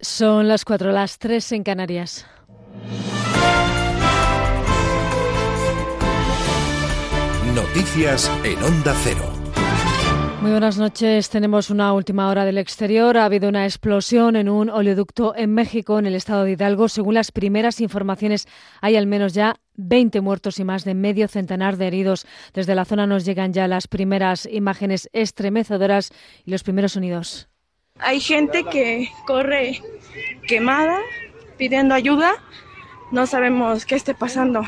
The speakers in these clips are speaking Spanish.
Son las cuatro, las tres en Canarias. Noticias en Onda Cero. Muy buenas noches. Tenemos una última hora del exterior. Ha habido una explosión en un oleoducto en México, en el estado de Hidalgo. Según las primeras informaciones, hay al menos ya 20 muertos y más de medio centenar de heridos. Desde la zona nos llegan ya las primeras imágenes estremecedoras y los primeros sonidos. Hay gente que corre quemada pidiendo ayuda. No sabemos qué esté pasando.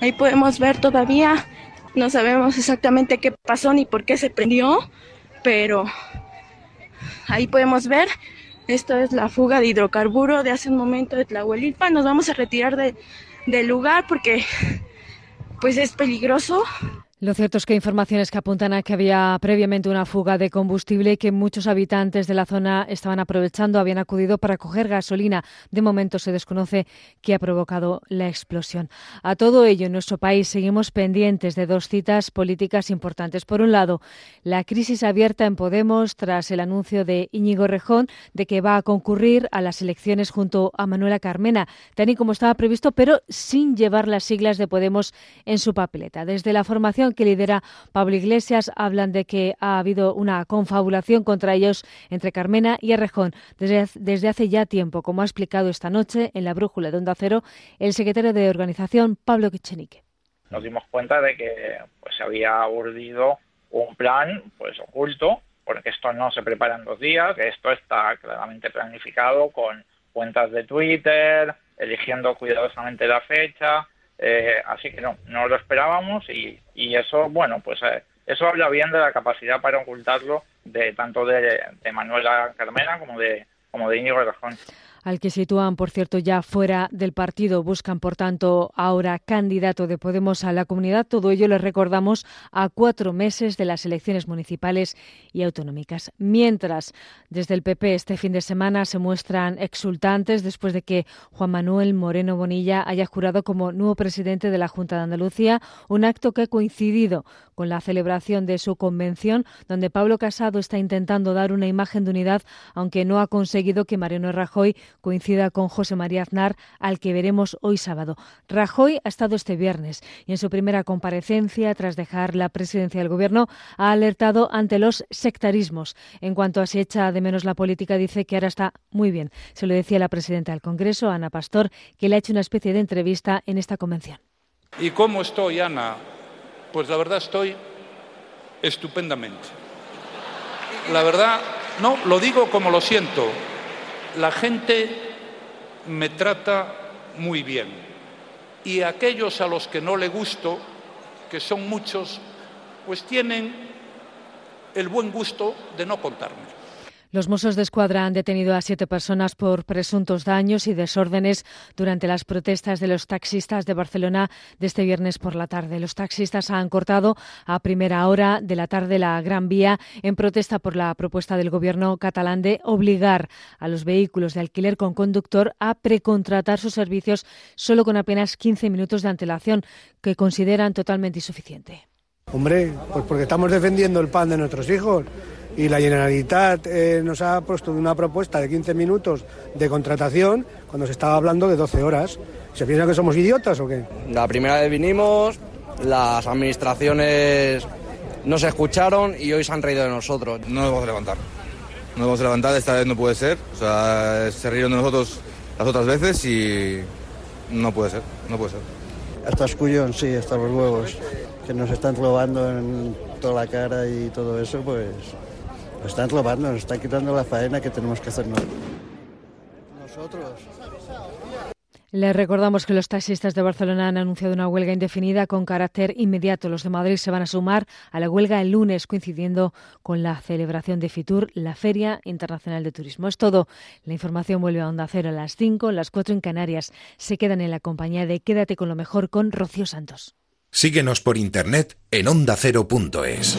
Ahí podemos ver todavía no sabemos exactamente qué pasó ni por qué se prendió, pero ahí podemos ver, esto es la fuga de hidrocarburo de hace un momento de Tlahuelilpa. Nos vamos a retirar de, del lugar porque pues es peligroso. Lo cierto es que hay informaciones que apuntan a que había previamente una fuga de combustible y que muchos habitantes de la zona estaban aprovechando, habían acudido para coger gasolina. De momento se desconoce qué ha provocado la explosión. A todo ello, en nuestro país seguimos pendientes de dos citas políticas importantes. Por un lado, la crisis abierta en Podemos tras el anuncio de Íñigo Rejón de que va a concurrir a las elecciones junto a Manuela Carmena, tal y como estaba previsto, pero sin llevar las siglas de Podemos en su papeleta. Desde la formación que lidera Pablo Iglesias hablan de que ha habido una confabulación contra ellos entre Carmena y Errejón desde, desde hace ya tiempo, como ha explicado esta noche en la brújula de Onda Cero el secretario de organización Pablo Quichenique. Nos dimos cuenta de que pues, se había urdido un plan pues oculto, porque esto no se prepara en dos días, esto está claramente planificado con cuentas de Twitter, eligiendo cuidadosamente la fecha, eh, así que no, no lo esperábamos y, y eso, bueno, pues eh, eso habla bien de la capacidad para ocultarlo de tanto de, de Manuela Carmena como de como de Íñigo Rajón al que sitúan, por cierto, ya fuera del partido. Buscan, por tanto, ahora candidato de Podemos a la comunidad. Todo ello les recordamos a cuatro meses de las elecciones municipales y autonómicas. Mientras, desde el PP este fin de semana se muestran exultantes después de que Juan Manuel Moreno Bonilla haya jurado como nuevo presidente de la Junta de Andalucía, un acto que ha coincidido con la celebración de su convención, donde Pablo Casado está intentando dar una imagen de unidad, aunque no ha conseguido que Mariano Rajoy coincida con José María Aznar, al que veremos hoy sábado. Rajoy ha estado este viernes y en su primera comparecencia, tras dejar la presidencia del Gobierno, ha alertado ante los sectarismos. En cuanto a si echa de menos la política, dice que ahora está muy bien. Se lo decía la presidenta del Congreso, Ana Pastor, que le ha hecho una especie de entrevista en esta convención. ¿Y cómo estoy, Ana? Pues la verdad estoy estupendamente. La verdad, no, lo digo como lo siento la gente me trata muy bien y aquellos a los que no le gusto, que son muchos, pues tienen el buen gusto de no contarme. Los Mossos de Escuadra han detenido a siete personas por presuntos daños y desórdenes durante las protestas de los taxistas de Barcelona de este viernes por la tarde. Los taxistas han cortado a primera hora de la tarde la Gran Vía en protesta por la propuesta del gobierno catalán de obligar a los vehículos de alquiler con conductor a precontratar sus servicios solo con apenas 15 minutos de antelación, que consideran totalmente insuficiente. Hombre, pues porque estamos defendiendo el pan de nuestros hijos y la Generalitat eh, nos ha puesto una propuesta de 15 minutos de contratación cuando se estaba hablando de 12 horas. ¿Se piensa que somos idiotas o qué? La primera vez vinimos, las administraciones no se escucharon y hoy se han reído de nosotros. No nos vamos a levantar. No nos vamos a levantar, esta vez no puede ser. O sea, se rieron de nosotros las otras veces y no puede ser, no puede ser. Hasta escullón, sí, hasta los huevos, que nos están robando en toda la cara y todo eso, pues nos están robando, nos están quitando la faena que tenemos que hacer nosotros. Les recordamos que los taxistas de Barcelona han anunciado una huelga indefinida con carácter inmediato. Los de Madrid se van a sumar a la huelga el lunes, coincidiendo con la celebración de FITUR, la Feria Internacional de Turismo. Es todo. La información vuelve a Onda Cero a las 5, las 4 en Canarias. Se quedan en la compañía de Quédate con lo mejor con Rocío Santos. Síguenos por internet en ondacero.es.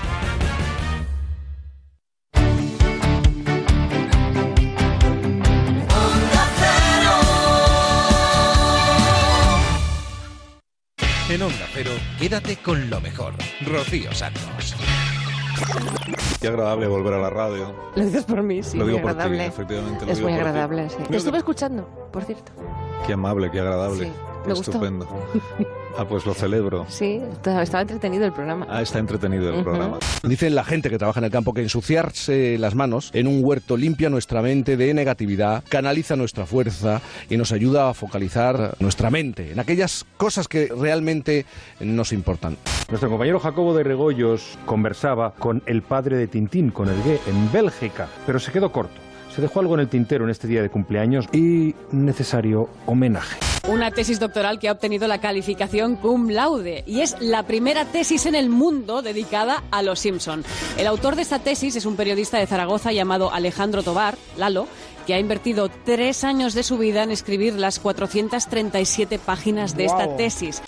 En Onda Cero, quédate con lo mejor. Rocío Santos. Qué agradable volver a la radio. Lo dices por mí, sí. Lo digo muy por ti, efectivamente, lo es digo muy por ti. agradable, sí. Te estuve escuchando, por cierto. Qué amable, qué agradable. Sí, me gustó. Estupendo. Ah, pues lo celebro. Sí, estaba entretenido el programa. Ah, está entretenido el programa. Dicen la gente que trabaja en el campo que ensuciarse las manos en un huerto limpia nuestra mente de negatividad, canaliza nuestra fuerza y nos ayuda a focalizar nuestra mente en aquellas cosas que realmente nos importan. Nuestro compañero Jacobo de Regoyos conversaba con el padre de Tintín, con el Gué, en Bélgica, pero se quedó corto. Se dejó algo en el tintero en este día de cumpleaños y necesario homenaje. Una tesis doctoral que ha obtenido la calificación cum laude y es la primera tesis en el mundo dedicada a los Simpson. El autor de esta tesis es un periodista de Zaragoza llamado Alejandro Tobar, Lalo, que ha invertido tres años de su vida en escribir las 437 páginas de esta tesis.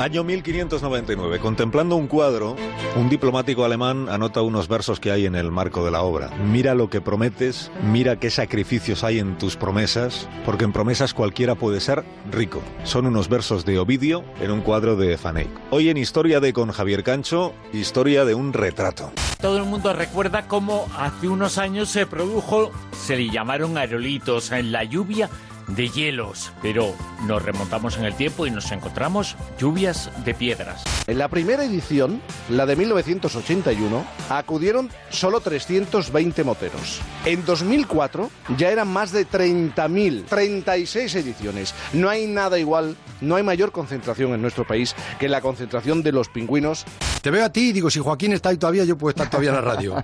Año 1599. Contemplando un cuadro, un diplomático alemán anota unos versos que hay en el marco de la obra. Mira lo que prometes, mira qué sacrificios hay en tus promesas, porque en promesas cualquiera puede ser rico. Son unos versos de Ovidio en un cuadro de Faney. Hoy en Historia de con Javier Cancho, historia de un retrato. Todo el mundo recuerda cómo hace unos años se produjo, se le llamaron aerolitos en la lluvia de hielos, pero nos remontamos en el tiempo y nos encontramos lluvias de piedras. En la primera edición, la de 1981, acudieron solo 320 moteros. En 2004 ya eran más de 30.000, 36 ediciones. No hay nada igual, no hay mayor concentración en nuestro país que la concentración de los pingüinos. Te veo a ti y digo, si Joaquín está ahí todavía, yo puedo estar todavía en la radio.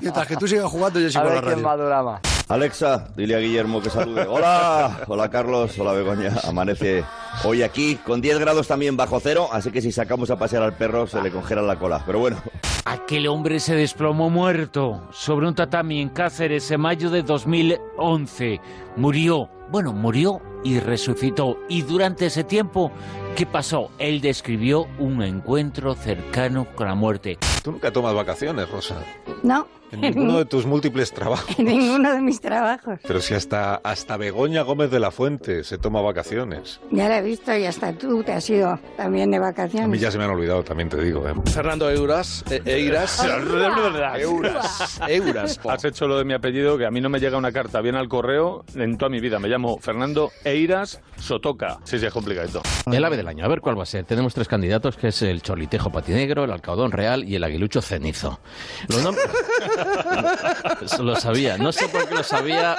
Mientras que tú sigas jugando, yo sigo en la radio. Alexa, dile a Guillermo que salude. Hola, hola Carlos, hola Begoña. Amanece hoy aquí con 10 grados también bajo cero, así que si sacamos a pasear al perro se le congela la cola. Pero bueno, Aquel hombre se desplomó muerto sobre un tatami en Cáceres en mayo de 2011. Murió, bueno, murió y resucitó. Y durante ese tiempo, ¿qué pasó? Él describió un encuentro cercano con la muerte. Tú nunca tomas vacaciones, Rosa. No, En ninguno de tus múltiples trabajos. en ninguno de mis trabajos. Pero si hasta, hasta Begoña Gómez de la Fuente se toma vacaciones. Ya la he visto y hasta tú te has ido también de A mí vacaciones. ya se me han olvidado, también te digo. ¿eh? Fernando Euras, eh, Eiras, Euras, Euras. Has hecho lo de mi apellido, que a mí no me llega una carta bien al correo en toda mi vida. Me llamo Fernando Eiras Sotoca. Sí, sí, es complicadito. El ave del año, a ver cuál va a ser. Tenemos tres candidatos, que es el chorlitejo patinegro, el alcaudón real y el aguilucho cenizo. Los lo sabía, no sé por qué lo sabía.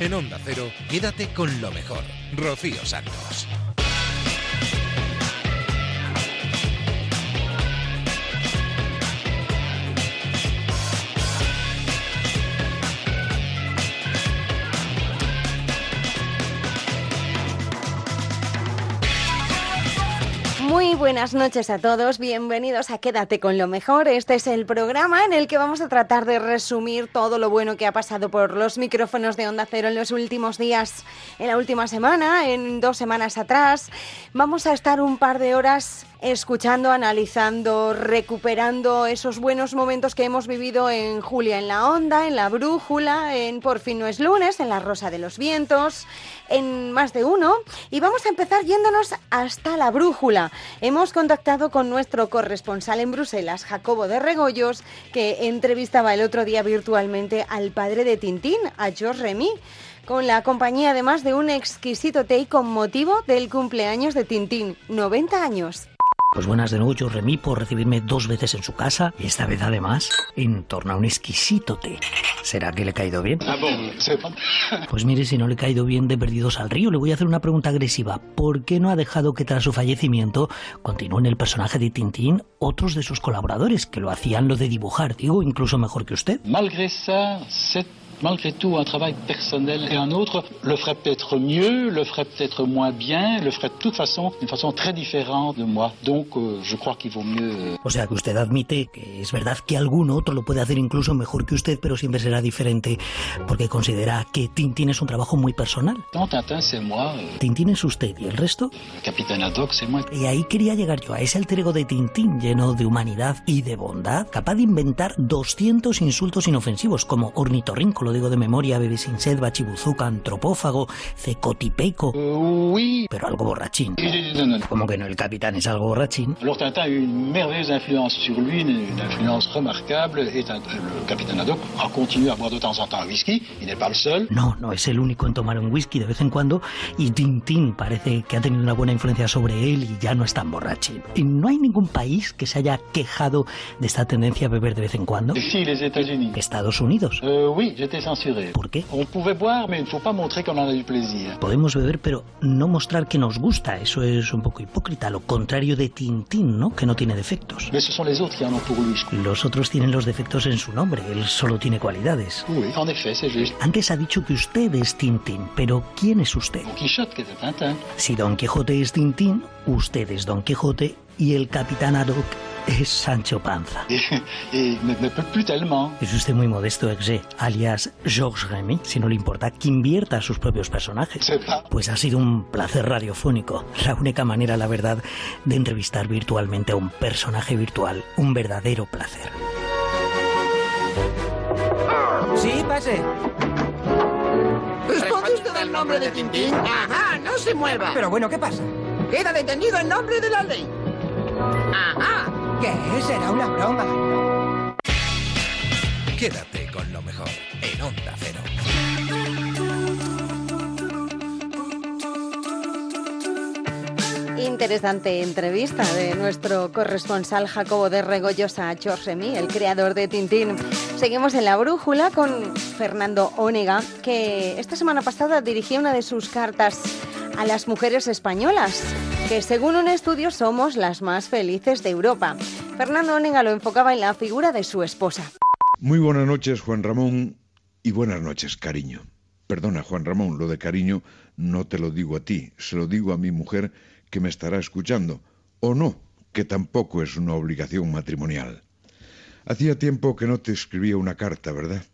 En Onda Cero, quédate con lo mejor. Rocío Santos. Muy buenas noches a todos, bienvenidos a Quédate con lo mejor. Este es el programa en el que vamos a tratar de resumir todo lo bueno que ha pasado por los micrófonos de Onda Cero en los últimos días, en la última semana, en dos semanas atrás. Vamos a estar un par de horas escuchando, analizando, recuperando esos buenos momentos que hemos vivido en Julia en la Onda, en La Brújula, en Por fin no es lunes, en La Rosa de los Vientos, en más de uno. Y vamos a empezar yéndonos hasta La Brújula. Hemos contactado con nuestro corresponsal en Bruselas, Jacobo de Regoyos, que entrevistaba el otro día virtualmente al padre de Tintín, a Georges Remy con la compañía además de un exquisito té con motivo del cumpleaños de Tintín, 90 años. Pues buenas de nuevo, yo Remy, por recibirme dos veces en su casa y esta vez además en torno a un exquisito té. ¿Será que le he caído bien? Ah. Pues mire, si no le he caído bien de perdidos al río, le voy a hacer una pregunta agresiva. ¿Por qué no ha dejado que tras su fallecimiento continúen el personaje de Tintín otros de sus colaboradores que lo hacían lo de dibujar, digo, incluso mejor que usted? Malgré ça, c'est malgré tout un travail personnel et un autre le ferait peut-être mieux, le ferait peut-être moins bien, le ferait de toute façon d'une façon très différente de moi. Donc euh, je crois qu'il vaut mieux... euh, O sea que usted admite que es verdad que algún otro lo puede hacer incluso mejor que usted, pero siempre será diferente, porque considera que Tintín es un trabajo muy personal. Quand Tintin c'est moi, euh, Tintín es usted y el resto. le capitaine Haddock c'est moi. Y ahí quería llegar yo, a ese alter ego de Tintín lleno de humanidad y de bondad, capaz de inventar 200 insultos inofensivos, como ornitorrinco, lo digo de memoria, bebesinset, bachibuzuca, antropófago, cecotipeco. oui. Pero algo borrachín. Como que no, el capitán es algo borrachín. Alors Tintin a eu une merveilleuse influence sur lui, une, influence remarquable, et le capitaine Haddock a continué à boire de temps en temps un whisky, il n'est pas le seul. No, no es el único en tomar un whisky de vez en cuando y Tintín parece que ha tenido una buena influencia sobre él y ya no es tan borrachín. Y no hay ningún país que se haya quejado de esta tendencia a beber de vez en cuando. Les États-Unis. Estados Unidos. Euh, oui, j'étais censuré. ¿Por qué? On pouvait boire, mais il ne faut pas montrer qu'on en a du plaisir. Podemos beber, pero no mostrar que nos gusta. Eso es un poco hipócrita. Lo contrario de Tintín, ¿no? Que no tiene defectos. Mais ce sont les autres qui en ont pour lui. Los otros tienen los defectos en su nombre. Él solo tiene cualidades. Oui, en effet, c'est juste. Antes ha dicho que usted es Tintín, pero ¿quién es usted? Don qui était Tintin. Si Don Quijote es Tintín, usted es Don Quijote y el Capitán Haddock es Sancho Panza. Tellement. Es usted muy modesto, exe, alias Georges Remy, si no le importa que invierta sus propios personajes. Pues ha sido un placer radiofónico, la única manera, la verdad, de entrevistar virtualmente a un personaje virtual, un verdadero placer. Sí, pase. ¿Responde usted al nombre de Tintín? Ajá, no se mueva. Pero bueno, ¿qué pasa? Queda detenido en nombre de la ley. Ajá. ¿Qué? Será una broma. Quédate con lo mejor en Onda Cero. Interesante entrevista de nuestro corresponsal Jacobo de Regoyos a Remy, el creador de Tintín. Seguimos en la brújula con Fernando Ónega, que esta semana pasada dirigía una de sus cartas a las mujeres españolas, que según un estudio somos las más felices de Europa. Fernando Ónega lo enfocaba en la figura de su esposa. Muy buenas noches, Juan Ramón, y buenas noches, cariño. Perdona, Juan Ramón, lo de cariño no te lo digo a ti, se lo digo a mi mujer que me estará escuchando, o no, que tampoco es una obligación matrimonial. Hacía tiempo que no te escribía una carta, ¿verdad?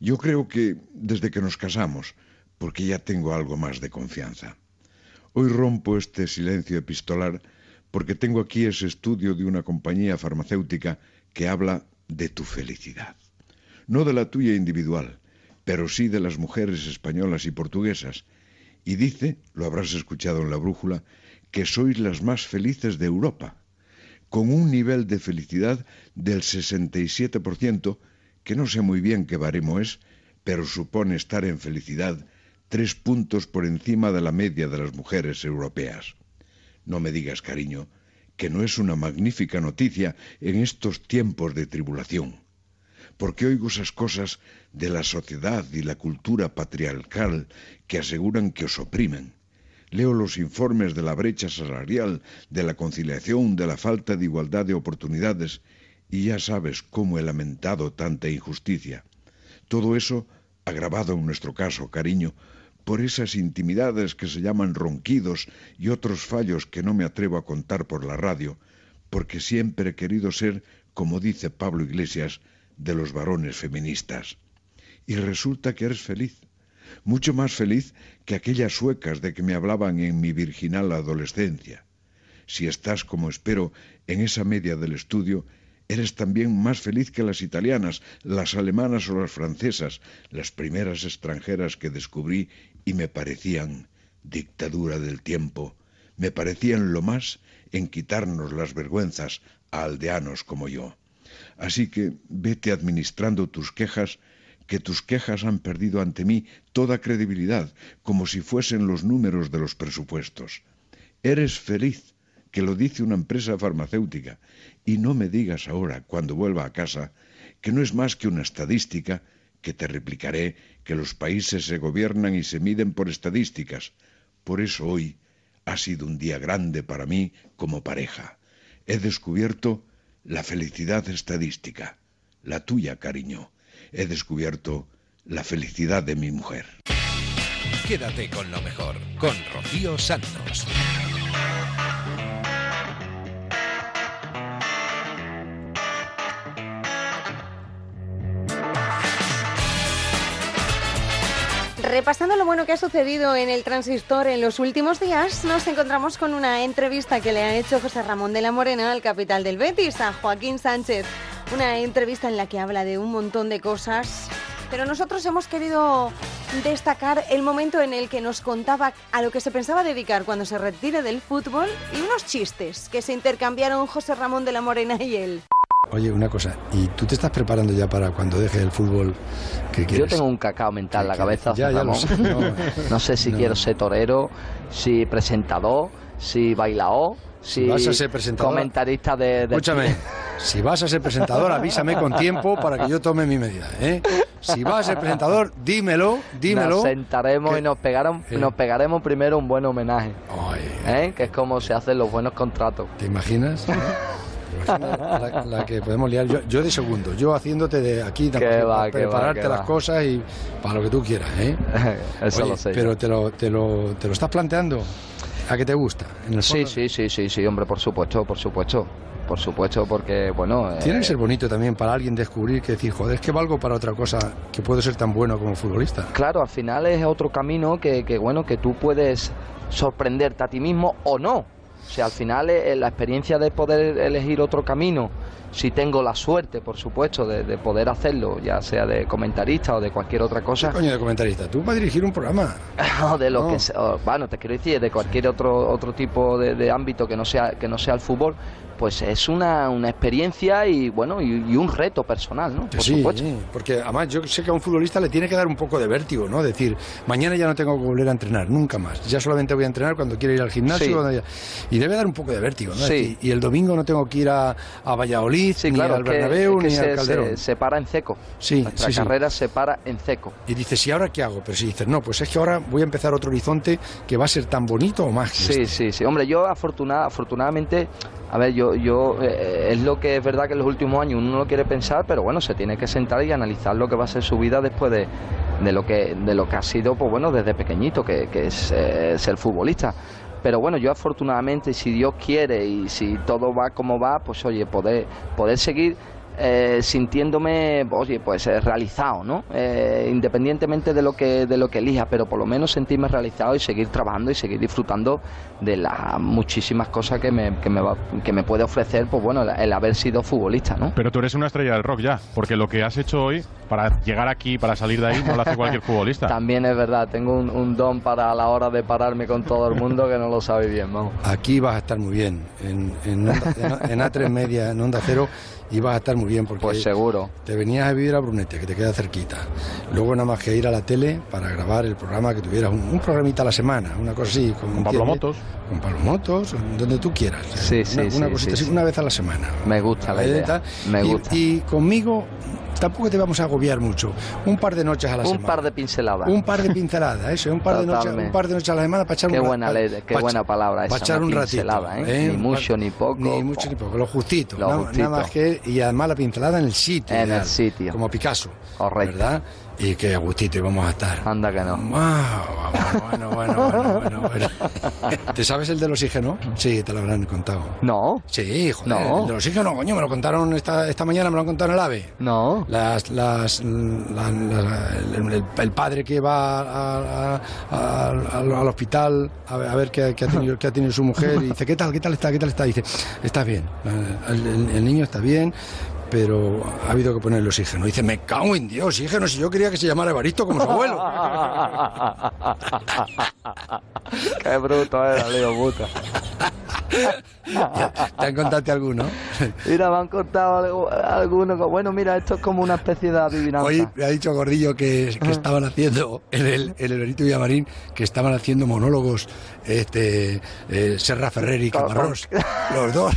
Yo creo que desde que nos casamos, porque ya tengo algo más de confianza. Hoy rompo este silencio epistolar porque tengo aquí ese estudio de una compañía farmacéutica que habla de tu felicidad. No de la tuya individual, pero sí de las mujeres españolas y portuguesas. Y dice, lo habrás escuchado en la brújula, que sois las más felices de Europa, con un nivel de felicidad del 67%, que no sé muy bien qué baremo es, pero supone estar en felicidad tres puntos por encima de la media de las mujeres europeas. No me digas, cariño, que no es una magnífica noticia en estos tiempos de tribulación. Porque oigo esas cosas de la sociedad y la cultura patriarcal que aseguran que os oprimen. Leo los informes de la brecha salarial, de la conciliación, de la falta de igualdad de oportunidades, y ya sabes cómo he lamentado tanta injusticia. Todo eso agravado en nuestro caso, cariño, por esas intimidades que se llaman ronquidos y otros fallos que no me atrevo a contar por la radio, porque siempre he querido ser, como dice Pablo Iglesias, de los varones feministas. Y resulta que eres feliz, mucho más feliz que aquellas suecas de que me hablaban en mi virginal adolescencia. si estás como espero en esa media del estudio, eres también más feliz que las italianas, las alemanas o las francesas, las primeras extranjeras que descubrí y me parecían dictadura del tiempo, me parecían lo más en quitarnos las vergüenzas a aldeanos como yo. Así que vete administrando tus quejas, que tus quejas han perdido ante mí toda credibilidad, como si fuesen los números de los presupuestos. Eres feliz, que lo dice una empresa farmacéutica, y no me digas ahora, cuando vuelva a casa, que no es más que una estadística, que te replicaré que los países se gobiernan y se miden por estadísticas. Por eso hoy ha sido un día grande para mí como pareja. He descubierto la felicidad estadística, la tuya, cariño. He descubierto la felicidad de mi mujer. Quédate con lo mejor, con Rocío Santos. Repasando lo bueno que ha sucedido en el transistor en los últimos días, nos encontramos con una entrevista que le ha hecho José Ramón de la Morena al capital del Betis, a Joaquín Sánchez. Una entrevista en la que habla de un montón de cosas, pero nosotros hemos querido destacar el momento en el que nos contaba a lo que se pensaba dedicar cuando se retire del fútbol y unos chistes que se intercambiaron José Ramón de la Morena y él. Oye, una cosa, ¿y tú te estás preparando ya para cuando deje el fútbol que Yo quieres? tengo un cacao mental en la cabeza. Ya, ya lo sé, no. No sé si No. quiero ser torero, si presentador, si bailaor, si, vas a ser presentador- comentarista de, de Escúchame, si vas a ser presentador, avísame con tiempo para que yo tome mi medida, ¿eh? Si vas a ser presentador, dímelo, dímelo. Nos sentaremos y nos, pegaron, Eh. nos pegaremos primero un buen homenaje. ¿Eh? Que es como se hacen los buenos contratos. ¿Te imaginas? ¿Te imaginas la, la que podemos liar? Yo, yo de segundo, yo haciéndote de aquí, para va, prepararte va, las va. cosas y para lo que tú quieras, ¿eh? Eso Oye, lo sé. Pero te lo, te, lo, te lo estás planteando a que te gusta. En el Sí, sí, sí, sí, sí, hombre, por supuesto, por supuesto. Por supuesto, porque, bueno... eh, Tiene que ser bonito también para alguien descubrir que decir, joder, es que valgo para otra cosa que puedo ser tan bueno como futbolista. Claro, al final es otro camino que, que, bueno, que tú puedes sorprenderte a ti mismo o no. O sea, al final eh, la experiencia de poder elegir otro camino, si tengo la suerte, por supuesto, de, de poder hacerlo, ya sea de comentarista o de cualquier otra cosa, Coño de comentarista, tú vas a dirigir un programa. o de lo No. que sea, bueno, te quiero decir, de cualquier otro otro tipo de, de ámbito que no sea que no sea el fútbol, pues es una, una experiencia y bueno y, y un reto personal, ¿no? Por sí, supuesto. porque además yo sé que a un futbolista le tiene que dar un poco de vértigo, ¿no? Decir, mañana ya no tengo que volver a entrenar, nunca más. Ya solamente voy a entrenar cuando quiero ir al gimnasio. Sí. cuando ya- Y debe dar un poco de vértigo, ¿no? Sí. Decir, y el domingo no tengo que ir a, a Valladolid, Sí, ni claro, al Bernabéu, que ni se, al Calderón. se- se para en seco. Sí, Nuestra carrera se para en seco. Y dices, ¿y ahora qué hago? Pero si dices, no, pues es que ahora voy a empezar otro horizonte que va a ser tan bonito o más que Sí, sí, sí. Hombre, yo afortunada, afortunadamente, a ver, yo, yo eh, es lo que es verdad que en los últimos años uno no quiere pensar, pero bueno, se tiene que sentar y analizar lo que va a ser su vida después de, de lo que de lo que ha sido, pues bueno, desde pequeñito, que, que es eh, ser futbolista. Pero bueno, yo afortunadamente, si Dios quiere y si todo va como va, pues oye, poder, poder seguir eh, sintiéndome, oye, pues eh, realizado, ¿no? Eh, independientemente de lo que de lo que elija, pero por lo menos sentirme realizado y seguir trabajando y seguir disfrutando de las muchísimas cosas que me, que me, va- que me puede ofrecer, pues bueno, el, el haber sido futbolista, ¿no? Pero tú eres una estrella del rock ya, porque lo que has hecho hoy, para llegar aquí, para salir de ahí, no lo hace cualquier futbolista. También es verdad, tengo un, un don para la hora de pararme con todo el mundo que no lo sabe bien, vamos. Aquí vas a estar muy bien, en, en, Onda- en- en A3 Media, en Onda Cero, y vas a estar muy bien porque Pues seguro. te venías a vivir a Brunete, que te queda cerquita. Luego nada más que ir a la tele para grabar el programa que tuvieras, un, un programita a la semana, una cosa así. Con, Pablo ¿entiendes? Motos. Con Pablo Motos, donde tú quieras. Sí, sí, una, sí, una sí, cosita sí. así, una vez a la semana. Me gusta la idea, Tal. me Y- gusta. Y, conmigo tampoco te vamos a agobiar mucho. Un par de noches a la Un semana. par de pinceladas. Un par de pinceladas, eso, un par de noches, un par de noches a la semana para echar Qué un buena, ley, qué buena palabra para esa, echar una un ratito. ¿eh? ¿eh? Ni Un mucho ni poco. Ni mucho ni poco, lo justito. Lo nada, justito. nada más que, y además la pincelada en el sitio. En el sitio. Como Picasso. Correcto. ¿Verdad? Y que a gustito íbamos a estar. Anda que no. Bueno, bueno, bueno, bueno, bueno. ¿Te sabes el del oxígeno? Sí, te lo habrán contado. No. Sí, joder. No. El del oxígeno, coño, me lo contaron esta, esta mañana, me lo han contado en el AVE. No. las, las, la- la- el, el- padre que va a- a- a- al, al hospital a ver, a ver qué, qué ha tenido, qué ha tenido su mujer y dice, ¿qué tal, qué tal está, qué tal está? Y dice, está bien, el, el- el niño está bien, pero ha habido que ponerle oxígeno. Y dice, me cago en Dios, oxígeno, si yo quería que se llamara Evaristo como su abuelo. Qué bruto era, Leo, puta. ¿Te han contado alguno? Mira, me han contado algunos. Bueno, mira, esto es como una especie de adivinanza. Hoy me ha dicho Gordillo que, que estaban haciendo en el, en el Benito Villamarín, que estaban haciendo monólogos este, eh, Serra Ferrer y Caparrós, los dos.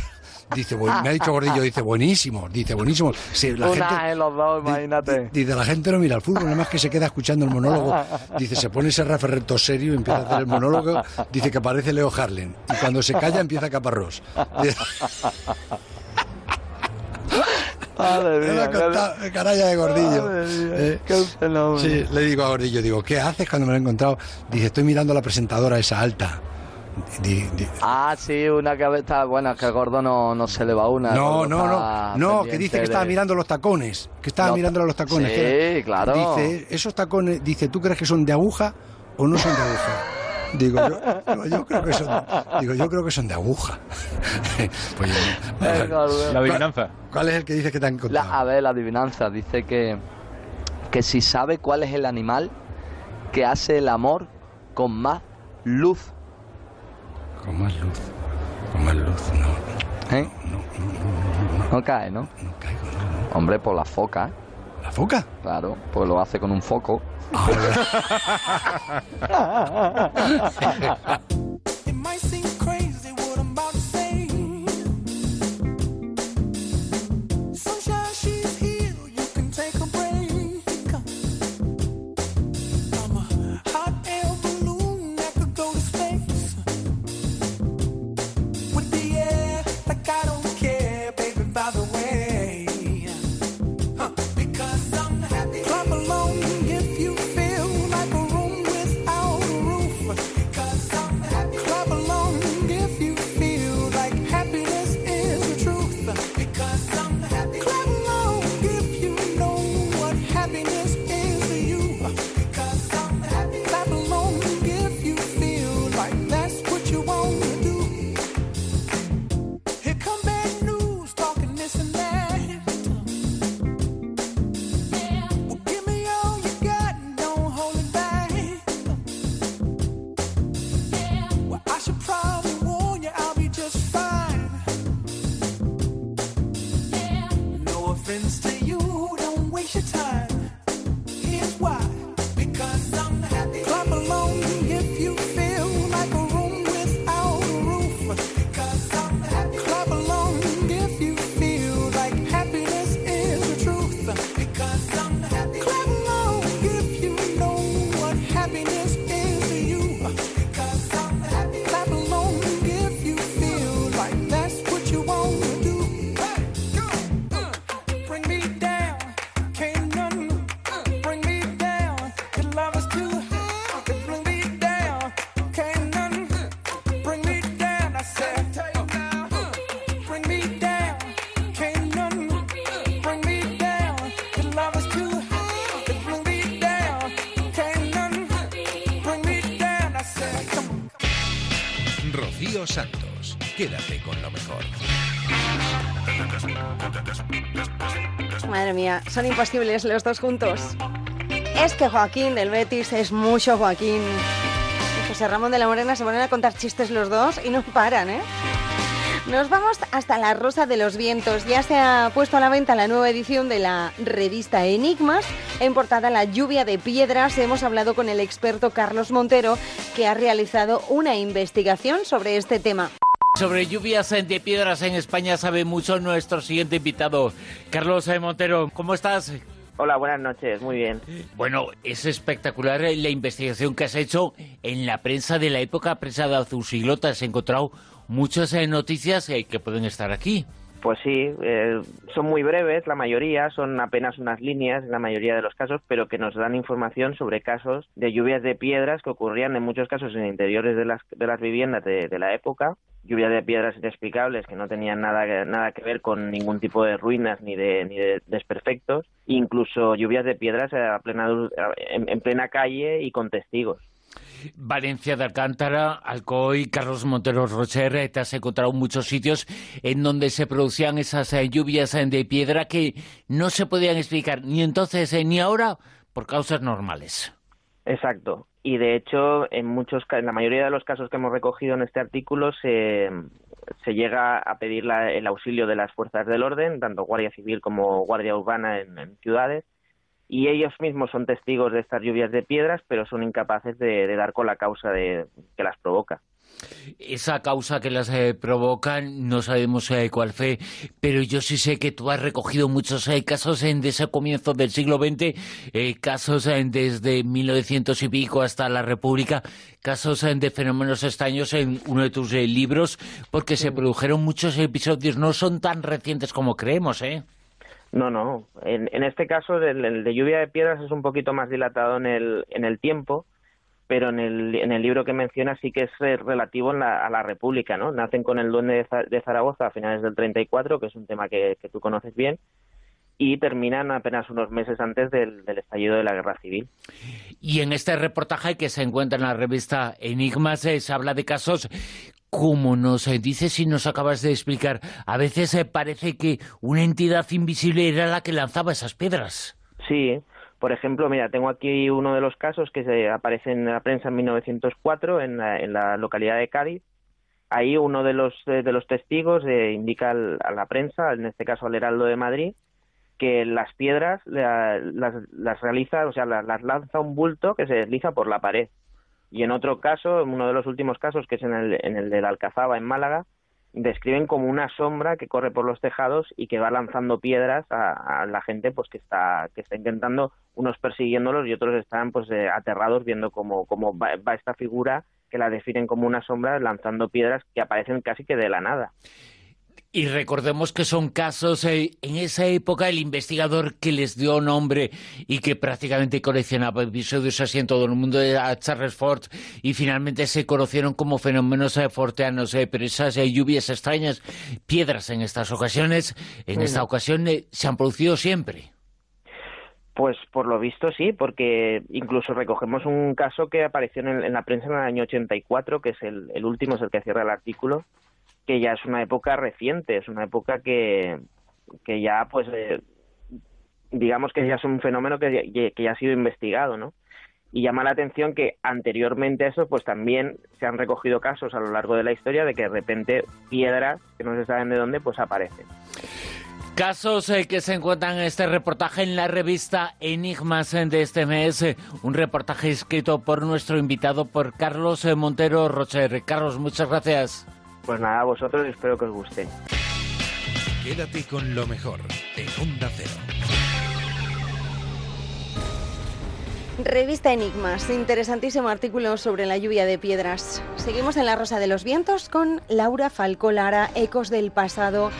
Dice, buen- me ha dicho Gordillo, dice, buenísimo, dice, buenísimo. Si la Una gente, en los dos, imagínate. Dice, la gente no mira el fútbol, nada más que se queda escuchando el monólogo. Dice, se pone Serra Ferrer todo serio y empieza a hacer el monólogo. Dice que parece Leo Harlen. Y cuando se calla empieza Caparrós. Madre mía, canalla de Gordillo. Madre mía, Eh, sí, le digo a Gordillo, digo, ¿qué haces cuando me lo he encontrado? Dice, estoy mirando a la presentadora esa alta. Di- di- Ah, sí, una que está. Bueno, es que el gordo no, no se le va una. no, no, no, no, que dice que estaba de- mirando los tacones, que estaba mirando los tacones. Sí, que claro. Dice, esos tacones, dice, ¿tú crees que son de aguja o no son de aguja? Digo yo, creo que son, digo, yo creo que son de aguja. Pues. La adivinanza. ¿Cuál es el que dice que te han contado? La- a ver, la adivinanza dice que, que si sabe cuál es el animal que hace el amor con más luz. Con más luz. Con más luz, no. ¿Eh? No, cae, ¿no? No caigo, Hombre, por la foca. ¿La foca? Claro, pues lo hace con un foco. Offense to you, don't waste your time. Son imposibles los dos juntos. Es que Joaquín del Betis es mucho Joaquín. José Ramón de la Morena se ponen a contar chistes los dos y no paran, ¿eh? Nos vamos hasta la Rosa de los Vientos. Ya se ha puesto a la venta la nueva edición de la revista Enigmas. En portada La lluvia de piedras hemos hablado con el experto Carlos Montero, que ha realizado una investigación sobre este tema. Sobre lluvias de piedras en España sabe mucho nuestro siguiente invitado, Carlos Montero. ¿Cómo estás? Hola, buenas noches, muy bien. Bueno, es espectacular la investigación que has hecho en la prensa de la época, prensa de hace un siglo. Te has encontrado muchas eh, noticias eh, que pueden estar aquí. Pues sí, eh, son muy breves, la mayoría, son apenas unas líneas en la mayoría de los casos, pero que nos dan información sobre casos de lluvias de piedras que ocurrían en muchos casos en interiores de las, de las viviendas de, de la época, lluvias de piedras inexplicables que no tenían nada, que- nada que ver con ningún tipo de ruinas ni de, ni de desperfectos, incluso lluvias de piedras a plena, luz- en, en plena calle y con testigos. Valencia de Alcántara, Alcoy, Carlos Montero Rocher, te has encontrado muchos sitios en donde se producían esas eh, lluvias eh, de piedra que no se podían explicar ni entonces eh, ni ahora por causas normales. Exacto. Y de hecho, en muchos, en la mayoría de los casos que hemos recogido en este artículo, se, se llega a pedir la- el auxilio de las fuerzas del orden, tanto Guardia Civil como Guardia Urbana en, en ciudades, y ellos mismos son testigos de estas lluvias de piedras, pero son incapaces de, de dar con la causa de, que las provoca. Esa causa que las eh, provocan, no sabemos eh, cuál fue, pero yo sí sé que tú has recogido muchos eh, casos en de ese comienzo del siglo XX, eh, casos eh, desde 1900 y pico hasta la República, casos eh, de fenómenos extraños en uno de tus libros, porque se produjeron muchos episodios, no son tan recientes como creemos, ¿eh? No, no. En, en este caso, el, el de lluvia de piedras es un poquito más dilatado en el, en el tiempo, pero en el, en el libro que menciona sí que es eh, relativo en la- a la República, ¿no? Nacen con el duende de, Za- de Zaragoza a finales del 34, que es un tema que, que tú conoces bien, y terminan apenas unos meses antes del, del estallido de la Guerra Civil. Y en este reportaje que se encuentra en la revista Enigmas eh, se habla de casos como nos dices y nos acabas de explicar. A veces eh, parece que una entidad invisible era la que lanzaba esas piedras. Sí, por ejemplo, mira, tengo aquí uno de los casos que se aparece en la prensa en 1904 en la, en la localidad de Cádiz. Ahí uno de los eh, de los testigos eh, indica al- a la prensa, en este caso al Heraldo de Madrid, que las piedras la- las, las realiza, o sea, las, lanza un bulto que se desliza por la pared. Y en otro caso, en uno de los últimos casos, que es en el, en el de la Alcazaba, en Málaga, describen como una sombra que corre por los tejados y que va lanzando piedras a, a la gente pues que está que está intentando unos persiguiéndolos y otros están pues eh, aterrados viendo cómo, cómo va, va esta figura que la definen como una sombra lanzando piedras que aparecen casi que de la nada. Y recordemos que son casos, eh, en esa época el investigador que les dio nombre y que prácticamente coleccionaba episodios así en todo el mundo era Charles Ford y finalmente se conocieron como fenómenos eh, forteanos, eh, pero esas eh, lluvias extrañas, piedras en estas ocasiones, en esta Ujú. ocasión eh, se han producido siempre. Pues por lo visto sí, porque incluso recogemos un caso que apareció en, la prensa en el año 84, que es el, el último, es el que cierra el artículo, que ya es una época reciente, es una época que, que ya, pues, eh, digamos que ya es un fenómeno que, que ya ha sido investigado, ¿no? Y llama la atención que anteriormente a eso, pues también se han recogido casos a lo largo de la historia de que de repente piedras que no se saben de dónde, pues aparecen. Casos eh, que se encuentran en este reportaje en la revista Enigmas de este mes, eh, un reportaje escrito por nuestro invitado, por Carlos eh, Montero Rocher. Carlos, muchas gracias. Pues nada, a vosotros y espero que os guste. Quédate con lo mejor en Onda Cero. Revista Enigmas, interesantísimo artículo sobre la lluvia de piedras. Seguimos en La Rosa de los Vientos con Laura Falcó Lara, Ecos del Pasado.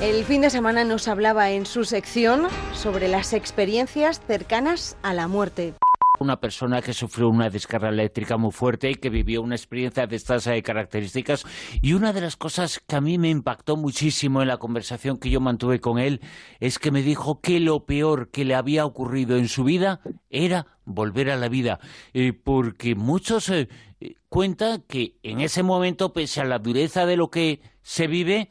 El fin de semana nos hablaba en su sección sobre las experiencias cercanas a la muerte. Una persona que sufrió una descarga eléctrica muy fuerte y que vivió una experiencia de estas eh, características. Y una de las cosas que a mí me impactó muchísimo en la conversación que yo mantuve con él es que me dijo que lo peor que le había ocurrido en su vida era volver a la vida. Eh, porque muchos eh, cuentan que en ese momento, pese a la dureza de lo que se vive,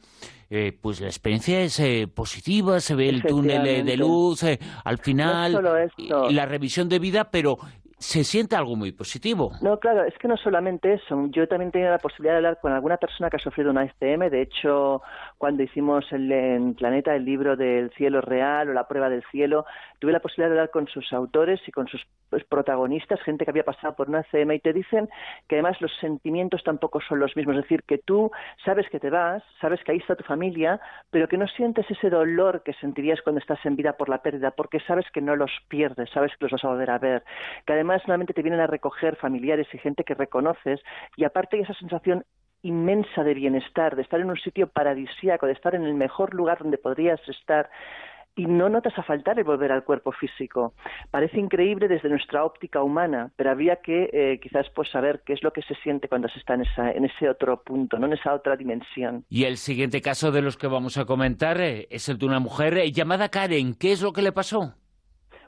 eh, pues la experiencia es eh, positiva, se ve el túnel eh, de luz eh, al final, No esto. la revisión de vida, pero se siente algo muy positivo. No, claro, es que no solamente eso. Yo también he tenido la posibilidad de hablar con alguna persona que ha sufrido una STM. De hecho, cuando hicimos el, en Planeta el libro del cielo real o la prueba del cielo, tuve la posibilidad de hablar con sus autores y con sus pues, protagonistas, gente que había pasado por una STM, y te dicen que además los sentimientos tampoco son los mismos. Es decir, que tú sabes que te vas, sabes que ahí está tu familia, pero que no sientes ese dolor que sentirías cuando estás en vida por la pérdida, porque sabes que no los pierdes, sabes que los vas a volver a ver. Que además nuevamente te vienen a recoger familiares y gente que reconoces, y aparte hay esa sensación inmensa de bienestar, de estar en un sitio paradisíaco, de estar en el mejor lugar donde podrías estar y no notas a faltar el volver al cuerpo físico. Parece increíble desde nuestra óptica humana, pero habría que eh, quizás pues saber qué es lo que se siente cuando se está en, esa, en ese otro punto, no en esa otra dimensión. Y el siguiente caso de los que vamos a comentar eh, es el de una mujer eh, llamada Karen. ¿Qué es lo que le pasó?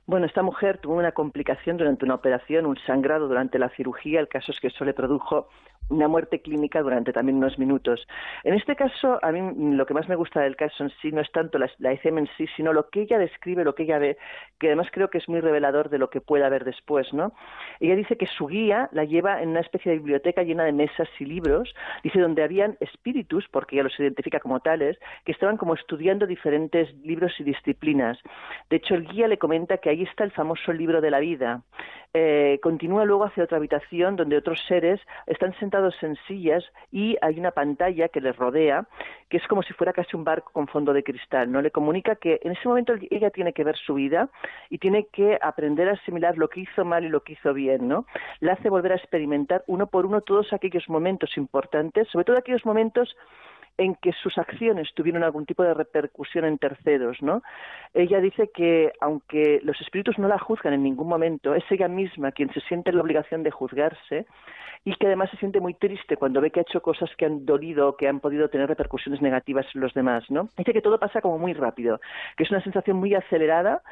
Bueno, esta mujer tuvo una complicación durante una operación, un sangrado durante la cirugía. El caso es que eso le produjo una muerte clínica durante también unos minutos. En este caso, a mí lo que más me gusta del caso en sí no es tanto la, la ECM en sí, sino lo que ella describe, lo que ella ve, que además creo que es muy revelador de lo que pueda haber después, ¿no? Ella dice que su guía la lleva en una especie de biblioteca llena de mesas y libros, dice donde habían espíritus, porque ella los identifica como tales, que estaban como estudiando diferentes libros y disciplinas. De hecho, el guía le comenta que ahí está el famoso libro de la vida. Eh, continúa luego hacia otra habitación donde otros seres están sentados en sillas y hay una pantalla que les rodea, que es como si fuera casi un barco con fondo de cristal. ¿no? Le comunica que en ese momento ella tiene que ver su vida y tiene que aprender a asimilar lo que hizo mal y lo que hizo bien. ¿no? La hace volver a experimentar uno por uno todos aquellos momentos importantes, sobre todo aquellos momentos en que sus acciones tuvieron algún tipo de repercusión en terceros, ¿no? Ella dice que aunque los espíritus no la juzgan en ningún momento, es ella misma quien se siente en la obligación de juzgarse y que además se siente muy triste cuando ve que ha hecho cosas que han dolido, que han podido tener repercusiones negativas en los demás, ¿no? Dice que todo pasa como muy rápido, que es una sensación muy acelerada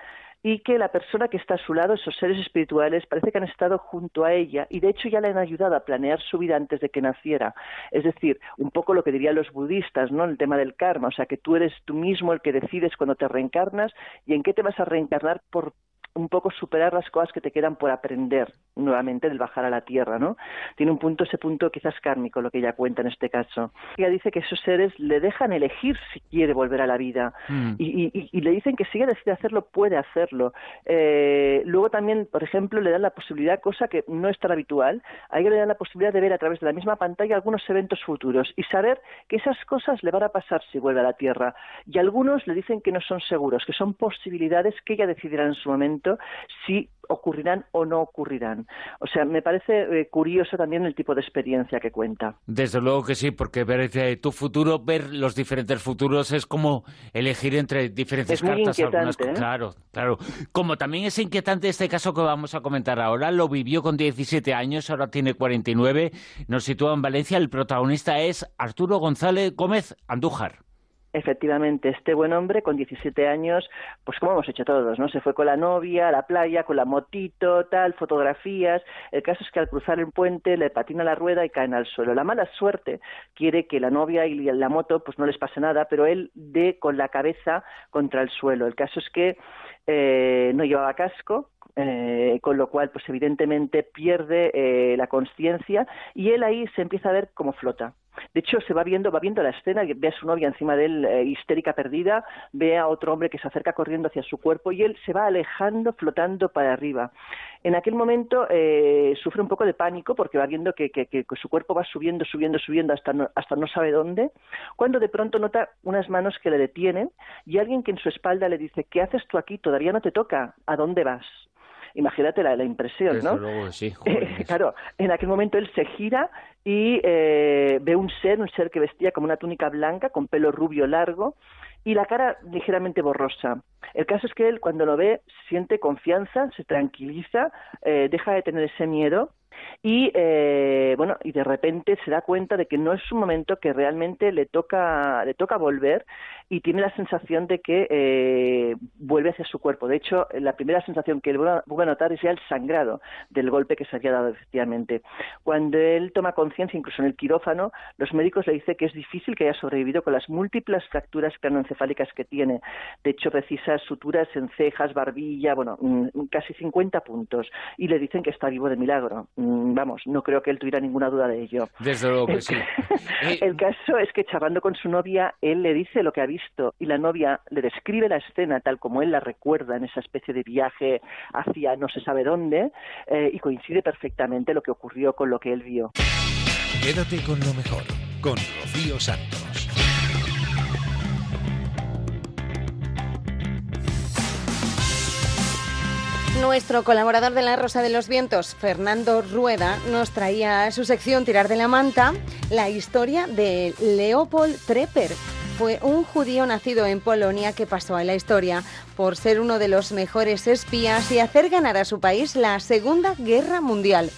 y que la persona que está a su lado, esos seres espirituales, parece que han estado junto a ella y de hecho ya le han ayudado a planear su vida antes de que naciera. Es decir, un poco lo que dirían los budistas, ¿no? El tema del karma, o sea, que tú eres tú mismo el que decides cuando te reencarnas y en qué te vas a reencarnar por un poco superar las cosas que te quedan por aprender nuevamente del bajar a la tierra, ¿no? Tiene un punto, ese punto quizás kármico, lo que ella cuenta en este caso. Ella dice que esos seres le dejan elegir si quiere volver a la vida Mm. y, y- y le dicen que si ella decide hacerlo, puede hacerlo. Eh, luego también, por ejemplo, le dan la posibilidad, cosa que no es tan habitual, a ella le dan la posibilidad de ver a través de la misma pantalla algunos eventos futuros y saber que esas cosas le van a pasar si vuelve a la Tierra. Y algunos le dicen que no son seguros, que son posibilidades que ella decidirá en su momento si ocurrirán o no ocurrirán. O sea, me parece eh, curioso también el tipo de experiencia que cuenta. Desde luego que sí, porque ver eh, tu futuro, ver los diferentes futuros es como elegir entre diferentes Es muy cartas. algunas ¿eh? Claro, claro. Como también es inquietante este caso que vamos a comentar ahora, lo vivió con 17 años, ahora tiene 49, nos sitúa en Valencia, el protagonista es Arturo González Gómez Andújar. Efectivamente, este buen hombre con 17 años, pues como hemos hecho todos, ¿no? Se fue con la novia a la playa, con la motito, tal, fotografías. El caso es que al cruzar el puente le patina la rueda y caen al suelo. La mala suerte quiere que la novia y la moto pues no les pase nada, pero él dé con la cabeza contra el suelo. El caso es que eh, no llevaba casco, eh, con lo cual, pues evidentemente pierde eh, la conciencia y él ahí se empieza a ver como flota. De hecho, se va viendo, va viendo la escena, ve a su novia encima de él, eh, histérica perdida, ve a otro hombre que se acerca corriendo hacia su cuerpo y él se va alejando, flotando para arriba. En aquel momento eh, sufre un poco de pánico porque va viendo que, su cuerpo va subiendo, subiendo, subiendo hasta no, hasta no sabe dónde, cuando de pronto nota unas manos que le detienen y alguien que en su espalda le dice, ¿qué haces tú aquí? Todavía no te toca, ¿a dónde vas? Imagínate la, la impresión, Desde ¿no? luego sí. Eh, claro, en aquel momento él se gira y eh, ve un ser, un ser que vestía como una túnica blanca con pelo rubio largo y la cara ligeramente borrosa. El caso es que él cuando lo ve siente confianza, se tranquiliza, eh, deja de tener ese miedo y eh, bueno y de repente se da cuenta de que no es un momento que realmente le toca le toca volver y tiene la sensación de que eh, vuelve hacia su cuerpo. De hecho la primera sensación que él vuelve a- notar es ya el sangrado del golpe que se había dado efectivamente. Cuando él toma conciencia incluso en el quirófano los médicos le dicen que es difícil que haya sobrevivido con las múltiples fracturas cranoencefálicas que tiene. De hecho precisa suturas en cejas barbilla bueno mm, casi 50 puntos. Y le dicen que está vivo de milagro vamos, no creo que él tuviera ninguna duda de ello. Desde luego que El- sí. El caso es que charlando con su novia, él le dice lo que ha visto y la novia le describe la escena tal como él la recuerda en esa especie de viaje hacia no se sabe dónde eh, y coincide perfectamente lo que ocurrió con lo que él vio. Quédate con lo mejor, con Rocío Santos. Nuestro colaborador de La Rosa de los Vientos, Fernando Rueda, nos traía a su sección Tirar de la Manta la historia de Leopold Trepper. Fue un judío nacido en Polonia que pasó a la historia por ser uno de los mejores espías y hacer ganar a su país la Segunda Guerra Mundial.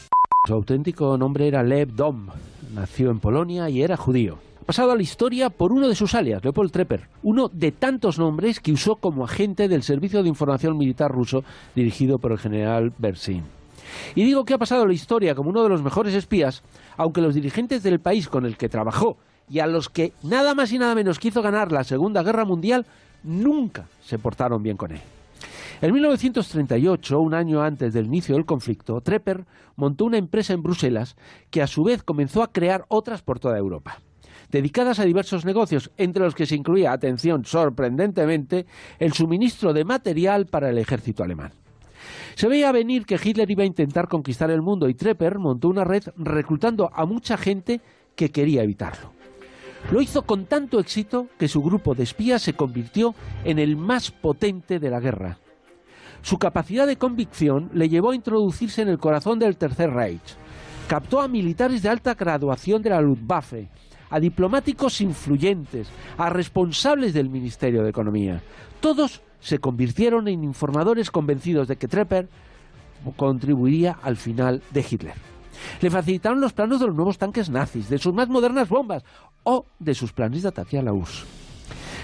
Su auténtico nombre era Lev Dom. Nació en Polonia y era judío. Pasado a la historia por uno de sus alias, Leopold Trepper, uno de tantos nombres que usó como agente del Servicio de Información Militar ruso dirigido por el general Bersin. Y digo que ha pasado a la historia como uno de los mejores espías, aunque los dirigentes del país con el que trabajó y a los que nada más y nada menos que hizo ganar la Segunda Guerra Mundial nunca se portaron bien con él. En 1938, un año antes del inicio del conflicto, Trepper montó una empresa en Bruselas que a su vez comenzó a crear otras por toda Europa, dedicadas a diversos negocios, entre los que se incluía, atención, sorprendentemente, el suministro de material para el ejército alemán. Se veía venir que Hitler iba a intentar conquistar el mundo y Trepper montó una red reclutando a mucha gente que quería evitarlo. Lo hizo con tanto éxito que su grupo de espías se convirtió en el más potente de la guerra. Su capacidad de convicción le llevó a introducirse en el corazón del Tercer Reich. Captó a militares de alta graduación de la Luftwaffe, a diplomáticos influyentes, a responsables del Ministerio de Economía. Todos se convirtieron en informadores convencidos de que Trepper contribuiría al final de Hitler. Le facilitaron los planos de los nuevos tanques nazis, de sus más modernas bombas o de sus planes de ataque a la URSS.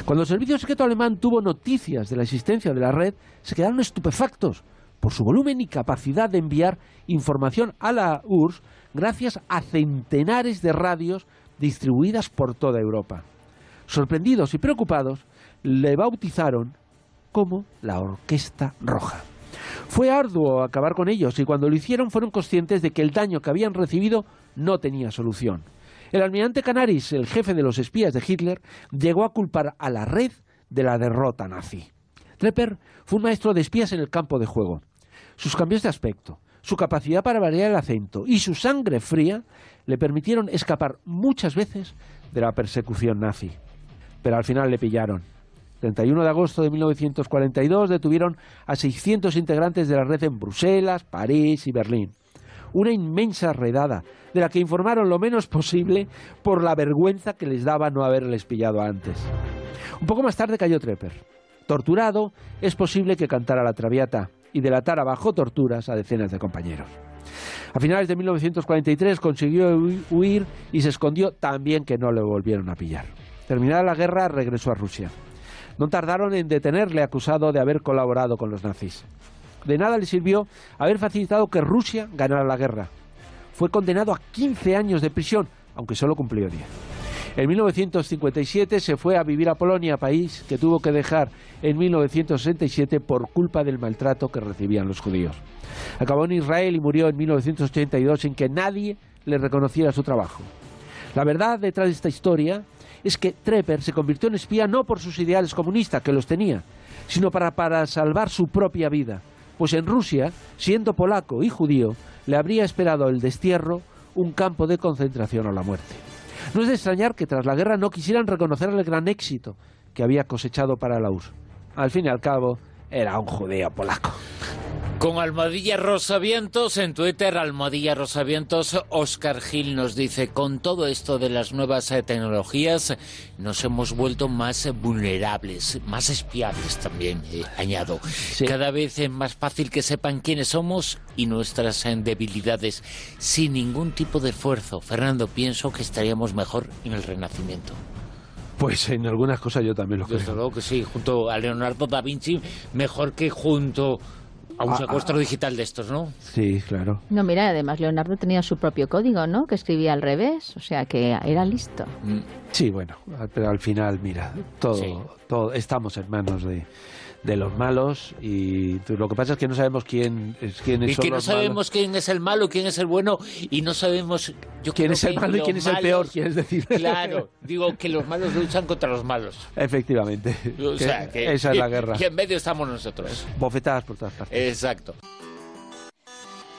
Cuando el servicio secreto alemán tuvo noticias de la existencia de la red, se quedaron estupefactos por su volumen y capacidad de enviar información a la URSS gracias a centenares de radios distribuidas por toda Europa. Sorprendidos y preocupados, le bautizaron como la Orquesta Roja. Fue arduo acabar con ellos y cuando lo hicieron fueron conscientes de que el daño que habían recibido no tenía solución. El almirante Canaris, el jefe de los espías de Hitler, llegó a culpar a la red de la derrota nazi. Trepper fue un maestro de espías en el campo de juego. Sus cambios de aspecto, su capacidad para variar el acento y su sangre fría le permitieron escapar muchas veces de la persecución nazi. Pero al final le pillaron. 31 de agosto de 1942 detuvieron a 600 integrantes de la red en Bruselas, París y Berlín. Una inmensa redada, de la que informaron lo menos posible por la vergüenza que les daba no haberles pillado antes. Un poco más tarde cayó Trepper. Torturado, es posible que cantara la traviata y delatara bajo torturas a decenas de compañeros. A finales de 1943 consiguió hu- huir y se escondió también que no le volvieron a pillar. Terminada la guerra, regresó a Rusia. No tardaron en detenerle acusado de haber colaborado con los nazis. De nada le sirvió haber facilitado que Rusia ganara la guerra. Fue condenado a 15 años de prisión, aunque solo cumplió 10. En 1957 se fue a vivir a Polonia, país que tuvo que dejar en 1967 por culpa del maltrato que recibían los judíos. Acabó en Israel y murió en 1982 sin que nadie le reconociera su trabajo. La verdad detrás de esta historia es que Trepper se convirtió en espía no por sus ideales comunistas, que los tenía, sino para, para salvar su propia vida. Pues en Rusia, siendo polaco y judío, le habría esperado el destierro, un campo de concentración o la muerte. No es de extrañar que tras la guerra no quisieran reconocer el gran éxito que había cosechado para la URSS. Al fin y al cabo, era un judío polaco. Con Almohadilla Rosavientos, en Twitter, Almohadilla Rosavientos, Oscar Gil nos dice, con todo esto de las nuevas eh, tecnologías, nos hemos vuelto más vulnerables, más espiables también, eh, añado. Cada vez es más fácil que sepan quiénes somos y nuestras eh, debilidades, sin ningún tipo de esfuerzo. Fernando, pienso que estaríamos mejor en el Renacimiento. Pues en algunas cosas yo también lo creo. Desde luego que sí, junto a Leonardo da Vinci, mejor que junto a un Ah, secuestro digital de estos, ¿no? Sí, claro. No, mira, además Leonardo tenía su propio código, ¿no? Que escribía al revés, o sea que era listo. Sí, bueno, pero al final, mira, todo, todo estamos en manos de, de los malos y lo que pasa es que no sabemos quién es quiénes Y son que no sabemos malos. quién es el malo, quién es el bueno, y no sabemos... Yo quién es el que malo y quién es el peor, quieres decir. Claro, digo que los malos luchan contra los malos. Efectivamente. O Que sea, que, esa es la guerra. Y en medio estamos nosotros. Bofetadas por todas partes. Exacto.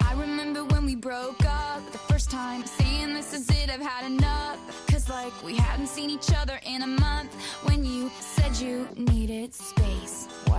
I remember when we broke up the first time, saying this is it, I've had enough. Cause like we hadn't seen each other in a month when you said you needed space.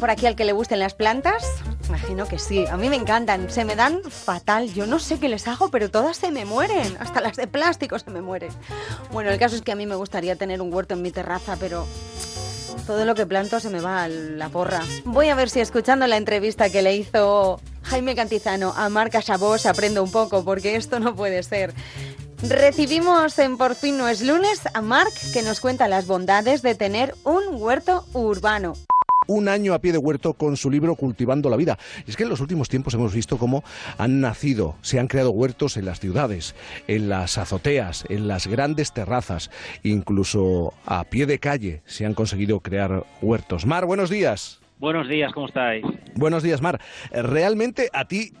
por aquí al que le gusten las plantas? Imagino que sí. A mí me encantan. Se me dan fatal. Yo no sé qué les hago, pero todas se me mueren. Hasta las de plástico se me mueren. Bueno, el caso es que a mí me gustaría tener un huerto en mi terraza, pero todo lo que planto se me va a la porra. Voy a ver si escuchando la entrevista que le hizo Jaime Cantizano a Marca Sabós aprendo un poco, porque esto no puede ser. Recibimos en Por fin no es lunes a Marc que nos cuenta las bondades de tener un huerto urbano. Un año a pie de huerto con su libro Cultivando la Vida. Y es que en los últimos tiempos hemos visto cómo han nacido, se han creado huertos en las ciudades, en las azoteas, en las grandes terrazas, incluso a pie de calle se han conseguido crear huertos. Mar, buenos días. Buenos días, ¿cómo estáis? Buenos días, Mar. Realmente a ti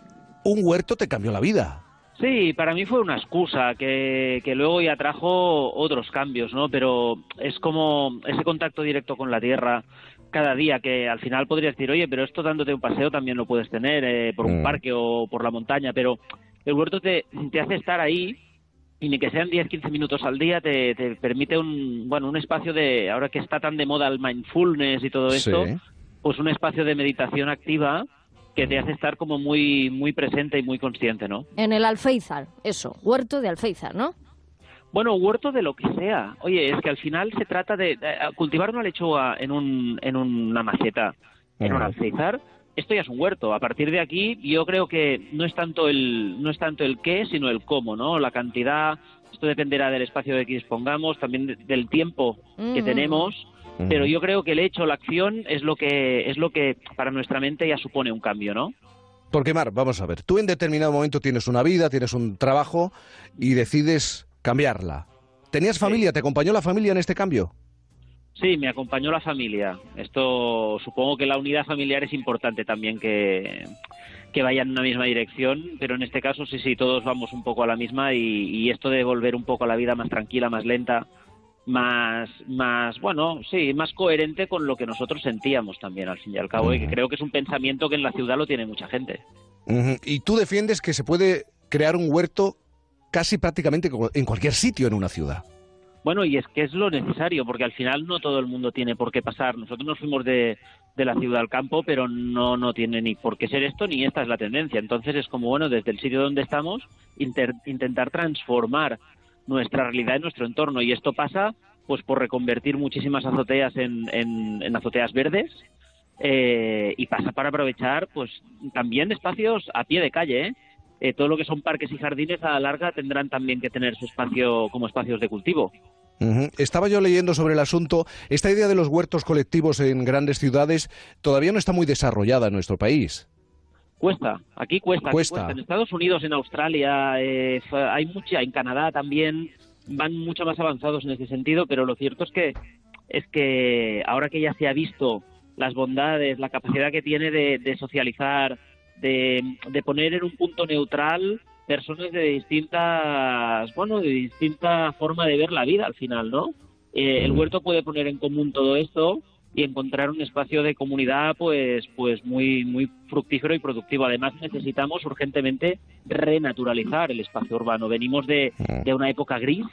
un huerto te cambió la vida. Sí, para mí fue una excusa que, que luego ya trajo otros cambios, ¿no? Pero es como ese contacto directo con la tierra cada día, que al final podrías decir, oye, pero esto dándote un paseo también lo puedes tener eh, por un Mm. parque o por la montaña, pero el huerto te, te hace estar ahí y ni que sean 10-15 minutos al día te, te permite un, bueno, un espacio de, ahora que está tan de moda el mindfulness y todo esto, Sí. pues un espacio de meditación activa que te hace estar como muy, muy presente y muy consciente, ¿no? En el Alféizar, eso, huerto de Alféizar, ¿no? Bueno, huerto de lo que sea. Oye, es que al final se trata de, de- cultivar una lechuga en, un, en una maceta, en un alféizar. Esto ya es un huerto. A partir de aquí, yo creo que no es tanto el no es tanto el qué, sino el cómo, ¿no? La cantidad. Esto dependerá del espacio de que dispongamos, también de- del tiempo que tenemos. Pero yo creo que el hecho, la acción, es lo que es lo que para nuestra mente ya supone un cambio, ¿no? Porque, Mar, vamos a ver, tú en determinado momento tienes una vida, tienes un trabajo y decides cambiarla. ¿Tenías familia? ¿Te acompañó la familia en este cambio? Sí, me acompañó la familia. Esto supongo que la unidad familiar es importante también que, que vayan en una misma dirección, pero en este caso sí, sí, todos vamos un poco a la misma y, y esto de volver un poco a la vida más tranquila, más lenta, más, más, bueno, sí, más coherente con lo que nosotros sentíamos también al fin y al cabo, y que creo que es un pensamiento que en la ciudad lo tiene mucha gente. Y tú defiendes que se puede crear un huerto casi prácticamente en cualquier sitio en una ciudad. Bueno, y es que es lo necesario, porque al final no todo el mundo tiene por qué pasar. Nosotros nos fuimos de, de la ciudad al campo, pero no, no tiene ni por qué ser esto, ni esta es la tendencia. Entonces es como, bueno, desde el sitio donde estamos, intentar transformar nuestra realidad en nuestro entorno. Y esto pasa pues por reconvertir muchísimas azoteas en, en- en azoteas verdes, eh, y pasa para aprovechar pues también espacios a pie de calle, ¿eh? Eh, todo lo que son parques y jardines a la larga tendrán también que tener su espacio como espacios de cultivo. Estaba yo leyendo sobre el asunto. Esta idea de los huertos colectivos en grandes ciudades todavía no está muy desarrollada en nuestro país. Cuesta, aquí cuesta, aquí Cuesta. En Estados Unidos, en Australia, eh, hay mucha, en Canadá también van mucho más avanzados en ese sentido, pero lo cierto es que es que ahora que ya se ha visto las bondades, la capacidad que tiene de, de socializar, de, de poner en un punto neutral personas de distintas, bueno, de distinta forma de ver la vida al final, ¿no? Eh, el huerto puede poner en común todo esto y encontrar un espacio de comunidad pues pues muy muy fructífero y productivo. Además necesitamos urgentemente renaturalizar el espacio urbano. Venimos de, de una época gris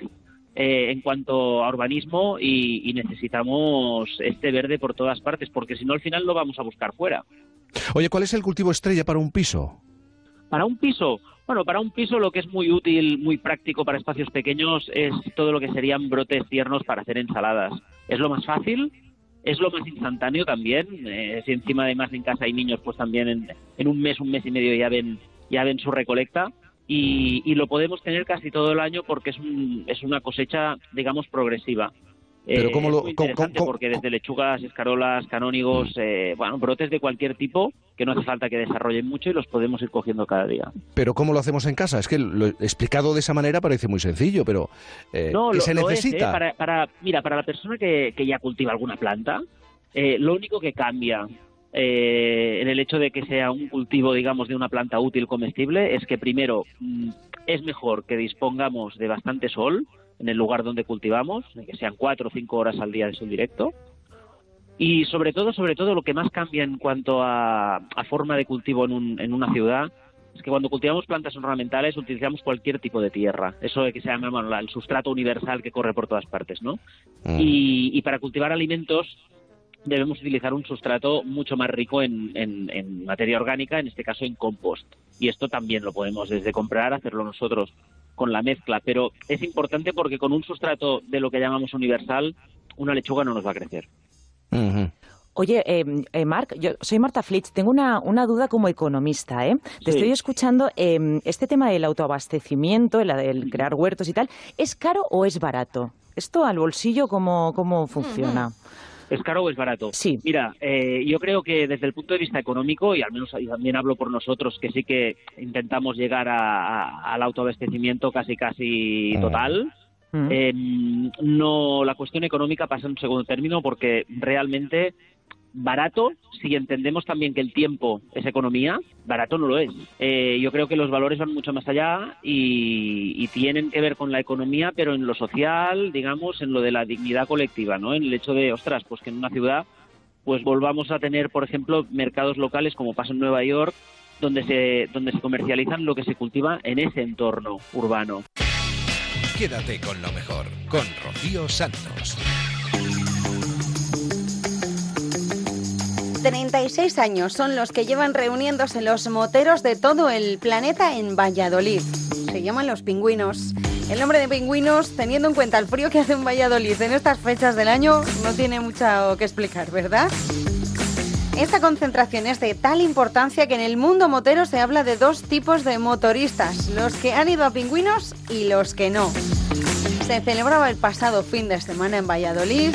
eh, en cuanto a urbanismo y, y necesitamos este verde por todas partes porque si no al final lo vamos a buscar fuera. Oye, ¿cuál es el cultivo estrella para un piso? Para un piso, bueno, para un piso lo que es muy útil, muy práctico para espacios pequeños es todo lo que serían brotes tiernos para hacer ensaladas. Es lo más fácil, es lo más instantáneo también. eh, si encima además en casa hay niños, pues también en, en un mes, un mes y medio ya ven, ya ven su recolecta. Y, y lo podemos tener casi todo el año porque es, un, es una cosecha, digamos, progresiva. Pero Eh, ¿cómo es lo- muy cómo- interesante cómo- porque desde lechugas, escarolas, canónigos, eh, bueno, brotes de cualquier tipo que no hace falta que desarrollen mucho y los podemos ir cogiendo cada día. Pero ¿cómo lo hacemos en casa? Es que lo explicado de esa manera parece muy sencillo, pero eh, No, ¿qué lo- se lo es, ¿eh? necesita? para, para- mira, para la persona que, que ya cultiva alguna planta, eh, lo único que cambia eh, en el hecho de que sea un cultivo, digamos, de una planta útil comestible es que primero mm, es mejor que dispongamos de bastante sol en el lugar donde cultivamos, que sean cuatro o cinco horas al día de sol directo. Y sobre todo, sobre todo, lo que más cambia en cuanto a, a forma de cultivo en, un- en una ciudad es que cuando cultivamos plantas ornamentales utilizamos cualquier tipo de tierra. Eso de que se llama bueno, el sustrato universal que corre por todas partes, ¿no? Y, y para cultivar alimentos debemos utilizar un sustrato mucho más rico en, en- en materia orgánica, en este caso en compost. Y esto también lo podemos desde comprar, hacerlo nosotros con la mezcla. Pero es importante porque con un sustrato de lo que llamamos universal, una lechuga no nos va a crecer. Oye, eh, eh, Marc, yo soy Marta Flitz. Tengo una, una duda como economista. ¿eh? Te Sí. estoy escuchando. eh, este tema del autoabastecimiento, el, el crear huertos y tal, ¿es caro o es barato? ¿Esto al bolsillo cómo, cómo funciona? ¿Es caro o es barato? Sí. Mira, eh, yo creo que desde el punto de vista económico, y al menos y también hablo por nosotros, que sí que intentamos llegar a- a- al autoabastecimiento casi casi total, eh, no la cuestión económica pasa en un segundo término porque realmente barato, si entendemos también que el tiempo es economía, barato no lo es. Eh, yo creo que los valores van mucho más allá y, y tienen que ver con la economía, pero en lo social, digamos, en lo de la dignidad colectiva, ¿no? En el hecho de, ostras, pues que en una ciudad pues volvamos a tener, por ejemplo, mercados locales como pasa en Nueva York, donde se, donde se comercializan lo que se cultiva en ese entorno urbano. Quédate con lo mejor, con Rocío Santos. 36 años son los que llevan reuniéndose los moteros de todo el planeta en Valladolid. Se llaman los pingüinos. El nombre de pingüinos, teniendo en cuenta el frío que hace en Valladolid en estas fechas del año, no tiene mucho que explicar, ¿verdad? Esta concentración es de tal importancia que en el mundo motero se habla de dos tipos de motoristas, los que han ido a pingüinos y los que no. Se celebraba el pasado fin de semana en Valladolid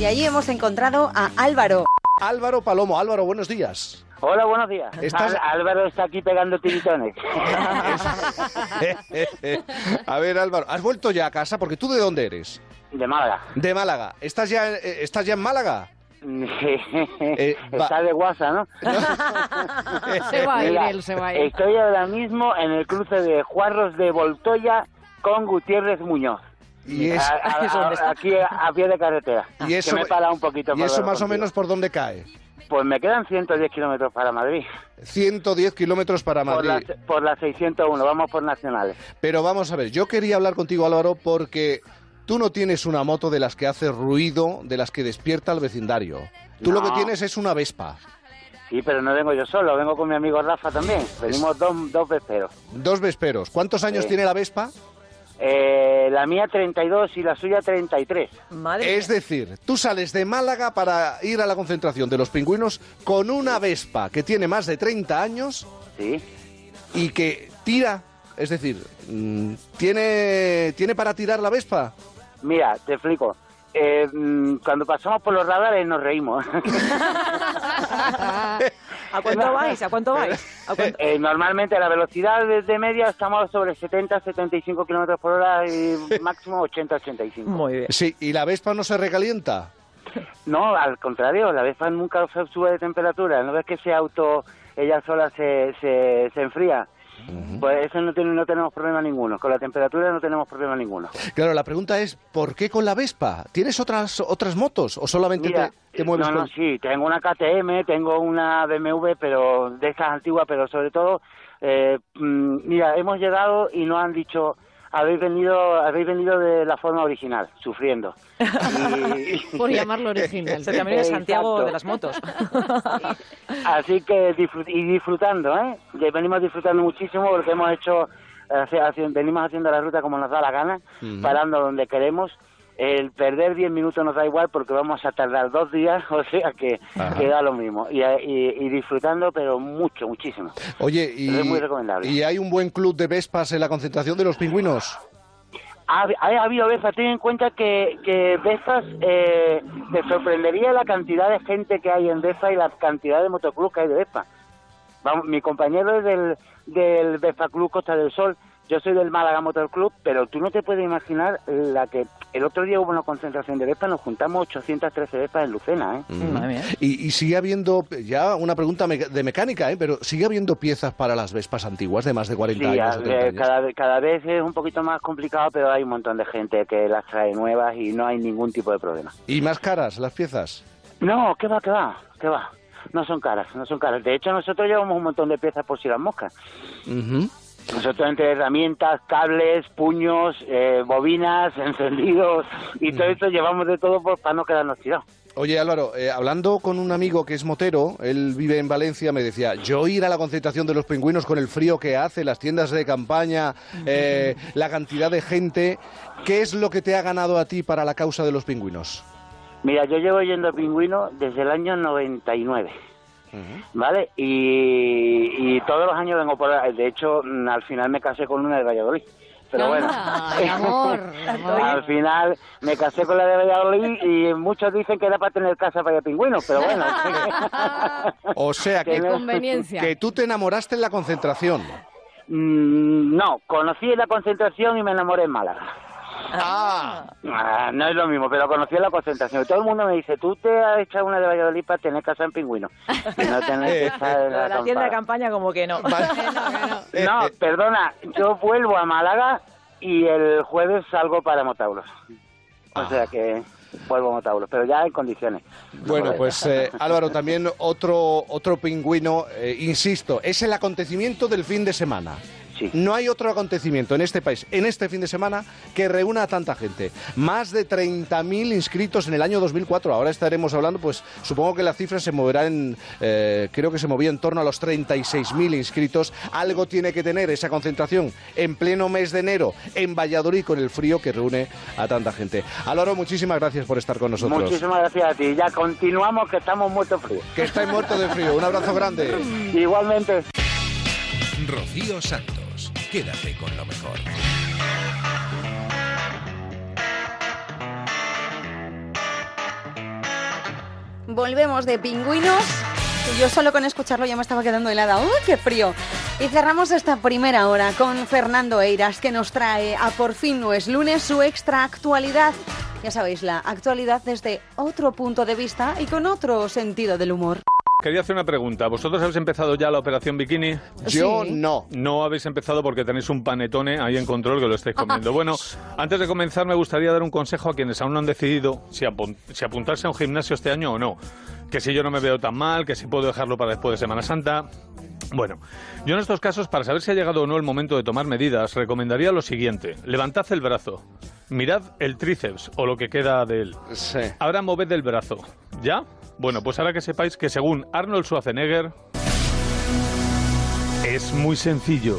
y allí hemos encontrado a Álvaro. Álvaro Palomo. Álvaro, buenos días. Hola, buenos días. Estás- Álvaro está aquí pegando tiritones. a ver, Álvaro, ¿has vuelto ya a casa? Porque tú de dónde eres? De Málaga. De Málaga. ¿Estás ya, eh, ¿estás ya en Málaga? Eh, va- está de guasa, ¿no? Se va a ir él, se va a ir. Estoy ahora mismo en el cruce de Juarros de Voltoya con Gutiérrez Muñoz. Y es- A- aquí a pie de carretera. Y eso, que me he parado un poquito. ¿Y para eso más o menos por dónde cae? Pues me quedan 110 kilómetros para Madrid. 110 kilómetros para Por Madrid. la, por la 601, vamos por nacionales. Pero vamos a ver, yo quería hablar contigo, Álvaro, porque tú no tienes una moto de las que hace ruido, de las que despierta al vecindario. Tú lo que tienes es una Vespa. Sí, pero no vengo yo solo, vengo con mi amigo Rafa también. Venimos dos, dos vesperos. Dos vesperos. ¿Cuántos años Sí. tiene la Vespa? Eh, la mía 32 y la suya 33. es decir, tú sales de Málaga para ir a la concentración de los pingüinos con una Vespa que tiene más de 30 años y que tira, es decir, mm, ¿tiene, ¿tiene para tirar la Vespa? Mira, te explico. Eh, mm, cuando pasamos por los radares nos reímos. ¿A cuánto vais? ¿A cuánto vais? ¿A cuánto? Eh, normalmente la velocidad de, de media estamos sobre 70-75 kilómetros por hora y máximo 80-85. Muy bien. Sí, ¿y la Vespa no se recalienta? No, al contrario, la Vespa nunca se sube de temperatura. ¿No ves que ese auto ella sola se, se, se enfría? Pues eso no, tiene, no tenemos problema ninguno. Con la temperatura no tenemos problema ninguno. Claro, la pregunta es, ¿por qué con la Vespa? ¿Tienes otras otras motos o solamente Mira, te, te mueves no, no, con- sí, tengo una KTM, tengo una BMW, pero de esas antiguas, pero sobre todo, eh, mm, mira, hemos llegado y nos han dicho, habéis venido, habéis venido de la forma original, sufriendo. Y- Por llamarlo original. Se también es Santiago Exacto. de las motos. Así que disfrut- y disfrutando, ¿eh? Que venimos disfrutando muchísimo porque hemos hecho, hace- venimos haciendo la ruta como nos da la gana, parando donde queremos. El perder 10 minutos nos da igual porque vamos a tardar dos días, o sea que, que da lo mismo. Y, y- y disfrutando, pero mucho, muchísimo. Oye, y, Es muy recomendable. ¿y hay un buen club de Vespas en la concentración de los pingüinos? Ha, ha habido Vespas, ten en cuenta que, que Vespas, eh, te sorprendería la cantidad de gente que hay en Vespa y la cantidad de motoclubs que hay de Vespa. Vamos, mi compañero es del, del Vespa Club Costa del Sol, yo soy del Málaga Motor Club, pero tú no te puedes imaginar la que... El otro día hubo una concentración de Vespa, nos juntamos 813 Vespas en Lucena, ¿eh? Y, y sigue habiendo, ya una pregunta de mecánica, ¿eh? pero sigue habiendo piezas para las Vespas antiguas de más de 40 Sí, años. a- 70 eh, años? cada, ve- cada vez es un poquito más complicado, pero hay un montón de gente que las trae nuevas y no hay ningún tipo de problema. ¿Y más caras las piezas? No, ¿qué va, qué va, qué va? No son caras, no son caras. De hecho, nosotros llevamos un montón de piezas por si las moscas. Ujú. Nosotros entre herramientas, cables, puños, eh, bobinas, encendidos y todo esto llevamos de todo por, para no quedarnos tirados. Oye Álvaro, eh, hablando con un amigo que es motero, él vive en Valencia, me decía, yo ir a la concentración de los pingüinos con el frío que hace, las tiendas de campaña, eh, la cantidad de gente, ¿qué es lo que te ha ganado a ti para la causa de los pingüinos? Mira, yo llevo yendo a pingüino desde el año 99. ¿Vale? Y, y todos los años vengo por ahí. De hecho, mm, al final me casé con una de Valladolid. Pero bueno, Ay, amor, amor. al final me casé con la de Valladolid y muchos dicen que era para tener casa para pingüinos, pero bueno. O sea, que, Qué conveniencia. que tú te enamoraste en la concentración. Mm, no, conocí en la concentración y me enamoré en Málaga. Ah. Ah, no es lo mismo, pero conocí la concentración. Todo el mundo me dice, tú te has echado una de Valladolid para tener casa en pingüino. Y no tener que estar en la La tienda de campaña como que no. No, perdona, yo vuelvo a Málaga y el jueves salgo para Motauros. O sea que vuelvo a Motauros, pero ya en condiciones. Bueno, pues eh, Álvaro, también otro, otro pingüino, eh, insisto, es el acontecimiento del fin de semana. No hay otro acontecimiento en este país, en este fin de semana, que reúna a tanta gente. Más de 30.000 inscritos en el año 2004. Ahora estaremos hablando, pues supongo que la cifra se moverá en, eh, creo que se movía en torno a los 36.000 inscritos. Algo tiene que tener esa concentración en pleno mes de enero en Valladolid con el frío que reúne a tanta gente. Álvaro, muchísimas gracias por estar con nosotros. Muchísimas gracias a ti. Ya continuamos que estamos muertos fríos. Que estáis muertos de frío. Un abrazo grande. Igualmente. Rocío Santos. Quédate con lo mejor. Volvemos de pingüinos. Yo solo con escucharlo ya me estaba quedando helada. ¡Uy, qué frío! Y cerramos esta primera hora con Fernando Eiras, que nos trae a Por fin no es lunes su extra actualidad. Ya sabéis, la actualidad desde otro punto de vista y con otro sentido del humor. Quería hacer una pregunta. ¿Vosotros habéis empezado ya la operación bikini? Yo Sí. no. No habéis empezado porque tenéis un panetone ahí en control que lo estáis comiendo. Bueno, antes de comenzar me gustaría dar un consejo a quienes aún no han decidido si, apun- si apuntarse a un gimnasio este año o no. Que si yo no me veo tan mal, que si puedo dejarlo para después de Semana Santa. Bueno, yo en estos casos, para saber si ha llegado o no el momento de tomar medidas, recomendaría lo siguiente. Levantad el brazo. Mirad el tríceps o lo que queda de él. Ahora moved el brazo. ¿Ya? Bueno, pues ahora que sepáis que según Arnold Schwarzenegger, es muy sencillo.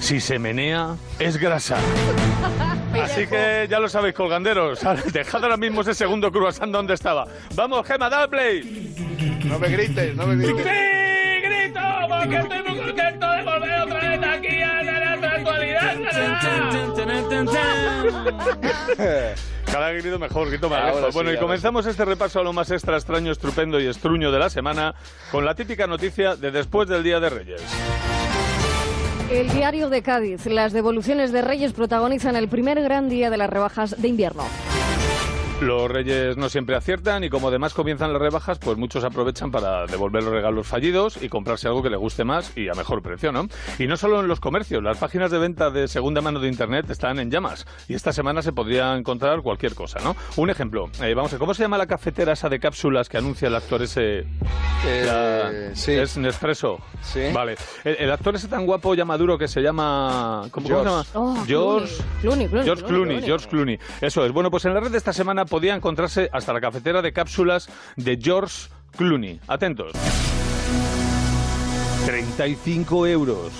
Si se menea, es grasa. Así que ya lo sabéis, colganderos. Dejad ahora mismo ese segundo croissant donde estaba. Vamos, Gema, dale play. No me grites, no me grites. ¡Sí, grito! Porque estoy muy contento de volver otra vez aquí a la actualidad. Cada grito mejor, grito más lejos. sí, Bueno, y comenzamos este repaso a lo más extra, extraño, estupendo y estruño de la semana con la típica noticia de después del Día de Reyes. El diario de Cádiz. Las devoluciones de Reyes protagonizan el primer gran día de las rebajas de invierno. Los reyes no siempre aciertan y como además comienzan las rebajas, pues muchos aprovechan para devolver los regalos fallidos y comprarse algo que les guste más y a mejor precio, ¿no? Y no solo en los comercios, las páginas de venta de segunda mano de Internet están en llamas y esta semana se podría encontrar cualquier cosa, ¿no? Un ejemplo, eh, vamos a ver, ¿cómo se llama la cafetera esa de cápsulas que anuncia el actor ese? La- sí. Es Nespresso. Sí. Vale. El, el actor ese tan guapo ya maduro que se llama... ¿Cómo, cómo se llama? George. Oh, George... Clooney, Clooney, George Clooney, Clooney, George Clooney. Eso es. Bueno, pues en la red de esta semana podía encontrarse hasta la cafetera de cápsulas de George Clooney. Atentos. 35 euros.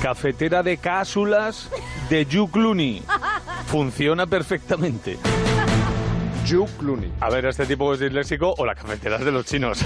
Cafetera de cápsulas de Yu Clooney. Funciona perfectamente. Yu Clooney. A ver, este tipo es disléxico o la cafetera es de los chinos.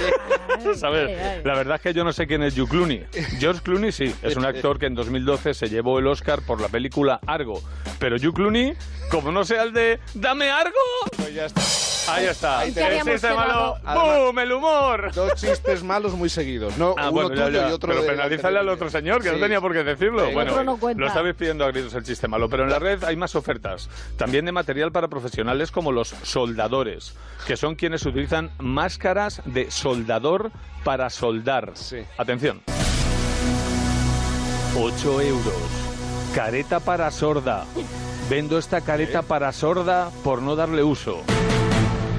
¿Sabes? La verdad es que yo no sé quién es Yu Clooney. George Clooney sí, es un actor que en 2012 se llevó el Oscar por la película Argo. Pero Yu Clooney, como no sea el de ¡Dame Argo! Pues ya está. Ahí está. Ahí El chiste malo. ¡Bum! ¡El humor! Dos chistes malos muy seguidos. No, Ah, uno bueno, tuyo ya. y otro Pero penalízale al otro señor, que Sí. no tenía por qué decirlo. Bueno, no cuenta. lo estabais pidiendo a gritos el chiste malo. Pero en la red hay más ofertas. También de material para profesionales como los soldadores, que son quienes utilizan máscaras de soldador para soldar. Atención. 8 euros. Careta para sorda. Vendo esta careta para sorda por no darle uso.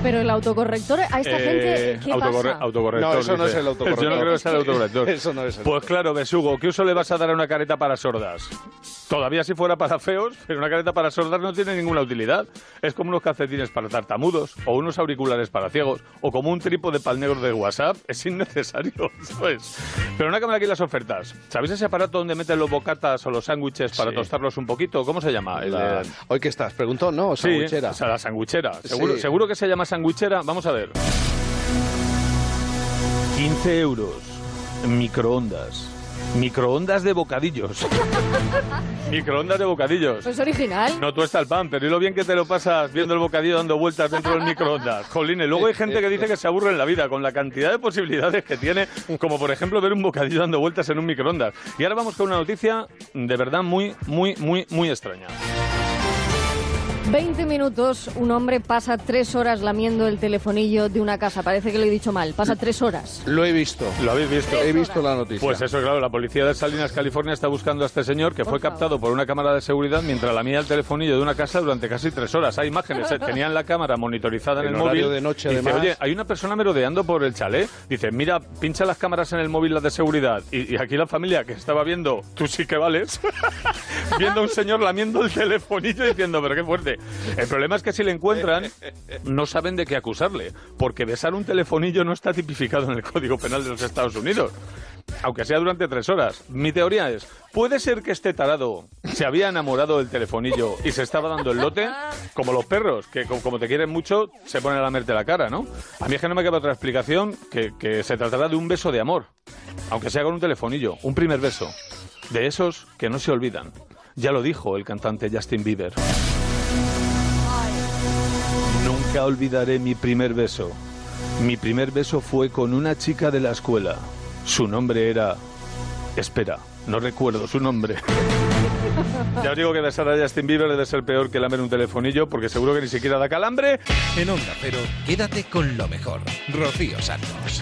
Pero el autocorrector, a esta Eh, gente, ¿qué autocorre- pasa? autocorrector. No, eso no dice. es el autocorrector. Yo no creo que sea el autocorrector. Eso no es el Pues claro, Besugo, ¿qué uso le vas a dar a una careta para sordas? Todavía si fuera para feos, pero una careta para sordas no tiene ninguna utilidad. Es como unos calcetines para tartamudos, o unos auriculares para ciegos, o como un trípode el negro de WhatsApp. Es innecesario, ¿sabes? Pero una cámara aquí las ofertas. ¿Sabéis ese aparato donde meten los bocatas o los sándwiches para Sí. tostarlos un poquito? ¿Cómo se llama? La- de- Hoy que estás, preguntó, ¿no? Sí, Sandwichera. o sea, la sanguichera. Seguro, Sí. seguro que se llama sanguichera. Vamos a ver. 15 euros. Microondas. Microondas de bocadillos. Microondas de bocadillos. Es original. No tuesta el pan, pero y lo bien que te lo pasas viendo el bocadillo dando vueltas dentro del microondas. Jolines, luego hay gente que dice que se aburre en la vida con la cantidad de posibilidades que tiene, como por ejemplo ver un bocadillo dando vueltas en un microondas. Y ahora vamos con una noticia de verdad muy, muy, muy, muy extraña. 20 minutos, un hombre pasa tres horas lamiendo el telefonillo de una casa. Parece que lo he dicho mal. Pasa tres horas. Lo he visto. ¿Lo habéis visto? He visto la noticia. Pues eso, claro, la policía de Salinas, California está buscando a este señor que fue captado por una cámara de seguridad mientras lamía el telefonillo de una casa durante casi tres horas. Hay imágenes, eh, tenían la cámara monitorizada en En el horario móvil. de noche, Dice, además. oye, hay una persona merodeando por el chalet. Dice, mira, pincha las cámaras en el móvil, las de seguridad. Y, y aquí la familia que estaba viendo, tú sí que vales, viendo a un señor lamiendo el telefonillo diciendo, pero qué fuerte. El problema es que si le encuentran, no saben de qué acusarle, porque besar un telefonillo no está tipificado en el Código Penal de los Estados Unidos. Aunque sea durante tres horas. Mi teoría es, ¿puede ser que este tarado se había enamorado del telefonillo y se estaba dando el lote? Como los perros, que co- como te quieren mucho, se ponen a lamerte la cara, ¿no? A mí es que no me queda otra explicación que, que se tratará de un beso de amor. Aunque sea con un telefonillo, un primer beso. De esos que no se olvidan. Ya lo dijo el cantante Justin Bieber. Nunca olvidaré mi primer beso. Mi primer beso fue con una chica de la escuela. Su nombre era... Espera, no recuerdo su nombre. Ya os digo que besar a Justin Bieber debe ser peor que lamer un telefonillo porque seguro que ni siquiera da calambre. En Onda Cero, quédate con lo mejor. Rocío Santos.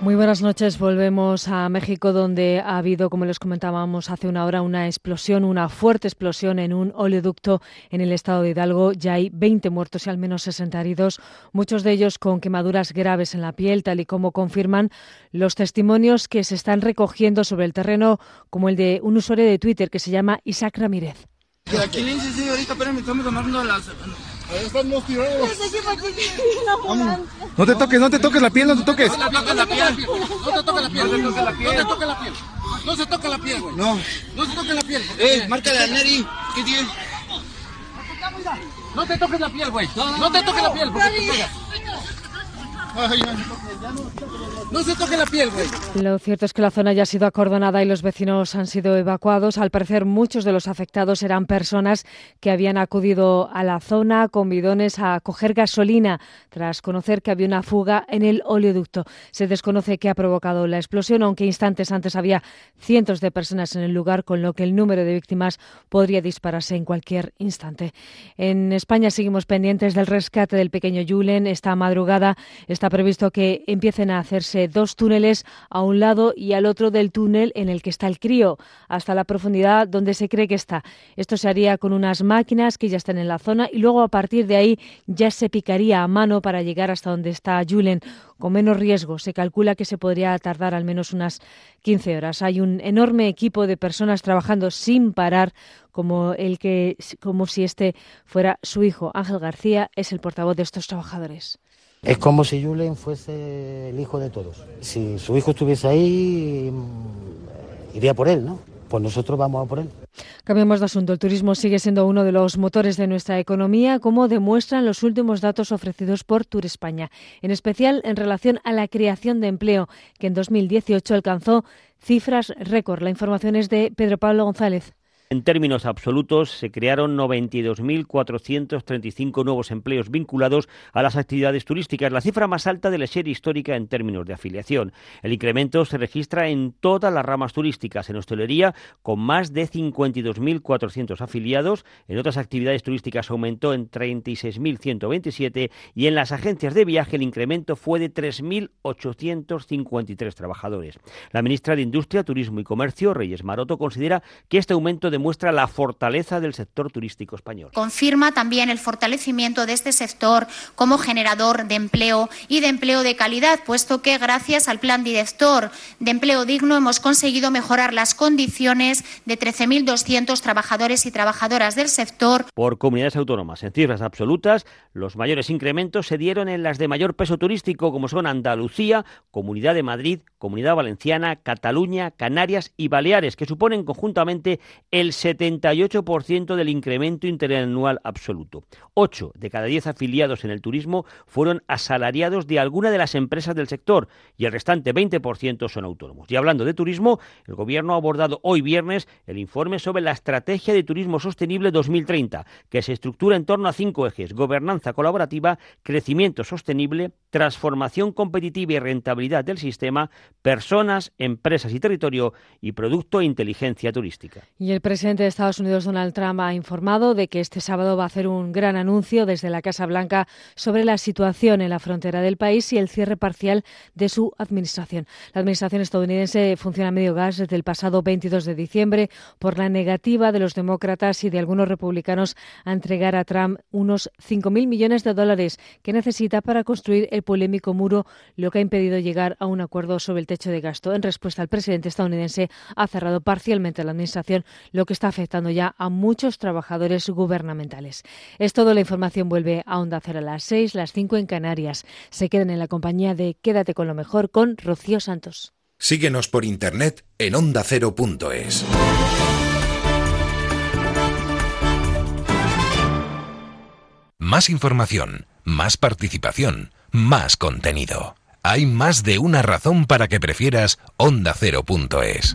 Muy buenas noches. Volvemos a México, donde ha habido, como les comentábamos hace una hora, una explosión, una fuerte explosión en un oleoducto en el estado de Hidalgo. Ya hay 20 muertos y al menos 60 heridos, muchos de ellos con quemaduras graves en la piel, tal y como confirman los testimonios que se están recogiendo sobre el terreno, como el de un usuario de Twitter que se llama Isaac Ramírez. Aquí sí, ahorita, estamos las... Estamos tirados. No te toques, no te toques la piel, no te toques. No te toques la piel. No te toques la piel. No te toques la piel. No te toques la piel. No se toca la piel, güey. No. No se toque la piel. Eh, márcale a Neri. ¿Qué tiene? No te toques la piel, güey. No te toques la piel porque te pegas. No se toque la piel, güey. Lo cierto es que la zona ya ha sido acordonada y los vecinos han sido evacuados. Al parecer, muchos de los afectados eran personas que habían acudido a la zona con bidones a coger gasolina tras conocer que había una fuga en el oleoducto. Se desconoce qué ha provocado la explosión, aunque instantes antes había cientos de personas en el lugar, con lo que el número de víctimas podría dispararse en cualquier instante. En España seguimos pendientes del rescate del pequeño Julen. Esta madrugada está previsto que empiecen a hacerse dos túneles a un lado y al otro del túnel en el que está el crío, hasta la profundidad donde se cree que está. Esto se haría con unas máquinas que ya están en la zona y luego a partir de ahí ya se picaría a mano para llegar hasta donde está Julen con menos riesgo. Se calcula que se podría tardar al menos unas 15 horas. Hay un enorme equipo de personas trabajando sin parar como el que como si este fuera su hijo. Ángel García es el portavoz de estos trabajadores. Es como si Julen fuese el hijo de todos. Si su hijo estuviese ahí, mm, iría por él, ¿no? Pues nosotros vamos a por él. Cambiamos de asunto. El turismo sigue siendo uno de los motores de nuestra economía, como demuestran los últimos datos ofrecidos por Tour España, en especial en relación a la creación de empleo, que en 2018 alcanzó cifras récord. La información es de Pedro Pablo González. En términos absolutos, se crearon 92.435 nuevos empleos vinculados a las actividades turísticas, la cifra más alta de la serie histórica en términos de afiliación. El incremento se registra en todas las ramas turísticas, en hostelería, con más de 52.400 afiliados, en otras actividades turísticas aumentó en 36.127 y en las agencias de viaje el incremento fue de 3.853 trabajadores. La ministra de Industria, Turismo y Comercio, Reyes Maroto, considera que este aumento de demuestra la fortaleza del sector turístico español. Confirma también el fortalecimiento de este sector como generador de empleo y de empleo de calidad, puesto que gracias al plan director de empleo digno hemos conseguido mejorar las condiciones de 13.200 trabajadores y trabajadoras del sector. Por comunidades autónomas, en cifras absolutas, los mayores incrementos se dieron en las de mayor peso turístico, como son Andalucía, Comunidad de Madrid, Comunidad Valenciana, Cataluña, Canarias y Baleares, que suponen conjuntamente el 78% del incremento interanual absoluto. Ocho de cada diez afiliados en el turismo fueron asalariados de alguna de las empresas del sector y el restante 20% son autónomos. Y hablando de turismo, el Gobierno ha abordado hoy viernes el informe sobre la Estrategia de Turismo Sostenible 2030, que se estructura en torno a cinco ejes, gobernanza colaborativa, crecimiento sostenible, transformación competitiva y rentabilidad del sistema, personas, empresas y territorio y producto e inteligencia turística. Y el presidente de Estados Unidos, Donald Trump, ha informado de que este sábado va a hacer un gran anuncio desde la Casa Blanca sobre la situación en la frontera del país y el cierre parcial de su administración. La administración estadounidense funciona a medio gas desde el pasado 22 de diciembre por la negativa de los demócratas y de algunos republicanos a entregar a Trump unos 5.000 millones de dólares que necesita para construir el polémico muro, lo que ha impedido llegar a un acuerdo sobre el techo de gasto. En respuesta, el presidente estadounidense ha cerrado parcialmente la administración, lo que está afectando ya a muchos trabajadores gubernamentales. Es todo. La información vuelve a Onda Cero a las 6, las 5 en Canarias. Se quedan en la compañía de Quédate con lo mejor con Rocío Santos. Síguenos por internet en ondacero.es. Más información, más participación, más contenido. Hay más de una razón para que prefieras ondacero.es.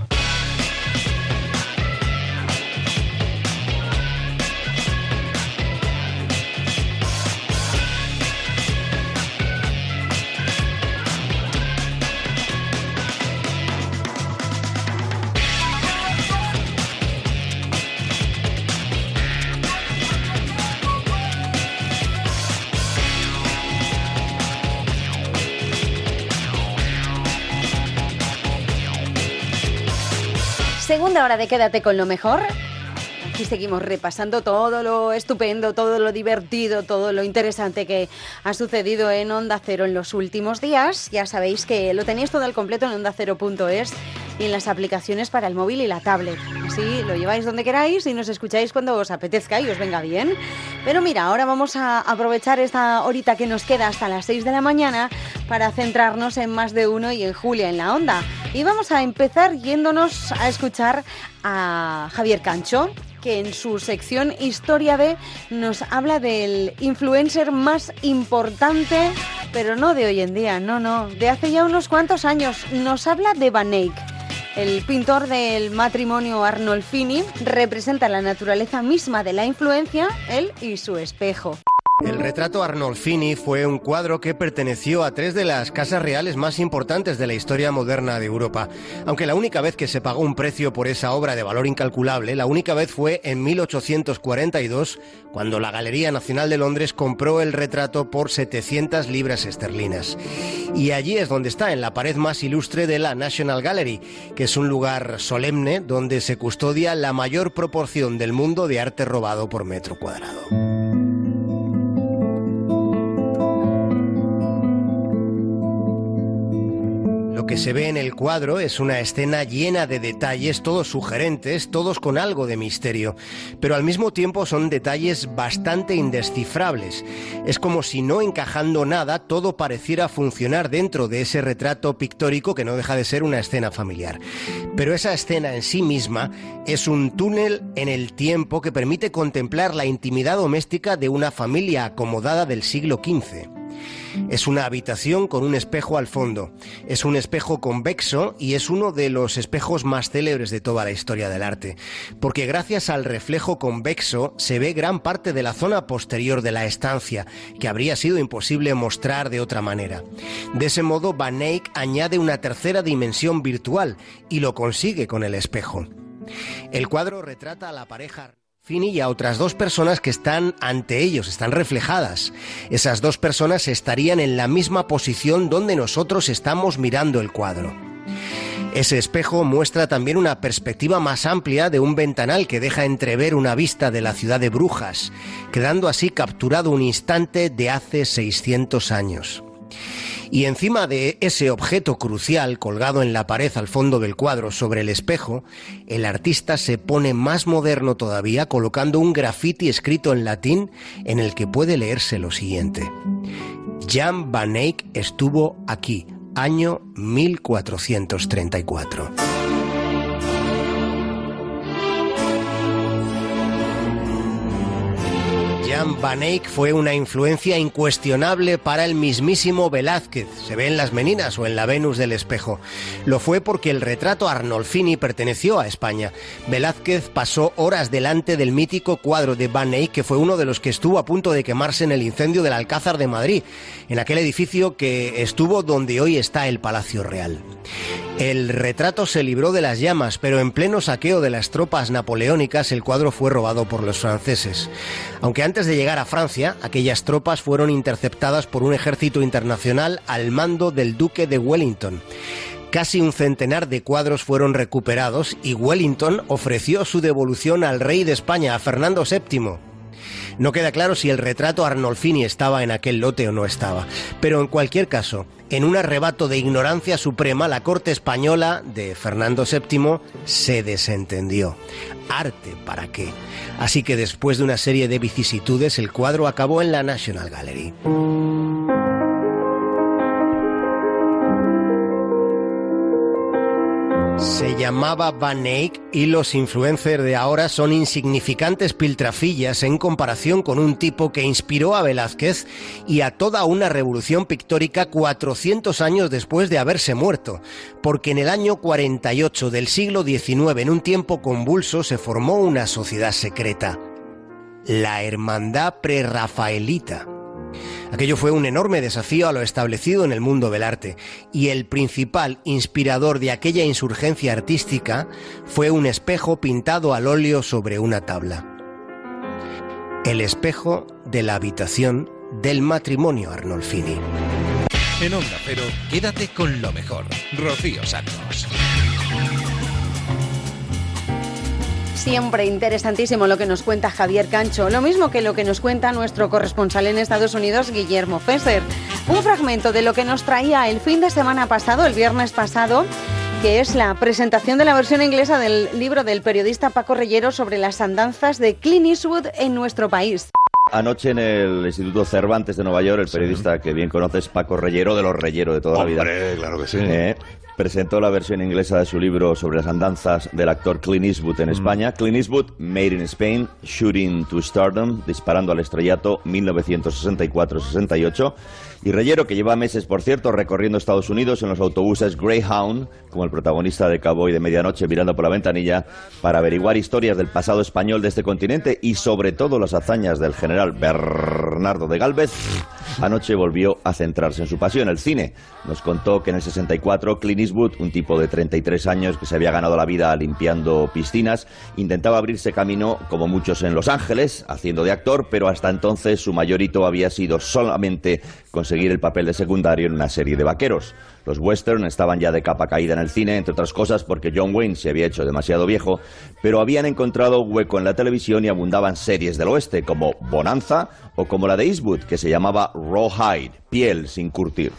Segunda hora de Quédate con lo mejor. Aquí seguimos repasando todo lo estupendo, todo lo divertido, todo lo interesante que ha sucedido en Onda Cero en los últimos días. Ya sabéis que lo tenéis todo al completo en ondacero.es y en las aplicaciones para el móvil y la tablet. Así lo lleváis donde queráis y nos escucháis cuando os apetezca y os venga bien. Pero mira, ahora vamos a aprovechar esta horita que nos queda hasta las 6 de la mañana para centrarnos en más de uno y en Julia en la onda. Y vamos a empezar yéndonos a escuchar a Javier Cancho, que en su sección Historia de nos habla del influencer más importante, pero no de hoy en día, no, no, de hace ya unos cuantos años. Nos habla de Van Eyck. El pintor del matrimonio Arnolfini representa la naturaleza misma de la influencia, él y su espejo. El retrato Arnolfini fue un cuadro que perteneció a tres de las casas reales más importantes de la historia moderna de Europa. Aunque la única vez que se pagó un precio por esa obra de valor incalculable, la única vez fue en 1842, cuando la Galería Nacional de Londres compró el retrato por 700 libras esterlinas. Y allí es donde está, en la pared más ilustre de la National Gallery, que es un lugar solemne donde se custodia la mayor proporción del mundo de arte robado por metro cuadrado. Lo que se ve en el cuadro es una escena llena de detalles, todos sugerentes, todos con algo de misterio, pero al mismo tiempo son detalles bastante indescifrables. Es como si no encajando nada todo pareciera funcionar dentro de ese retrato pictórico que no deja de ser una escena familiar. Pero esa escena en sí misma es un túnel en el tiempo que permite contemplar la intimidad doméstica de una familia acomodada del siglo XV. Es una habitación con un espejo al fondo. Es un espejo convexo y es uno de los espejos más célebres de toda la historia del arte, porque gracias al reflejo convexo se ve gran parte de la zona posterior de la estancia, que habría sido imposible mostrar de otra manera. De ese modo, Van Eyck añade una tercera dimensión virtual y lo consigue con el espejo. El cuadro retrata a la pareja Y a otras dos personas que están ante ellos, están reflejadas. Esas dos personas estarían en la misma posición donde nosotros estamos mirando el cuadro. Ese espejo muestra también una perspectiva más amplia de un ventanal que deja entrever una vista de la ciudad de Brujas, quedando así capturado un instante de hace 600 años. Y encima de ese objeto crucial colgado en la pared al fondo del cuadro sobre el espejo, el artista se pone más moderno todavía colocando un grafiti escrito en latín en el que puede leerse lo siguiente. Jan van Eyck estuvo aquí, año 1434. Van Eyck fue una influencia incuestionable para el mismísimo Velázquez. Se ve en las Meninas o en la Venus del Espejo. Lo fue porque el retrato Arnolfini perteneció a España. Velázquez pasó horas delante del mítico cuadro de Van Eyck, que fue uno de los que estuvo a punto de quemarse en el incendio del Alcázar de Madrid, en aquel edificio que estuvo donde hoy está el Palacio Real. El retrato se libró de las llamas, pero en pleno saqueo de las tropas napoleónicas el cuadro fue robado por los franceses. Aunque antes de llegar a Francia, aquellas tropas fueron interceptadas por un ejército internacional al mando del duque de Wellington. Casi un centenar de cuadros fueron recuperados y Wellington ofreció su devolución al rey de España, a Fernando VII. No queda claro si el retrato Arnolfini estaba en aquel lote o no estaba, pero en cualquier caso, en un arrebato de ignorancia suprema, la corte española de Fernando VII se desentendió. ¿Arte para qué? Así que después de una serie de vicisitudes, el cuadro acabó en la National Gallery. Se llamaba Van Eyck y los influencers de ahora son insignificantes piltrafillas en comparación con un tipo que inspiró a Velázquez y a toda una revolución pictórica 400 años después de haberse muerto, porque en el año 48 del siglo XIX, en un tiempo convulso, se formó una sociedad secreta, la Hermandad Prerrafaelita. Aquello fue un enorme desafío a lo establecido en el mundo del arte, y el principal inspirador de aquella insurgencia artística fue un espejo pintado al óleo sobre una tabla. El espejo de la habitación del matrimonio Arnolfini. En Onda Cero, quédate con lo mejor. Rocío Santos. Siempre interesantísimo lo que nos cuenta Javier Cancho, lo mismo que lo que nos cuenta nuestro corresponsal en Estados Unidos, Guillermo Fesser. Un fragmento de lo que nos traía el fin de semana pasado, el viernes pasado, que es la presentación de la versión inglesa del libro del periodista Paco Reyero sobre las andanzas de Clint Eastwood en nuestro país. Anoche en el Instituto Cervantes de Nueva York, el periodista que bien conoces, Paco Reyero, de los Reyero de toda la vida. Hombre, claro que sí. Eh, presentó la versión inglesa de su libro sobre las andanzas del actor Clint Eastwood Mm. en España. Clint Eastwood, Made in Spain, Shooting to Stardom, disparando al estrellato 1964-68. Y Reyero, que lleva meses, por cierto, recorriendo Estados Unidos en los autobuses Greyhound, como el protagonista de Cowboy de Medianoche mirando por la ventanilla, para averiguar historias del pasado español de este continente y sobre todo las hazañas del general Bernardo de Galvez, anoche volvió a centrarse en su pasión, el cine. Nos contó que en el 64 Clint Eastwood, un tipo de 33 años que se había ganado la vida limpiando piscinas, intentaba abrirse camino, como muchos en Los Ángeles, haciendo de actor, pero hasta entonces su mayor hito había sido solamente conseguir el papel de secundario en una serie de vaqueros. Los western estaban ya de capa caída en el cine, entre otras cosas porque John Wayne se había hecho demasiado viejo, pero habían encontrado hueco en la televisión y abundaban series del oeste como Bonanza o como la de Eastwood, que se llamaba Rawhide, piel sin curtir.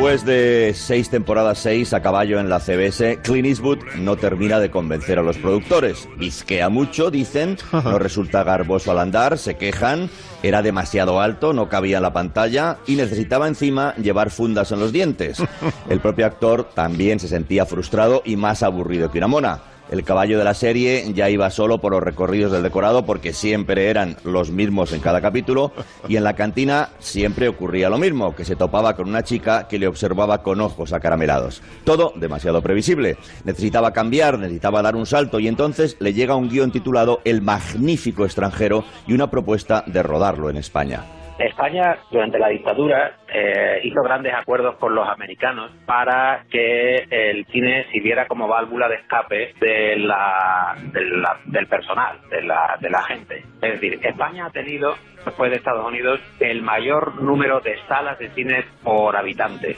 Después de seis temporadas, seis a caballo en la CBS, Clint Eastwood no termina de convencer a los productores. Bizquea mucho, dicen, no resulta garboso al andar, se quejan, era demasiado alto, no cabía en la pantalla y necesitaba encima llevar fundas en los dientes. El propio actor también se sentía frustrado y más aburrido que una mona. El caballo de la serie ya iba solo por los recorridos del decorado porque siempre eran los mismos en cada capítulo y en la cantina siempre ocurría lo mismo, que se topaba con una chica que le observaba con ojos acaramelados. Todo demasiado previsible. Necesitaba cambiar, necesitaba dar un salto y entonces le llega un guion titulado El magnífico extranjero y una propuesta de rodarlo en España. España, durante la dictadura, eh, hizo grandes acuerdos con los americanos para que el cine sirviera como válvula de escape de la, de la- del personal, de la, de la gente. Es decir, España ha tenido, después de Estados Unidos, el mayor número de salas de cine por habitante.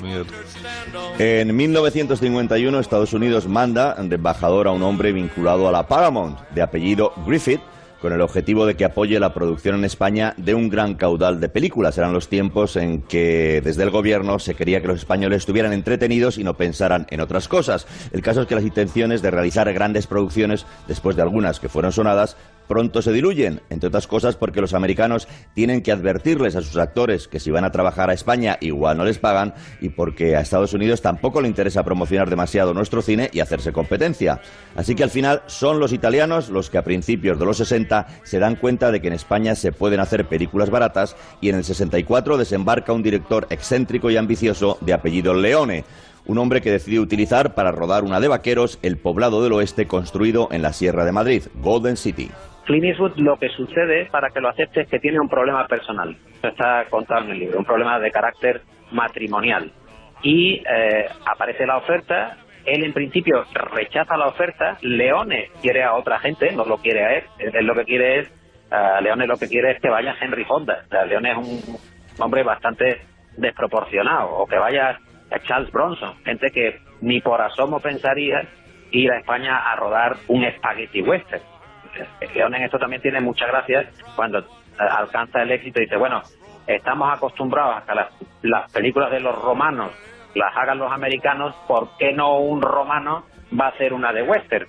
En 1951 Estados Unidos manda de embajador a un hombre vinculado a la Paramount, de apellido Griffith, con el objetivo de que apoye la producción en España de un gran caudal de películas. Eran los tiempos en que desde el gobierno se quería que los españoles estuvieran entretenidos y no pensaran en otras cosas. El caso es que las intenciones de realizar grandes producciones, después de algunas que fueron sonadas, pronto se diluyen, entre otras cosas porque los americanos tienen que advertirles a sus actores que si van a trabajar a España igual no les pagan y porque a Estados Unidos tampoco le interesa promocionar demasiado nuestro cine y hacerse competencia. Así que al final son los italianos los que a principios de los 60 se dan cuenta de que en España se pueden hacer películas baratas y en el 64 desembarca un director excéntrico y ambicioso de apellido Leone un hombre que decidió utilizar para rodar una de vaqueros el poblado del oeste construido en la Sierra de Madrid, Golden City. Clint Eastwood lo que sucede para que lo acepte es que tiene un problema personal. Está contado en el libro, un problema de carácter matrimonial. Y eh, aparece la oferta, él en principio rechaza la oferta, Leone quiere a otra gente, no lo quiere a él, él lo que quiere es, eh, Leone lo que quiere es que vaya Henry Fonda. O sea, Leone es un hombre bastante desproporcionado, o que vaya a Charles Bronson, gente que ni por asomo pensaría ir a España a rodar un spaghetti western. León en esto también tiene mucha gracia cuando eh, alcanza el éxito y dice, bueno, estamos acostumbrados a que las, las películas de los romanos las hagan los americanos, ¿por qué no un romano va a hacer una de western?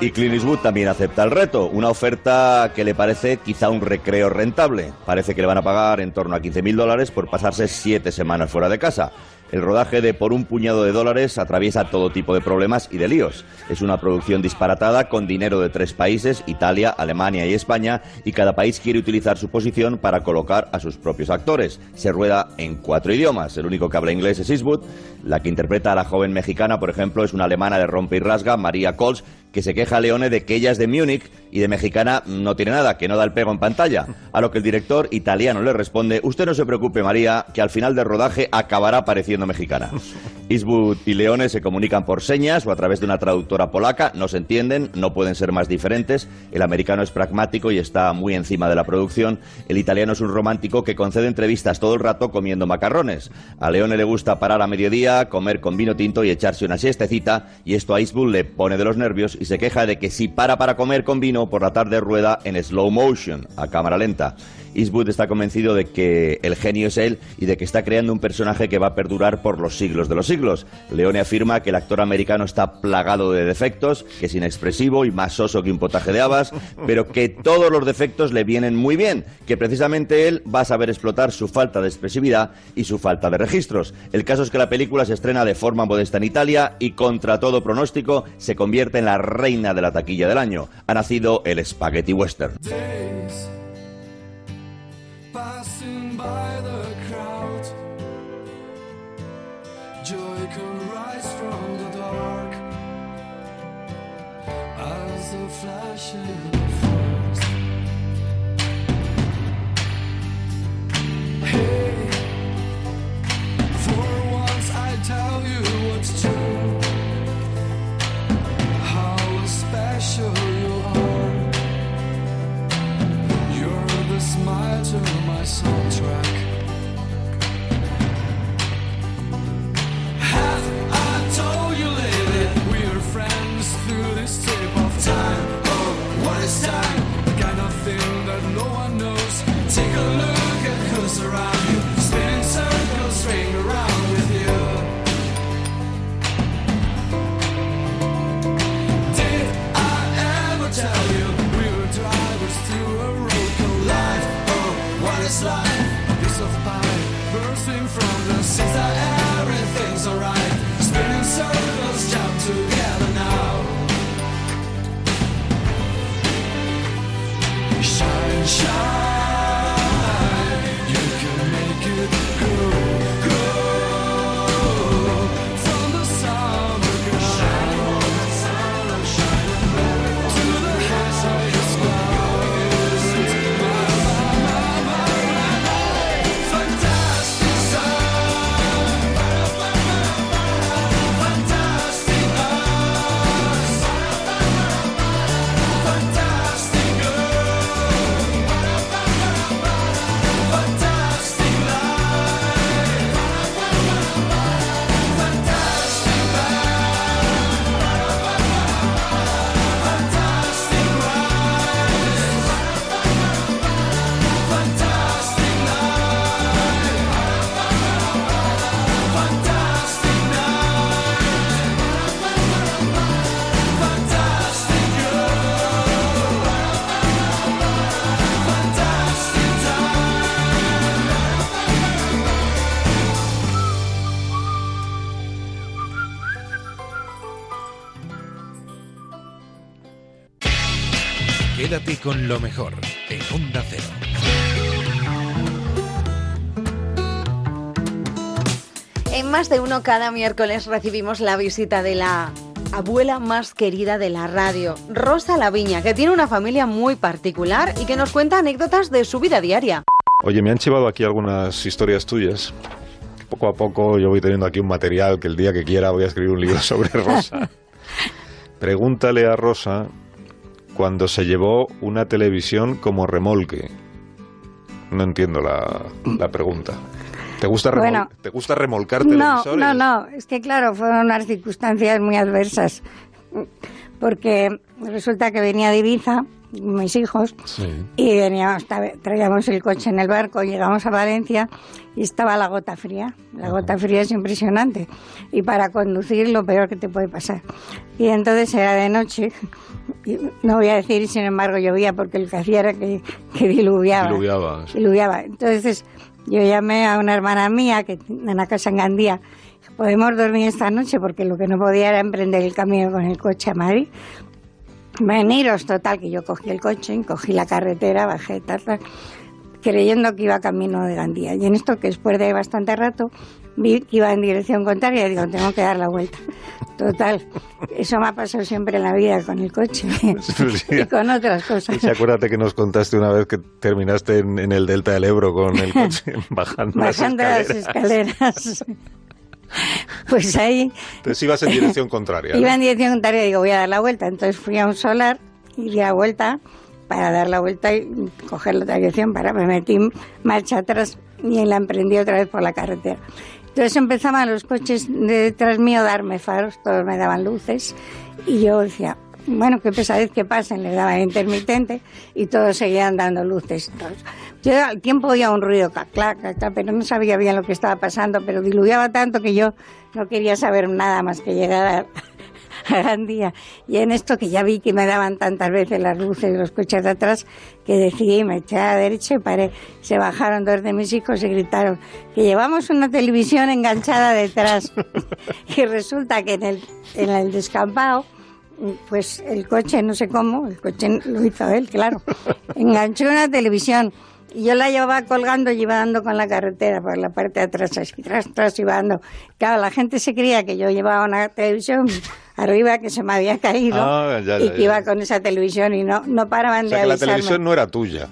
Y Clint Eastwood también acepta el reto, una oferta que le parece quizá un recreo rentable. Parece que le van a pagar en torno a 15.000 dólares por pasarse siete semanas fuera de casa. El rodaje de Por un puñado de dólares atraviesa todo tipo de problemas y de líos. Es una producción disparatada con dinero de tres países, Italia, Alemania y España, y cada país quiere utilizar su posición para colocar a sus propios actores. Se rueda en cuatro idiomas. El único que habla inglés es Eastwood. La que interpreta a la joven mexicana, por ejemplo, es una alemana de rompe y rasga, María Cols, que se queja a Leone de que ella es de Múnich y de mexicana no tiene nada, que no da el pego en pantalla. A lo que el director italiano le responde, usted no se preocupe María, que al final del rodaje acabará pareciendo mexicana. Eastwood y Leone se comunican por señas o a través de una traductora polaca, no se entienden, no pueden ser más diferentes. El americano es pragmático y está muy encima de la producción. El italiano es un romántico que concede entrevistas todo el rato comiendo macarrones. A Leone le gusta parar a mediodía, comer con vino tinto y echarse una siestecita, y esto a Eastwood le pone de los nervios y se queja de que si para para comer con vino, por la tarde rueda en slow motion, a cámara lenta. Eastwood está convencido de que el genio es él y de que está creando un personaje que va a perdurar por los siglos de los siglos. Leone afirma que el actor americano está plagado de defectos, que es inexpresivo y más soso que un potaje de habas, pero que todos los defectos le vienen muy bien, que precisamente él va a saber explotar su falta de expresividad y su falta de registros. El caso es que la película se estrena de forma modesta en Italia y contra todo pronóstico se convierte en la reina de la taquilla del año. Ha nacido el Spaghetti Western. by the crowd. Joy can rise from the dark as a flashing force. special you are. You're the smile to soundtrack. Con lo mejor en Onda Cero. En más de uno cada miércoles recibimos la visita de la abuela más querida de la radio, Rosa Laviña, que tiene una familia muy particular y que nos cuenta anécdotas de su vida diaria. Oye, me han chivado aquí algunas historias tuyas. Poco a poco yo voy teniendo aquí un material que el día que quiera voy a escribir un libro sobre Rosa. Pregúntale a Rosa cuando se llevó una televisión como remolque. No entiendo la, la pregunta. ¿Te gusta, remol- Bueno. ¿Te gusta remolcar No, televisores? no, no, es que claro, fueron unas circunstancias muy adversas, porque resulta que venía de Ibiza, mis hijos, y veníamos, tra- traíamos el coche en el barco, llegamos a Valencia y estaba la gota fría. La gota fría es impresionante y para conducir lo peor que te puede pasar. Y entonces era de noche, y no voy a decir, sin embargo llovía porque lo que hacía era que, que diluviaba. Diluviaba, sí. Diluviaba. Entonces yo llamé a una hermana mía que en una casa en Gandía. Podemos dormir esta noche porque lo que no podía era emprender el camino con el coche a Madrid. Veniros, total, que yo cogí el coche, cogí la carretera, bajé, tal, tal, creyendo que iba camino de Gandía. Y en esto, que después de bastante rato, vi que iba en dirección contraria y digo, tengo que dar la vuelta. Total, eso me ha pasado siempre en la vida con el coche y con otras cosas. Sí, acuérdate que nos contaste una vez que terminaste en, en el delta del Ebro con el coche bajando, Bajando las las escaleras. Pues ahí Entonces ibas en dirección contraria. ¿no? Iba en dirección contraria y digo, voy a dar la vuelta. Entonces fui a un solar y di la vuelta para dar la vuelta y coger la otra dirección. Para, me metí marcha atrás y la emprendí otra vez por la carretera. Entonces empezaban los coches de detrás mío a darme faros, todos me daban luces y yo decía, bueno, qué pesadez que pasen, les daba intermitente y todos seguían dando luces. Entonces, yo al tiempo oía un ruido, clac, clac, pero no sabía bien lo que estaba pasando, pero diluviaba tanto que yo no quería saber nada más que llegar a, a Gandía. Y en esto que ya vi que me daban tantas veces las luces de los coches de atrás, que decidí, me eché a la derecha y paré. Se bajaron dos de mis hijos y gritaron que llevamos una televisión enganchada detrás. y resulta que en el, en el descampado pues el coche, no sé cómo, el coche lo hizo él, claro, enganchó una televisión y yo la llevaba colgando y iba dando con la carretera por la parte de atrás, así, tras, tras, iba dando. Claro, la gente se creía que yo llevaba una televisión arriba que se me había caído Ah, ya, y que ya. iba con esa televisión y no, no paraban O sea de que la avisarme. televisión no era tuya.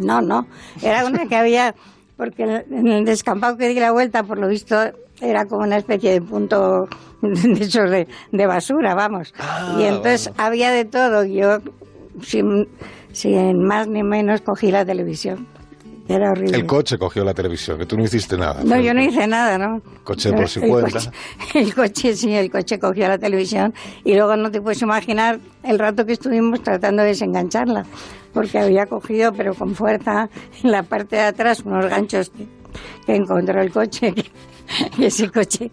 No, no, era una que había, porque en el descampado que di la vuelta, por lo visto, era como una especie de punto de esos de, de basura, vamos. y entonces había de todo, yo sin, sin más ni menos cogí la televisión. Era horrible. El coche cogió la televisión, que tú no hiciste nada. No, yo no hice nada, ¿no? Coche por El su cuenta. coche- El coche, sí, el coche cogió la televisión y luego no te puedes imaginar el rato que estuvimos tratando de desengancharla, porque había cogido, pero con fuerza, en la parte de atrás unos ganchos que, que encontró el coche, que, ese coche...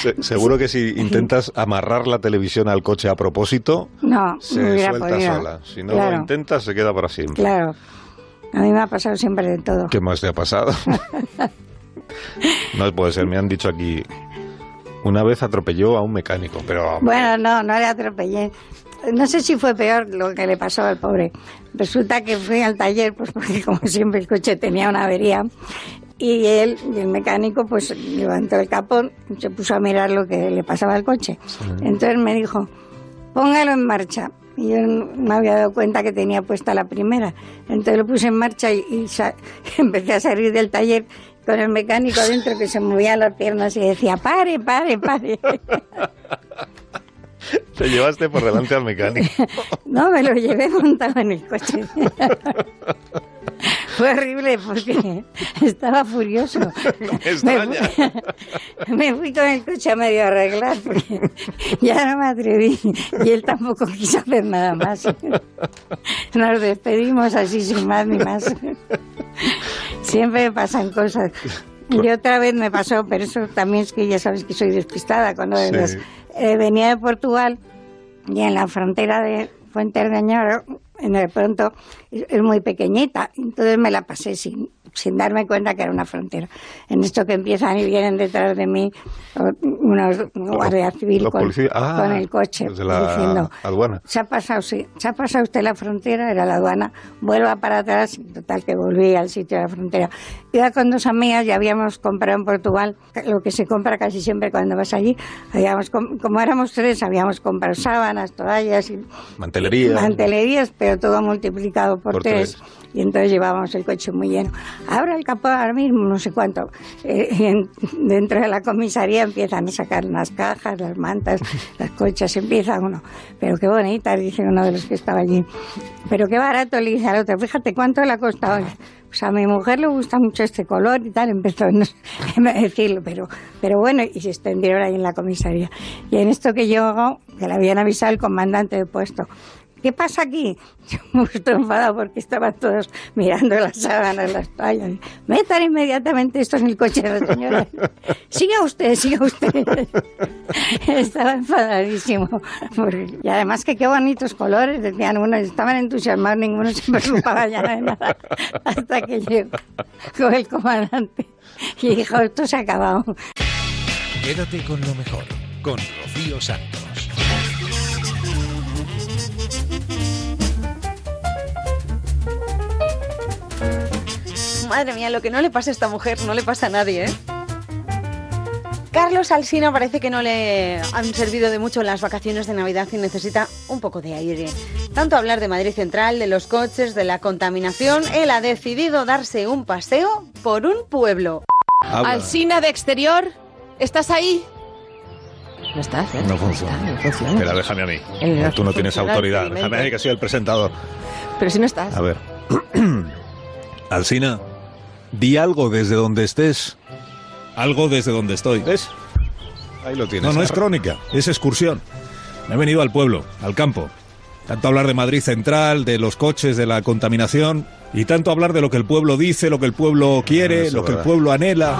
Se- seguro que si intentas amarrar la televisión al coche a propósito, No, se suelta podido. sola. Si no Claro. lo intentas, se queda para siempre. Claro, a mí me ha pasado siempre de todo. ¿Qué más te ha pasado? no puede ser, me han dicho aquí. Una vez atropelló a un mecánico, pero Bueno, no, no le atropellé. No sé si fue peor lo que le pasó al pobre. Resulta que fui al taller, pues porque como siempre el coche tenía una avería. Y él, el mecánico, pues levantó el capón, se puso a mirar lo que le pasaba al coche. Entonces me dijo, póngalo en marcha. Y yo no había dado cuenta que tenía puesta la primera. Entonces lo puse en marcha y, y empecé a salir del taller con el mecánico dentro que se movía las piernas y decía, pare, pare, pare. te llevaste por delante al mecánico. No, me lo llevé montado en el coche. Fue horrible porque estaba furioso. me extraña. fui, me fui con el coche a medio arreglar porque ya no me atreví y él tampoco quiso hacer nada más. Nos despedimos así sin más ni más. Siempre me pasan cosas. Y otra vez me pasó, pero eso también es que ya sabes que soy despistada. Cuando Sí. eh, venía de Portugal y en la frontera de Fuentes de Añoro y de pronto es muy pequeñita, entonces me la pasé sin, sin darme cuenta que era una frontera. En esto que empiezan y vienen detrás de mí unos guardia civil con. Ah, con el coche de la diciendo aduana. se ha pasado, sí, se ha pasado usted la frontera, era la aduana, vuelva para atrás, total que volví al sitio de la frontera. Iba con dos amigas y habíamos comprado en Portugal lo que se compra casi siempre cuando vas allí. Habíamos, com- como éramos tres, habíamos comprado sábanas, toallas y Mantelería. mantelerías, pero todo multiplicado por, Por tres. tres. Y entonces llevábamos el coche muy lleno. Abra el capó ahora mismo, no sé cuánto. Eh, dentro de la comisaría empiezan a sacar las cajas, las mantas, las colchas, empieza uno. Pero qué bonita, dice uno de los que estaba allí. Pero qué barato, le dice al otro. Fíjate cuánto le ha costado. Pues a mi mujer le gusta mucho este color y tal. Empezó a decirlo, pero, pero bueno, y se extendieron ahí en la comisaría. Y en esto que yo hago, que le habían avisado el comandante de puesto. ¿Qué pasa aquí? Yo me estoy enfadado porque estaban todos mirando las sábanas, las toallas. Metan inmediatamente esto en el coche de la señora. Siga usted, siga usted. Estaba enfadadísimo. porque- Y además que qué bonitos colores, decían unos, estaban entusiasmados, ninguno se preocupaba ya de nada. Hasta que llegó con el comandante y dijo, esto se ha acabado. Quédate con lo mejor, con Rocío Santos. Madre mía, lo que no le pasa a esta mujer no le pasa a nadie, ¿eh? Carlos Alsina parece que no le han servido de mucho las vacaciones de Navidad y necesita un poco de aire. Tanto hablar de Madrid Central, de los coches, de la contaminación, él ha decidido darse un paseo por un pueblo. Alsina de exterior, ¿estás ahí? No estás, ¿eh? No funciona. No funciona. Espera, déjame a mí. El- Tú no tienes autoridad. Déjame a mí que soy el presentador. Pero si no estás. A ver. Alsina, di algo desde donde estés. Algo desde donde estoy. ¿Ves? Ahí lo tienes. No, no es crónica, es excursión. Me he venido al pueblo, al campo. Tanto hablar de Madrid Central, de los coches, de la contaminación, y tanto hablar de lo que el pueblo dice, lo que el pueblo quiere, Eso lo que el pueblo anhela.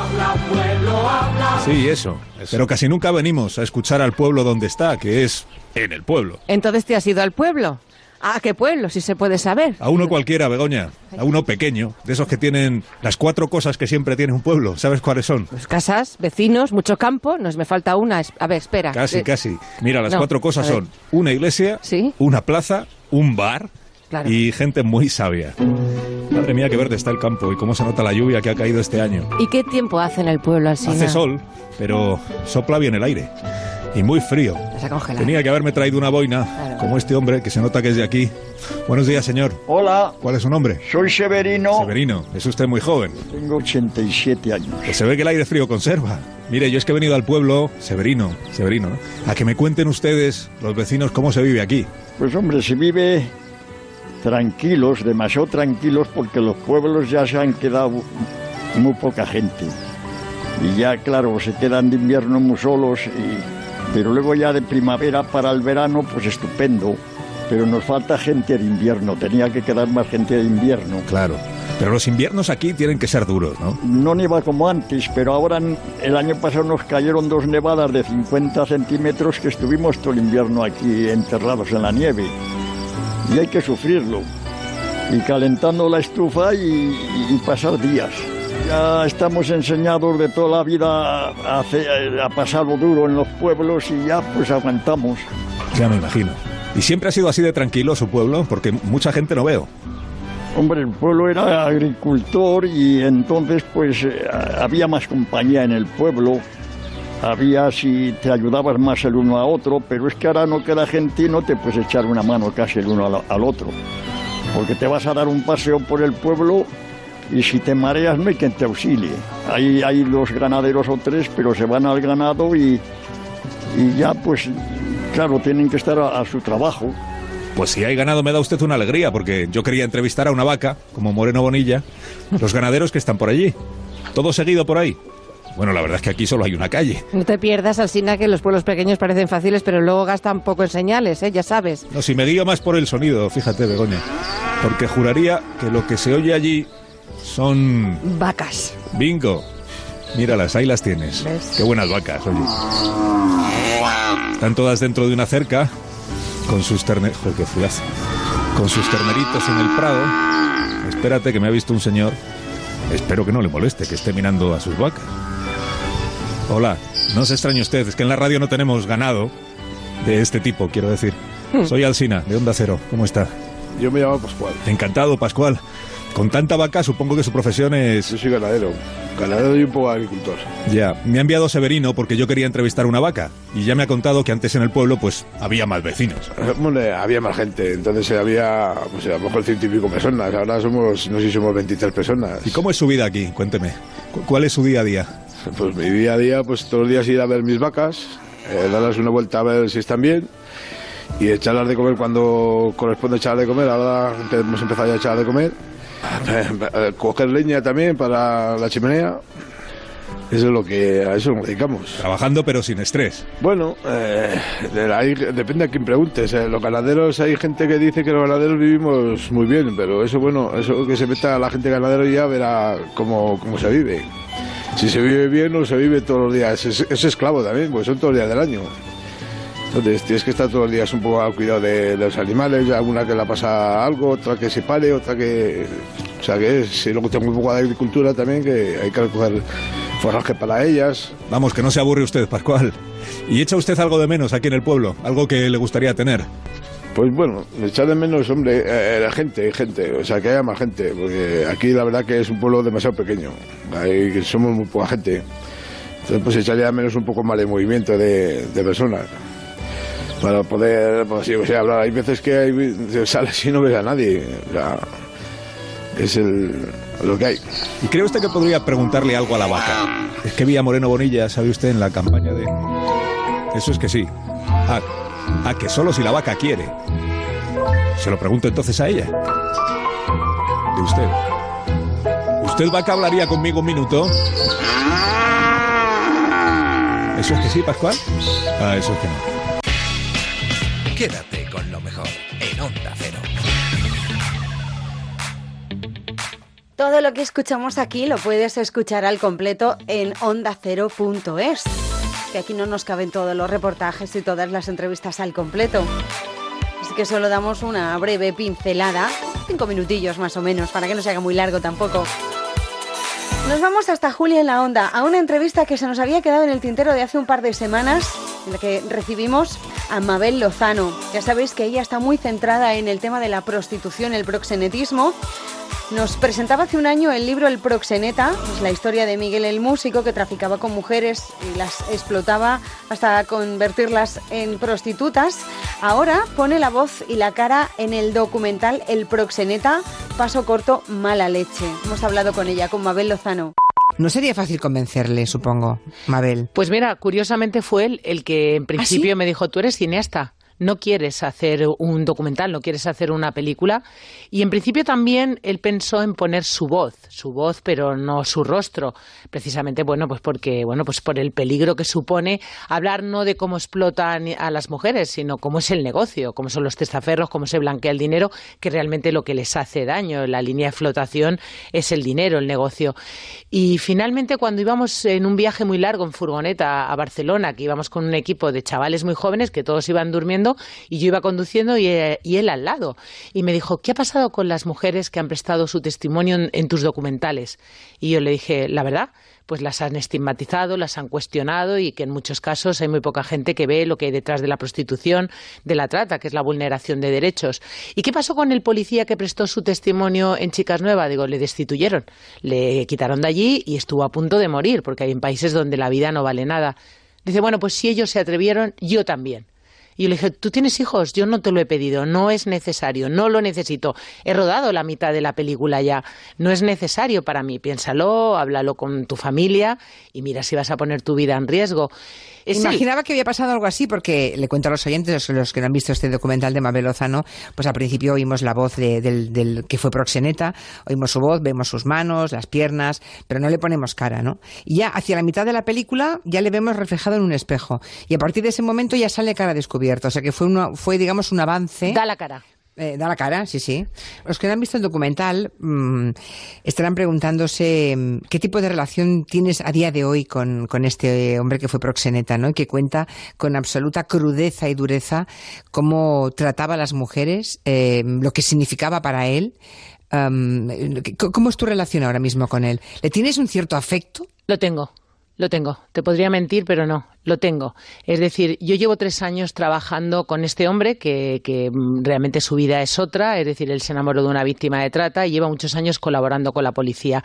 Sí, eso. Pero casi nunca venimos a escuchar al pueblo donde está, que es en el pueblo. Entonces te has ido al pueblo. ¿A qué pueblo? Si se puede saber. A uno cualquiera, Begoña. A uno pequeño, de esos que tienen las cuatro cosas que siempre tiene un pueblo. ¿Sabes cuáles son? Pues casas, vecinos, mucho campo. Nos me falta una. A ver, espera. Casi, Eh, casi. Mira, las no, cuatro cosas son una iglesia, una plaza, un bar Claro. y gente muy sabia. Madre mía, qué verde está el campo y cómo se nota la lluvia que ha caído este año. ¿Y qué tiempo hace en el pueblo, Alsina? Hace sol, pero sopla bien el aire. Y muy frío. Tenía que haberme traído una boina, como este hombre, que se nota que es de aquí. Buenos días, señor. Hola. ¿Cuál es su nombre? Soy Severino. Severino, es usted muy joven. Tengo 87 años. Pues se ve que el aire frío conserva. Mire, yo es que he venido al pueblo, Severino, Severino, ¿no? a que me cuenten ustedes, los vecinos, cómo se vive aquí. Pues hombre, se vive tranquilos, demasiado tranquilos, porque los pueblos ya se han quedado muy poca gente. Y ya, claro, se quedan de invierno muy solos, y- pero luego ya de primavera para el verano, pues estupendo. Pero nos falta gente de invierno, tenía que quedar más gente de invierno. Claro. Pero los inviernos aquí tienen que ser duros, ¿no? No nieva como antes, pero ahora en- el año pasado nos cayeron dos nevadas de 50 centímetros que estuvimos todo el invierno aquí enterrados en la nieve. Y hay que sufrirlo. Y calentando la estufa y, y pasar días. Ya estamos enseñados de toda la vida a, hacer- a pasarlo duro en los pueblos y ya pues aguantamos. Ya me imagino. ¿Y siempre ha sido así de tranquilo su pueblo? Porque mucha gente no veo. Hombre, el pueblo era agricultor y entonces pues eh, había más compañía en el pueblo. Había si te ayudabas más el uno a otro, pero es que ahora no queda gente y no te puedes echar una mano casi el uno al, al otro. Porque te vas a dar un paseo por el pueblo y si te mareas no hay quien te auxilie. Ahí hay dos ganaderos o tres, pero se van al ganado y, y ya pues claro, tienen que estar a- a su trabajo. Pues si hay ganado me da usted una alegría, porque yo quería entrevistar a una vaca, como Moreno Bonilla, los ganaderos que están por allí. Todo seguido por ahí. Bueno, la verdad es que aquí solo hay una calle. No te pierdas, Alsina, que los pueblos pequeños parecen fáciles, pero luego gastan poco en señales, ¿eh? Ya sabes. No, si me guío más por el sonido, fíjate, Begoña. Porque juraría que lo que se oye allí son... Vacas. Bingo. Míralas, ahí las tienes. ¿Ves? Qué buenas vacas, oye. Están todas dentro de una cerca con sus hace. con sus terneritos en el prado. Espérate que me ha visto un señor. Espero que no le moleste que esté mirando a sus vacas. Hola, no se extrañe usted, es que en la radio no tenemos ganado de este tipo, quiero decir. Soy Alsina, de Onda Cero. ¿Cómo está? Yo me llamo Pascual. Encantado, Pascual. Con tanta vaca, supongo que su profesión es... Yo soy ganadero. Ganadero y un poco agricultor. Ya, me ha enviado Severino porque yo quería entrevistar una vaca. Y ya me ha contado que antes en el pueblo, pues, había más vecinos. Bueno, había más gente, entonces había, pues a lo mejor ciento y pico personas. Ahora somos, no sé si somos 23 personas. ¿Y cómo es su vida aquí? Cuénteme. ¿Cu- ¿Cuál es su día a día? Pues mi día a día, pues todos los días ir a ver mis vacas, eh, darles una vuelta a ver si están bien y echarlas de comer cuando corresponde echar de comer. Ahora hemos empezado ya a echar de comer. Eh, Coger leña también para la chimenea. Eso es lo que a eso nos dedicamos. Trabajando pero sin estrés. Bueno, eh, de- depende a quién preguntes. eh. Los ganaderos, hay gente que dice que los ganaderos vivimos muy bien, pero eso, bueno, eso que se meta la gente ganadero ya verá cómo, cómo se vive. Si se vive bien o se vive todos los días. Es, es esclavo también, porque son todos los días del año. Entonces tienes que estar todos los días un poco al cuidado de, de los animales, alguna que le pasa algo, otra que se pare, otra que... O sea que y luego tengo un poco de agricultura también, que hay que recoger forraje para ellas. Vamos, que no se aburre usted, Pascual. ¿Y echa usted algo de menos aquí en el pueblo? ¿Algo que le gustaría tener? Pues bueno, echar de menos, hombre, eh, la gente, gente, o sea, que haya más gente, porque aquí la verdad que es un pueblo demasiado pequeño, Ahí somos muy poca gente. Entonces, pues echaría de menos un poco más de movimiento de, de personas. Para poder, pues hablar. Hay veces que hay, sales y no ves a nadie. O sea, es el, lo que hay. ¿Y cree usted que podría preguntarle algo a la vaca? Es que vi a Moreno Bonilla, ¿sabe usted, en la campaña de... Eso es que sí. Ah, ah, que solo si la vaca quiere. Se lo pregunto entonces a ella. De usted. ¿Usted vaca hablaría conmigo un minuto? ¿Eso es que sí, Pascual? Ah, eso es que no. Quédate con lo mejor en Onda Cero. Todo lo que escuchamos aquí lo puedes escuchar al completo en ondacero.es. Que aquí no nos caben todos los reportajes y todas las entrevistas al completo. Así que solo damos una breve pincelada, cinco minutillos más o menos, para que no se haga muy largo tampoco. Nos vamos hasta Julia en la Onda, a una entrevista que se nos había quedado en el tintero de hace un par de semanas, en la que recibimos a Mabel Lozano. Ya sabéis que ella está muy centrada en el tema de la prostitución, el proxenetismo. Nos presentaba hace un año el libro El proxeneta, es la historia de Miguel el músico que traficaba con mujeres y las explotaba hasta convertirlas en prostitutas. Ahora pone la voz y la cara en el documental El proxeneta, paso corto, mala leche. Hemos hablado con ella, con Mabel Lozano. No sería fácil convencerle, supongo, Mabel. Pues mira, curiosamente fue él el que en principio me dijo, tú eres cineasta. No quieres hacer un documental, no quieres hacer una película. Y en principio también él pensó en poner su voz, su voz, pero no su rostro. Precisamente, bueno, pues porque, bueno, pues por el peligro que supone hablar no de cómo explotan a las mujeres, sino cómo es el negocio, cómo son los testaferros, cómo se blanquea el dinero, que realmente lo que les hace daño. La línea de flotación es el dinero, el negocio. Y finalmente, cuando íbamos en un viaje muy largo en furgoneta a Barcelona, que íbamos con un equipo de chavales muy jóvenes que todos iban durmiendo y yo iba conduciendo y, eh, y él al lado. Y me dijo, ¿qué ha pasado con las mujeres que han prestado su testimonio en, en tus documentales? Y yo le dije, la verdad, pues las han estigmatizado, las han cuestionado y que en muchos casos hay muy poca gente que ve lo que hay detrás de la prostitución, de la trata, que es la vulneración de derechos. ¿Y qué pasó con el policía que prestó su testimonio en Chicas Nueva? Digo, le destituyeron, le quitaron de allí y estuvo a punto de morir, porque hay en países donde la vida no vale nada. Dice, bueno, pues si ellos se atrevieron, yo también. Y yo le dije, ¿tú tienes hijos? Yo no te lo he pedido, no es necesario, no lo necesito. He rodado la mitad de la película ya, no es necesario para mí. Piénsalo, háblalo con tu familia y mira si vas a poner tu vida en riesgo. Es él. Imaginaba que había pasado algo así porque le cuento a los oyentes, los, los que no han visto este documental de Mabel Lozano, pues al principio oímos la voz de- del, del que fue proxeneta, oímos su voz, vemos sus manos, las piernas, pero no le ponemos cara, ¿no? Y ya hacia la mitad de la película ya le vemos reflejado en un espejo y a partir de ese momento ya sale cara descubierta, o sea que fue, una, fue digamos un avance. Da la cara. Eh, da la cara, sí, sí. Los que han visto el documental mm, estarán preguntándose mm, qué tipo de relación tienes a día de hoy con, con este hombre que fue proxeneta, ¿no? Y que cuenta con absoluta crudeza y dureza cómo trataba a las mujeres, eh, lo que significaba para él. ¿Cómo es tu relación ahora mismo con él? ¿Le tienes un cierto afecto? Lo tengo, lo tengo. Te podría mentir, pero no, lo tengo. Es decir, yo llevo tres años trabajando con este hombre que, que, mm, realmente su vida es otra, es decir, él se enamoró de una víctima de trata y lleva muchos años colaborando con la policía.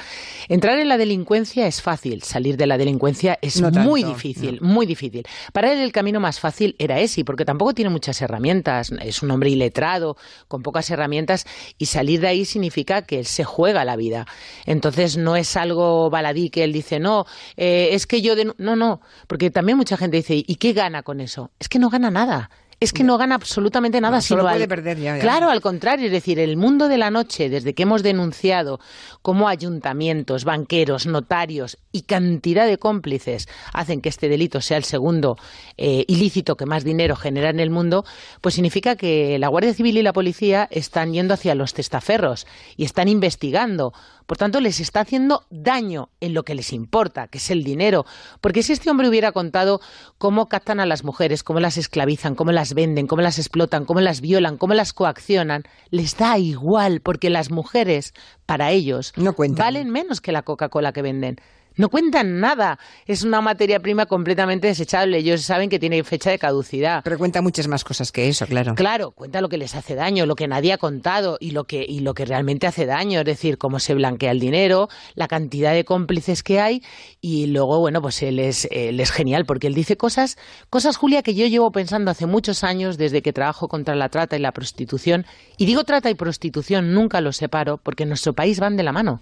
Entrar en la delincuencia es fácil, salir de la delincuencia es No muy tanto, difícil, muy difícil. Para él el camino más fácil era ese, porque tampoco tiene muchas herramientas, es un hombre iletrado, con pocas herramientas, y salir de ahí significa que él se juega la vida. Entonces no es algo baladí que él dice, no, eh, es que yo... denu-". No, no, porque también mucha gente dice, ¿y qué gana con eso? Es que no gana nada. Es que no gana absolutamente nada. No, solo sino puede al- perder ya, ya. Claro, al contrario, es decir, el mundo de la noche, desde que hemos denunciado cómo ayuntamientos, banqueros, notarios y cantidad de cómplices hacen que este delito sea el segundo eh, ilícito que más dinero genera en el mundo, pues significa que la Guardia Civil y la policía están yendo hacia los testaferros y están investigando. Por tanto, les está haciendo daño en lo que les importa, que es el dinero. Porque si este hombre hubiera contado cómo captan a las mujeres, cómo las esclavizan, cómo las venden, cómo las explotan, cómo las violan, cómo las coaccionan, les da igual, porque las mujeres, para ellos, valen menos que la Coca-Cola que venden. No cuentan nada. Es una materia prima completamente desechable. Ellos saben que tiene fecha de caducidad. Pero cuenta muchas más cosas que eso, claro. Claro, cuenta lo que les hace daño, lo que nadie ha contado y lo que, y lo que realmente hace daño, es decir, cómo se blanquea el dinero, la cantidad de cómplices que hay y luego, bueno, pues él es, él es genial porque él dice cosas, cosas, Julia, que yo llevo pensando hace muchos años desde que trabajo contra la trata y la prostitución. Y digo trata y prostitución, nunca los separo porque en nuestro país van de la mano.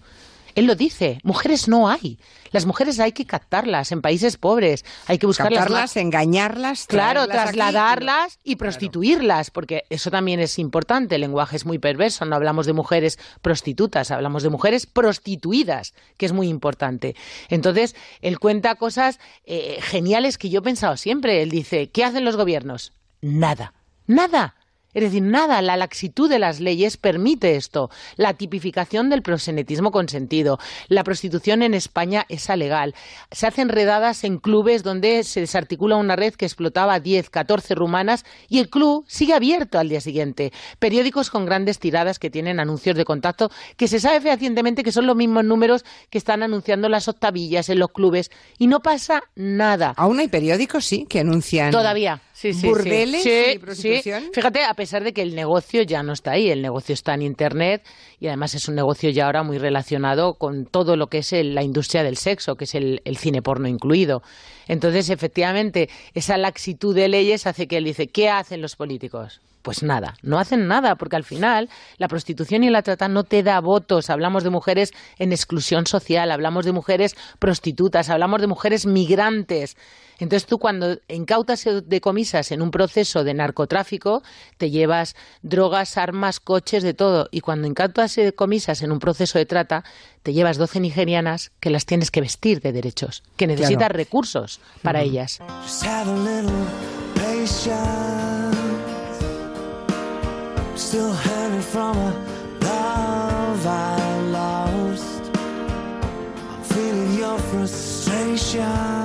Él lo dice, mujeres no hay. Las mujeres hay que captarlas en países pobres, hay que buscarlas. Captarlas, engañarlas, Claro, aquí. trasladarlas y prostituirlas, porque eso también es importante. El lenguaje es muy perverso. No hablamos de mujeres prostitutas, hablamos de mujeres prostituidas, que es muy importante. Entonces, él cuenta cosas eh, geniales que yo he pensado siempre. Él dice, ¿qué hacen los gobiernos? Nada, nada. Es decir, nada, la laxitud de las leyes permite esto. La tipificación del proxenetismo consentido. La prostitución en España es alegal. Se hacen redadas en clubes donde se desarticula una red que explotaba 10, 14 rumanas y el club sigue abierto al día siguiente. Periódicos con grandes tiradas que tienen anuncios de contacto que se sabe fehacientemente que son los mismos números que están anunciando las octavillas en los clubes y no pasa nada. Aún hay periódicos, sí, que anuncian Todavía, sí, sí. burdeles Sí, y sí. prostitución. Fíjate, a pesar de que el negocio ya no está ahí, el negocio está en Internet y además es un negocio ya ahora muy relacionado con todo lo que es el- la industria del sexo, que es el, el cine porno incluido. Entonces, efectivamente, esa laxitud de leyes hace que él dice, ¿qué hacen los políticos? Pues nada, no hacen nada, porque al final la prostitución y la trata no te da votos. Hablamos de mujeres en exclusión social, hablamos de mujeres prostitutas, hablamos de mujeres migrantes. Entonces tú cuando incautas o decomisas en un proceso de narcotráfico, te llevas drogas, armas, coches, de todo. Y cuando incautas y decomisas en un proceso de trata, te llevas 12 nigerianas que las tienes que vestir de derechos, que necesitas Claro. recursos para ellas. Still hurting from a love I lost. I'm feeling your frustration.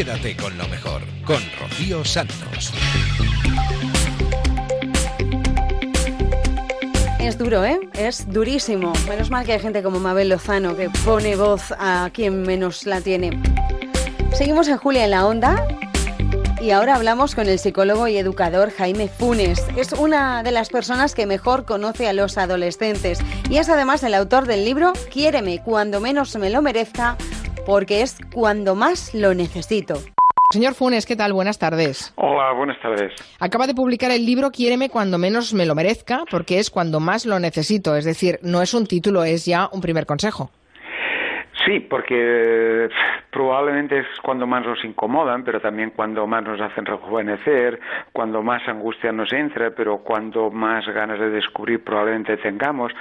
Quédate con lo mejor, con Rocío Santos. Es duro, ¿eh? Es durísimo. Menos mal que hay gente como Mabel Lozano que pone voz a quien menos la tiene. Seguimos en Julia en la Onda y ahora hablamos con el psicólogo y educador Jaime Funes. Es una de las personas que mejor conoce a los adolescentes y es además el autor del libro Quiéreme cuando menos me lo merezca porque es cuando más lo necesito. Señor Funes, ¿qué tal? Buenas tardes. Hola, buenas tardes. Acaba de publicar el libro Quiéreme cuando menos me lo merezca, porque es cuando más lo necesito. Es decir, no es un título, es ya un primer consejo. Sí, porque probablemente es cuando más nos incomodan, pero también cuando más nos hacen rejuvenecer, cuando más angustia nos entra, pero cuando más ganas de descubrir probablemente tengamos.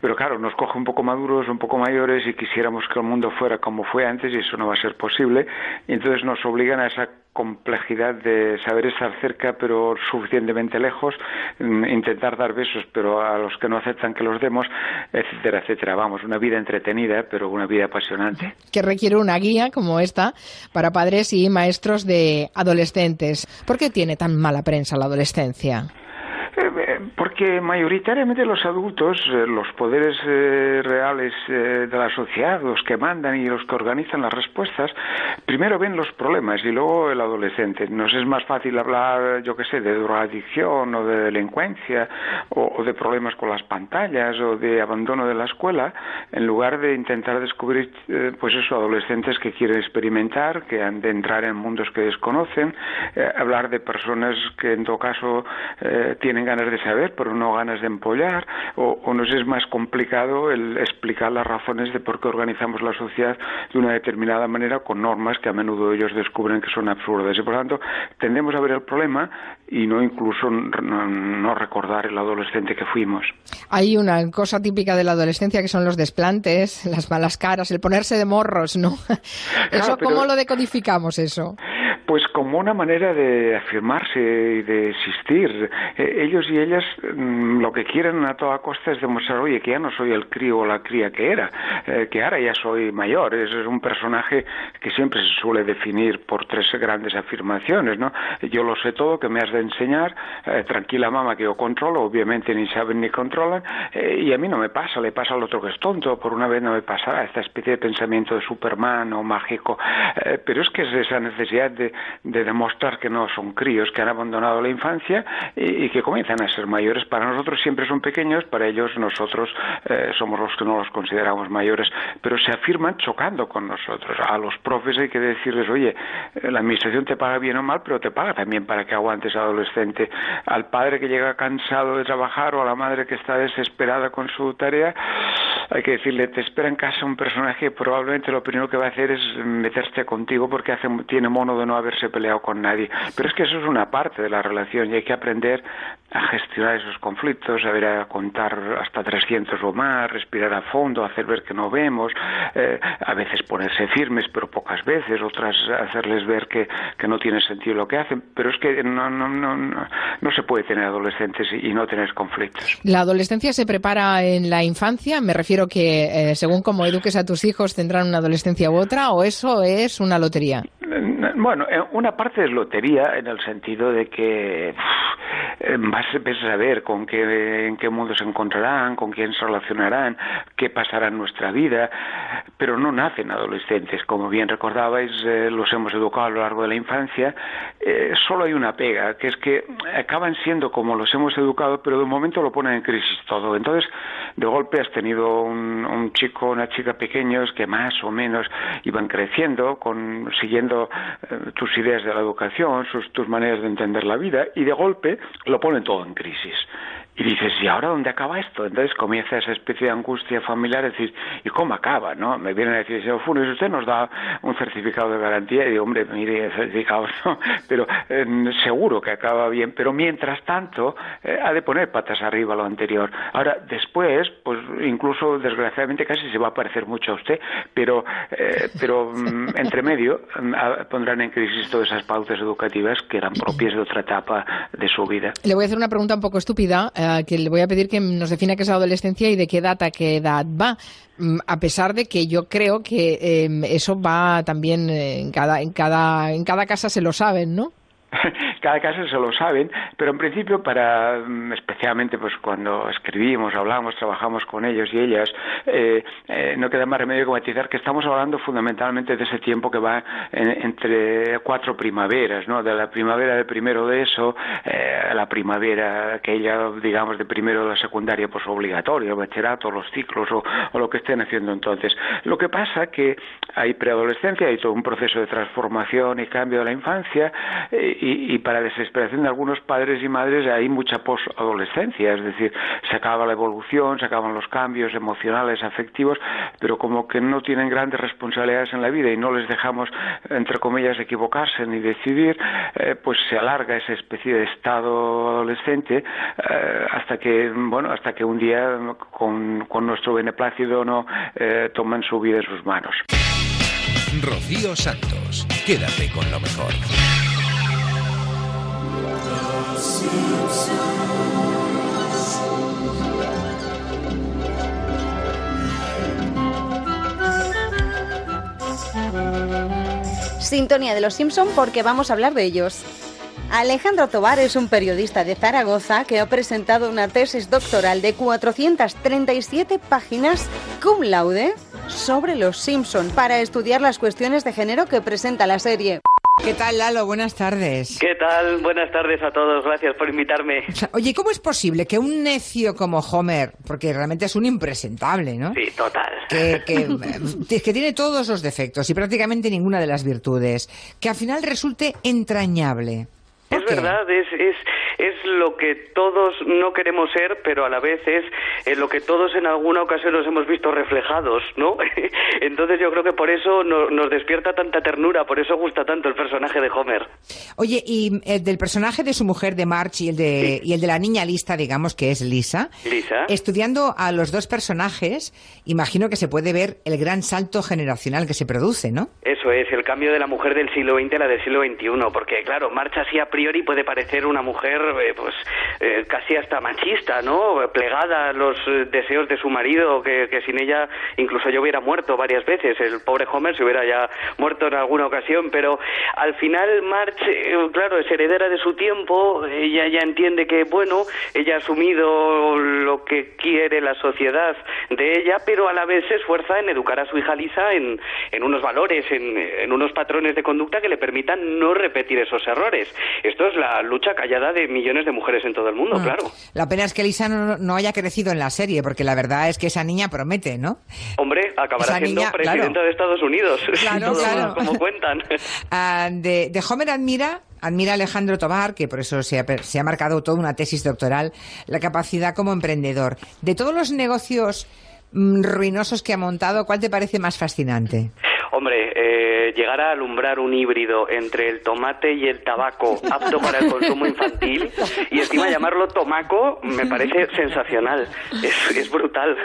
Pero claro, nos coge un poco maduros, un poco mayores y quisiéramos que el mundo fuera como fue antes y eso no va a ser posible. Y entonces nos obligan a esa complejidad de saber estar cerca pero suficientemente lejos, mm, intentar dar besos pero a los que no aceptan que los demos, etcétera, etcétera. Vamos, una vida entretenida pero una vida apasionante. Que requiere una guía como esta para padres y maestros de adolescentes. ¿Por qué tiene tan mala prensa la adolescencia? Eh, Porque mayoritariamente los adultos, eh, los poderes eh, reales eh, de la sociedad, los que mandan y los que organizan las respuestas, primero ven los problemas y luego el adolescente. Nos es más fácil hablar, yo qué sé, de drogadicción o de delincuencia o, de problemas con las pantallas o de abandono de la escuela, en lugar de intentar descubrir, pues eso, adolescentes que quieren experimentar, que han de entrar en mundos que desconocen, hablar de personas que en todo caso tienen ganas de saber, no ganas de empollar, o, o nos es más complicado el explicar las razones de por qué organizamos la sociedad de una determinada manera con normas que a menudo ellos descubren que son absurdas. Y por lo tanto, tendemos a ver el problema y no incluso no, no recordar el adolescente que fuimos. Hay una cosa típica de la adolescencia que son los desplantes, las malas caras, el ponerse de morros, ¿no? ¿Eso pero- cómo lo decodificamos eso? Pues como una manera de afirmarse y de existir. Eh, ellos y ellas mm, lo que quieren a toda costa es demostrar, oye, que ya no soy el crío o la cría que era, eh, que ahora ya soy mayor. Es, es un personaje que siempre se suele definir por tres grandes afirmaciones, ¿no? Yo lo sé todo, que me has de enseñar, eh, tranquila mamá que yo controlo, obviamente ni saben ni controlan, eh, y a mí no me pasa, le pasa al otro que es tonto, por una vez no me pasará esta especie de pensamiento de Superman o mágico, pero es que es esa necesidad de, de demostrar que no son críos, que han abandonado la infancia y, y que comienzan a ser mayores. Para nosotros siempre son pequeños, para ellos nosotros eh, somos los que no los consideramos mayores, pero se afirman chocando con nosotros. A los profes hay que decirles, oye, eh, la administración te paga bien o mal, pero te paga también para que aguantes adolescente. Al padre que llega cansado de trabajar o a la madre que está desesperada con su tarea, hay que decirle, te espera en casa un personaje que probablemente lo primero que va a hacer es meterse contigo porque hace, tiene mono de no haberse peleado con nadie. Pero es que eso es una parte de la relación y hay que aprender a gestionar esos conflictos, saber a contar hasta 300 o más, respirar a fondo, hacer ver que no vemos, eh, a veces ponerse firmes, pero pocas veces, otras hacerles ver que, que no tiene sentido lo que hacen. Pero es que no, no, no, no, no se puede tener adolescentes y, y no tener conflictos. ¿La adolescencia se prepara en la infancia? Me refiero que eh, según cómo eduques a tus hijos tendrán una adolescencia u otra o eso es una lotería. Bueno, eh, una parte es lotería en el sentido de que eh, vas, a ver con qué, en qué mundo se encontrarán, con quién se relacionarán, qué pasará en nuestra vida, pero no nacen adolescentes. Como bien recordabais, eh, los hemos educado a lo largo de la infancia. Eh, solo hay una pega, que es que acaban siendo como los hemos educado, pero de momento lo ponen en crisis todo. Entonces, de golpe has tenido un, un chico, una chica pequeños que más o menos iban creciendo, con, siguiendo tus ideas de la educación, sus, tus maneras de entender la vida, y de golpe lo ponen todo en crisis. Y dices, ¿y ahora dónde acaba esto? Entonces comienza esa especie de angustia familiar, es decir, ¿y cómo acaba? no Me vienen a decir, señor Funes, usted nos da un certificado de garantía, y digo, hombre, mire, certificado no, pero eh, seguro que acaba bien, pero mientras tanto eh, ha de poner patas arriba lo anterior. Ahora, después, pues incluso desgraciadamente casi se va a parecer mucho a usted, pero, eh, pero mm, entre medio mm, a- pondrán en crisis todas esas pautas educativas que eran propias de otra etapa de su vida. Le voy a hacer una pregunta un poco estúpida, que le voy a pedir que nos defina qué es la adolescencia y de qué edad a qué edad va. Mm, A pesar de que yo creo que eh, eso va también eh, en cada, en cada, en cada casa se lo saben, ¿no? cada caso se lo saben, pero en principio para, mm, especialmente pues cuando escribimos, hablamos, trabajamos con ellos y ellas, eh, eh, no queda más remedio que matizar que estamos hablando fundamentalmente de ese tiempo que va en- entre cuatro primaveras, ¿no? De la primavera de primero de eso, eh, la primavera aquella, digamos, de primero de la secundaria, pues obligatorio, bachillerato, los ciclos o, o lo que estén haciendo entonces. Lo que pasa que hay preadolescencia, hay todo un proceso de transformación y cambio de la infancia eh, y, y para desesperación de algunos padres y madres hay mucha posadolescencia, es decir, se acaba la evolución, se acaban los cambios emocionales, afectivos, pero como que no tienen grandes responsabilidades en la vida y no les dejamos, entre comillas, equivocarse ni decidir, eh, pues se alarga esa especie de estado adolescente eh, hasta que, bueno, hasta que un día con, con nuestro beneplácito no eh, toman su vida en sus manos. Rocío Santos, quédate con lo mejor. Sintonía de los Simpson porque vamos a hablar de ellos. Alejandro Tobar es un periodista de Zaragoza que ha presentado una tesis doctoral de 437 páginas cum laude sobre los Simpson para estudiar las cuestiones de género que presenta la serie. ¿Qué tal, Lalo? Buenas tardes. ¿Qué tal? Buenas tardes a todos. Gracias por invitarme. Oye, ¿cómo es posible que un necio como Homer, porque realmente es un impresentable, ¿no? Sí, total. Que, que, que tiene todos los defectos y prácticamente ninguna de las virtudes, que al final resulte entrañable. Es verdad, es, es, es lo que todos no queremos ser, pero a la vez es en lo que todos en alguna ocasión nos hemos visto reflejados, ¿no? Entonces yo creo que por eso no- nos despierta tanta ternura, por eso gusta tanto el personaje de Homer. Oye, y eh, del personaje de su mujer de March y el de, y el de la niña lista, digamos, que es Lisa, Lisa. estudiando a los dos personajes, imagino que se puede ver el gran salto generacional que se produce, ¿no? Eso es, el cambio de la mujer del siglo XX a la del siglo XXI, porque claro, Marcha así a priori puede parecer una mujer eh, pues eh, casi hasta machista, ¿no? Plegada a los eh, deseos de su marido, que, sin ella incluso yo hubiera muerto varias veces, el pobre Homer se hubiera ya muerto en alguna ocasión, pero al final March, claro, es heredera de su tiempo, ella ya entiende que, bueno, ella ha asumido lo que quiere la sociedad de ella, pero a la vez se esfuerza en educar a su hija Lisa en, en unos valores, en unos patrones de conducta que le permitan no repetir esos errores. Esto es la lucha callada de millones de mujeres en todo el mundo, Ah. claro. La pena es que Lisa no, no haya crecido en la serie, porque la verdad es que esa niña promete, ¿no? Hombre, acabará Esa siendo niña, presidenta claro. de Estados Unidos, Claro, claro. como cuentan. Ah, de, de Homer admira, admira Alejandro Tobar, que por eso se ha, se ha marcado toda una tesis doctoral, la capacidad como emprendedor. De todos los negocios mm, ruinosos que ha montado, ¿cuál te parece más fascinante? Hombre, eh, llegar a alumbrar un híbrido entre el tomate y el tabaco apto para el consumo infantil y encima llamarlo tomaco me parece sensacional. Es, es brutal.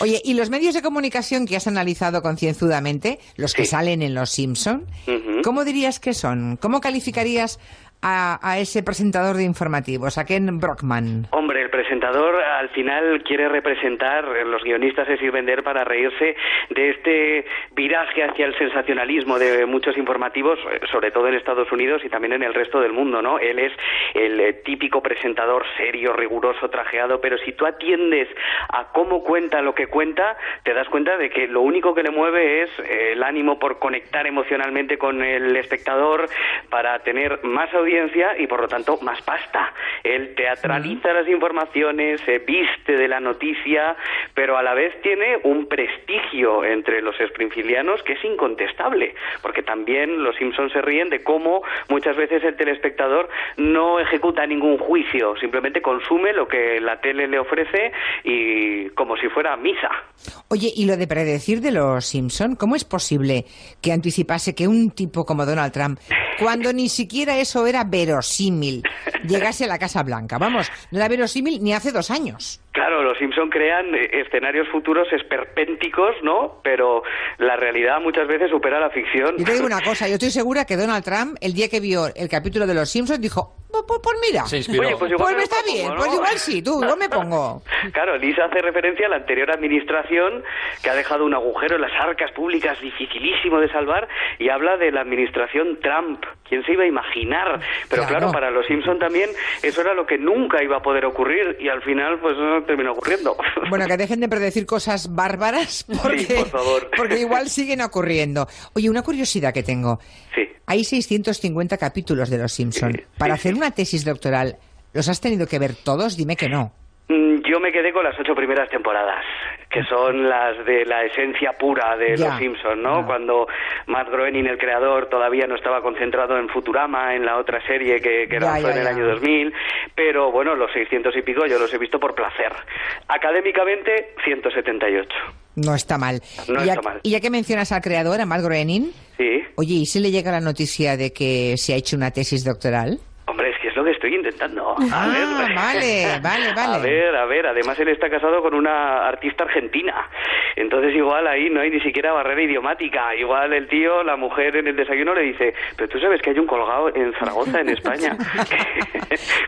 Oye, ¿y los medios de comunicación que has analizado concienzudamente, los que salen en Los Simpson, cómo dirías que son? ¿Cómo calificarías a, a ese presentador de informativos, a Ken Brockman? Hombre, el presentador al final quiere representar, los guionistas es ir vender para reírse de este viraje hacia el sensacionalismo de muchos informativos, eh, sobre todo en Estados Unidos y también en el resto del mundo, ¿no? Él es el eh, típico presentador serio, riguroso, trajeado, pero si tú atiendes a cómo cuenta lo que cuenta, te das cuenta de que lo único que le mueve es eh, el ánimo por conectar emocionalmente con el espectador para tener más audiencia y por lo tanto más pasta. Él teatraliza las informaciones, se viste de la noticia, pero a la vez tiene un prestigio entre los springfieldianos que es incontestable, porque también los Simpsons se ríen de cómo muchas veces el telespectador no ejecuta ningún juicio, simplemente consume lo que la tele le ofrece y como si fuera misa. Oye, y lo de predecir de los Simpson, ¿cómo es posible que anticipase que un tipo como Donald Trump, cuando ni siquiera eso era verosímil, llegase a la Casa Blanca? Vamos, no era verosímil ni hace dos años. Claro, los Simpson crean eh, escenarios futuros esperpénticos, ¿no? Pero la realidad muchas veces supera la ficción. Yo te digo una cosa, yo estoy segura que Donald Trump, el día que vio el capítulo de los Simpsons, dijo, pues, pues- pues mira, Se inspiró. Oye, pues igual pues me está pongo, bien, ¿no? pues igual sí, tú, yo me pongo. Claro, Lisa hace referencia a la anterior administración que ha dejado un agujero en las arcas públicas dificilísimo de salvar y habla de la administración Trump. ¿Quién se iba a imaginar? Pero claro, Claro. para los Simpson también eso era lo que nunca iba a poder ocurrir y al final pues no terminó ocurriendo. Bueno, que dejen de predecir cosas bárbaras porque, por favor. porque igual siguen ocurriendo. Oye, una curiosidad que tengo. Sí. Hay 650 capítulos de Los Simpson. Para hacer una tesis doctoral, ¿los has tenido que ver todos? Dime que no. Mm, Yo me quedé con las ocho primeras temporadas, que son las de la esencia pura de. Los Simpson, ¿no? Cuando Matt Groening, el creador, todavía no estaba concentrado en Futurama, en la otra serie que, que lanzó en el año 2000, pero bueno, los 600 y pico yo los he visto por placer. Académicamente, 178. No está mal. No y, ya, está mal. y ya que mencionas al creador, a Matt Groening, Sí. oye, ¿y si le llega la noticia de que se ha hecho una tesis doctoral? Hombre, es que es lo que estoy intentando. A Ah, ver. vale, vale, vale. A ver, a ver, además él está casado con una artista argentina. Entonces igual ahí no hay ni siquiera barrera idiomática. Igual el tío, la mujer en el desayuno le dice, pero tú sabes que hay un colgado en Zaragoza, en España.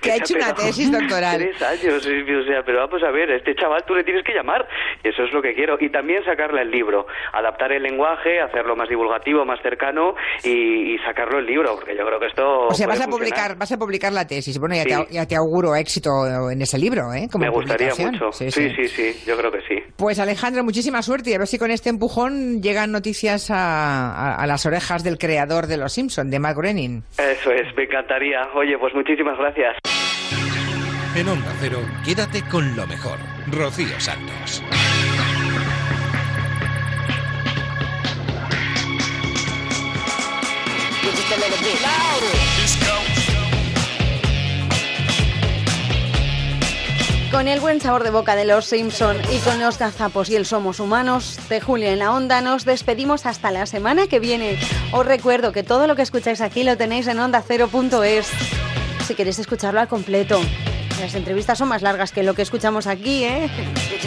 Que ha hecho una tesis doctoral. Tres años, o sea, pero vamos a ver, a este chaval tú le tienes que llamar. Eso es lo que quiero. Y también sacarle el libro, adaptar el lenguaje, hacerlo más divulgativo, más cercano y, y sacarlo el libro, porque yo creo que esto... O sea, vas a publicar, vas a publicar la tesis. Bueno, ya, Sí. te, ya te auguro éxito en ese libro, ¿eh? Como Me gustaría mucho. Sí, Sí, sí. sí, sí, yo creo que sí. Pues Alejandro, muchísima suerte y a ver si con este empujón llegan noticias a, a- a las orejas del creador de Los Simpson, de Matt Groening. Eso es, me encantaría. Oye, pues muchísimas gracias. En Onda Cero, quédate con lo mejor. Rocío Santos. Con el buen sabor de boca de los Simpson y con los gazapos y el Somos Humanos de Julio en la Onda, nos despedimos hasta la semana que viene. Os recuerdo que todo lo que escucháis aquí lo tenéis en ondacero.es. Si queréis escucharlo al completo. Las entrevistas son más largas que lo que escuchamos aquí, ¿eh?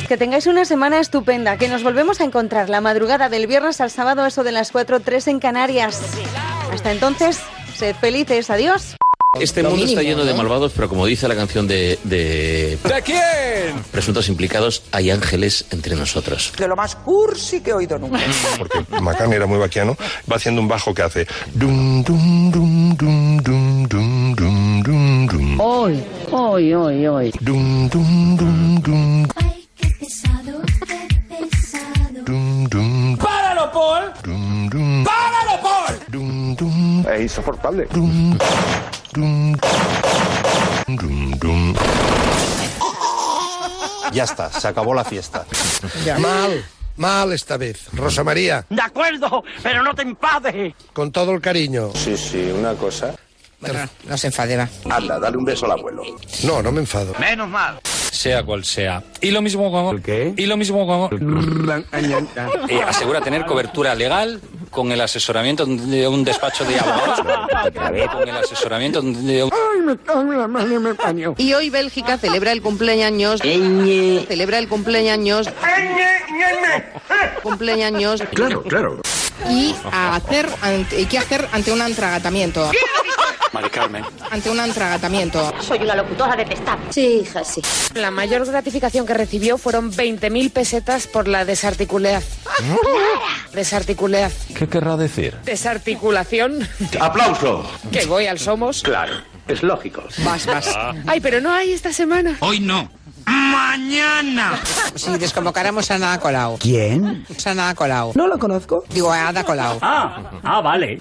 Que tengáis una semana estupenda, que nos volvemos a encontrar la madrugada del viernes al sábado, eso de las 4.03 en Canarias. Hasta entonces, sed felices, adiós. Este mundo está lleno de malvados, pero como dice la canción de, de ¿De quién? presuntos implicados, hay ángeles entre nosotros. De lo más cursi que he oído nunca. porque McCartney era muy vaquiano, va haciendo un bajo que hace dum dum dum dum dum dum dum dum dum Hoy, hoy, hoy, hoy. dum dum dum dum dum dum ¡Páralo, Paul! dum dum ¡Páralo, Paul! dum es insoportable Ya está, se acabó la fiesta. Mal, mal esta vez. Rosa María, De acuerdo, pero no te enfades. con todo el cariño. Sí, sí, una cosa. No se enfade, va. Anda, dale un beso al abuelo. No, no me enfado. Menos mal. sea cual sea. Y lo mismo con... ¿Qué? Y lo mismo con... Eh, asegura tener cobertura legal con el asesoramiento de un despacho de abogados. con el asesoramiento de un... Ay, me cago en la madre, me paño. Y hoy Bélgica celebra el cumpleaños. Celebra el cumpleaños. Cumpleaños. Claro, claro. Y a hacer ante- y qué hacer ante un antragatamiento. Mari Carmen. Ante un antragatamiento. Soy una locutora detestable. Sí, hija, sí. La mayor gratificación que recibió fueron 20.000 pesetas por la desarticulez. Desarticulez. ¿Qué querrá decir? Desarticulación. ¡Aplauso! Que voy al Somos. Claro, es lógico. Vas, vas. Ay, pero no hay esta semana. Hoy no. ¡Mañana! Si desconvocáramos a Ana Colau. ¿Quién? Ana Colau. No la conozco. Digo, a Ada Colau. Ah, ah, vale.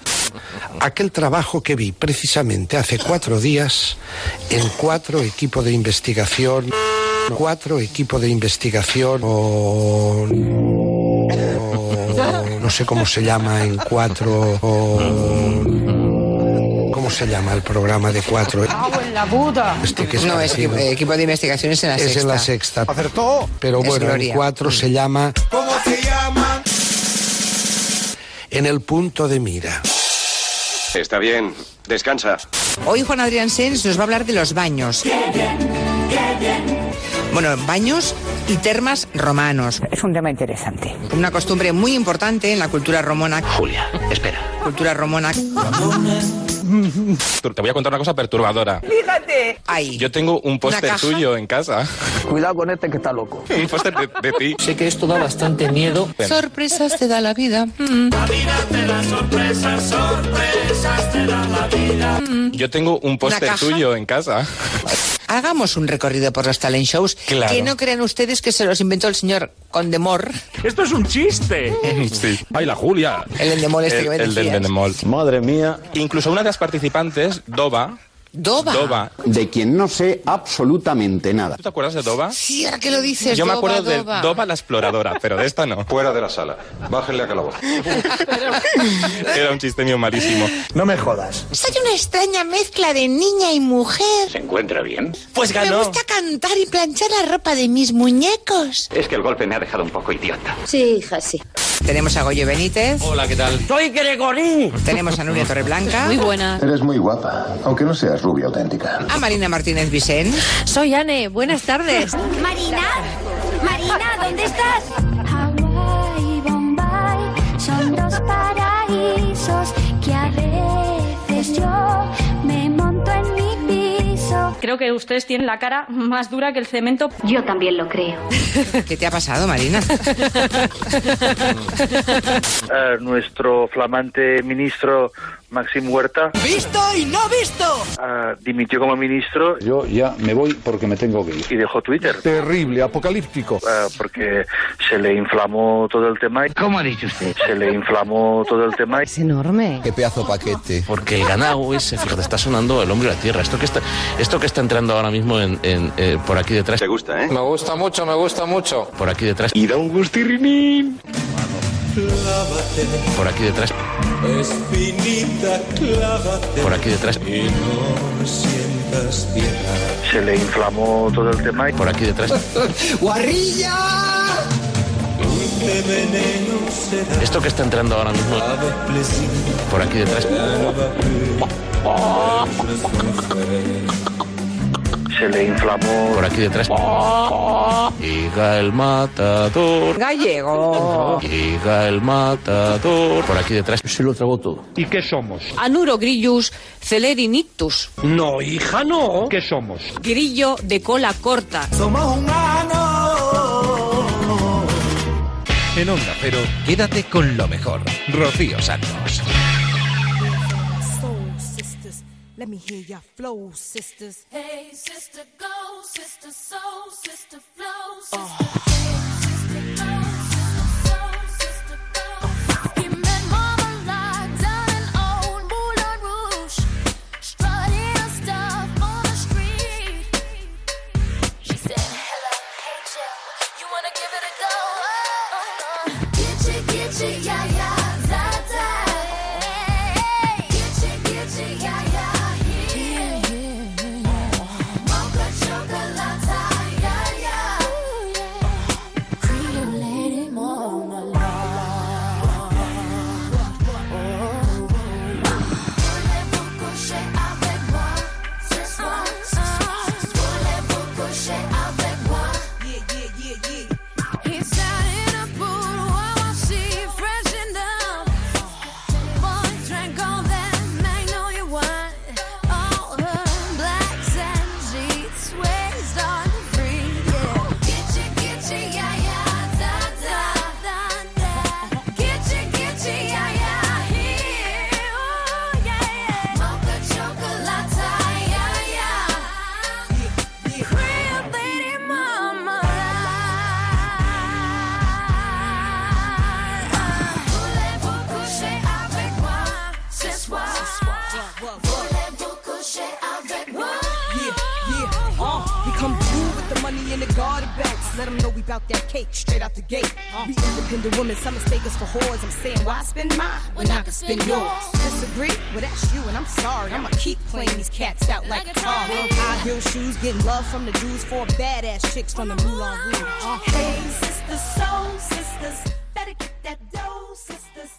Aquel trabajo que vi precisamente hace cuatro días en cuatro equipos de investigación, cuatro equipos de investigación o, o- no sé cómo se llama en cuatro o- ¿Cómo se llama el programa de cuatro? en la Buda. Este que es No, es parecido. equipo, equipo de investigaciones en la es sexta. en la sexta. Acertó. Pero Es bueno, Gloria. en cuatro se llama ¿Cómo se llama? En el punto de mira. Está bien, descansa. Hoy Juan Adrián Sens nos va a hablar de los baños. Bueno, baños y termas romanos. Es un tema interesante. Una costumbre muy importante en la cultura romana. Julia, espera. Cultura romana. Te voy a contar una cosa perturbadora. Fíjate. Ahí. Yo tengo un póster tuyo en casa. Cuidado con este que está loco. Un póster de, de ti. Sé que esto da bastante miedo. Sorpresas te da la vida. Mm. Yo tengo un póster tuyo en casa. Hagamos un recorrido por los talent shows. Claro. Que no crean ustedes que se los inventó el señor Condemor. Esto es un chiste. Sí. ¡Ay, la Julia! El Endemol este que me El, el del. Endemol. Madre mía. Incluso una de las participantes, Doba. Doba. Doba. De quien no sé absolutamente nada. ¿Tú te acuerdas de Doba? Sí, ahora que lo dices, Yo me Doba, acuerdo de Doba. La exploradora, pero de esta no. Fuera de la sala. Bájenle a calabozo. Era un chiste mío malísimo. No me jodas. Soy una extraña mezcla de niña y mujer. ¿Se encuentra bien? Pues Me ganó. gusta cantar y planchar la ropa de mis muñecos. Es que el golpe me ha dejado un poco idiota. Sí, hija, sí. Tenemos a Goyo Benítez. Hola, ¿qué tal? Soy Gregorín. Tenemos a Nuria Torreblanca. Muy buena. Eres muy guapa, aunque no seas rubia auténtica. A Marina Martínez Vicent. Soy Anne. Buenas tardes. Marina, Marina, ¿dónde estás? Hawái y Bombay son dos paraísos que a veces yo me monto en mi piso. Creo que ustedes tienen la cara más dura que el cemento. Yo también lo creo. ¿Qué te ha pasado, Marina? Eh, nuestro flamante ministro Maxim Huerta ¡Visto y no visto! eh, dimitió como ministro Yo ya me voy porque me tengo que ir. y dejó Twitter Terrible, apocalíptico. eh, porque se le inflamó todo el tema. ¿Cómo ha dicho usted? Se le inflamó todo el tema. Es enorme. Qué pedazo paquete. Porque el ganado ese, fíjate, está sonando el hombre y la tierra. Esto que está, esto que está entrando ahora mismo en, en, eh, por aquí detrás. Te gusta, ¿eh? Me gusta mucho, me gusta mucho. Por aquí detrás. Y da un gustirrinín. Por aquí detrás. Espinita, clávate. Por aquí detrás. Y no sientas piedad. Se le inflamó todo el tema. Por aquí detrás. ¡Guarrilla! Esto que está entrando ahora mismo. Por aquí detrás. Se le inflamó. Por aquí detrás. Llega el matador. Gallego. Llega el matador. Por aquí detrás. Se lo tragó todo. ¿Y qué somos? Anuro grillus celerinictus. No, hija, no. ¿Qué somos? Grillo de cola corta. Somos humanos. En Onda Cero, quédate con lo mejor. Rocío Santos. Let me hear your flow, sisters. Hey, sister, go, sister, soul, sister, flow, ah. sister. Sister, go, let them know we bout that cake straight out the gate. We independent women, some mistake us for whores. I'm saying, why spend mine when I can spend yours? Disagree? Well, that's you, and I'm sorry. I'ma keep playing these cats out like a car. High heel shoes, getting love from the Jews, four badass chicks from the Moulin Rouge. Hey, sisters, soul sisters, better get that dough, sisters,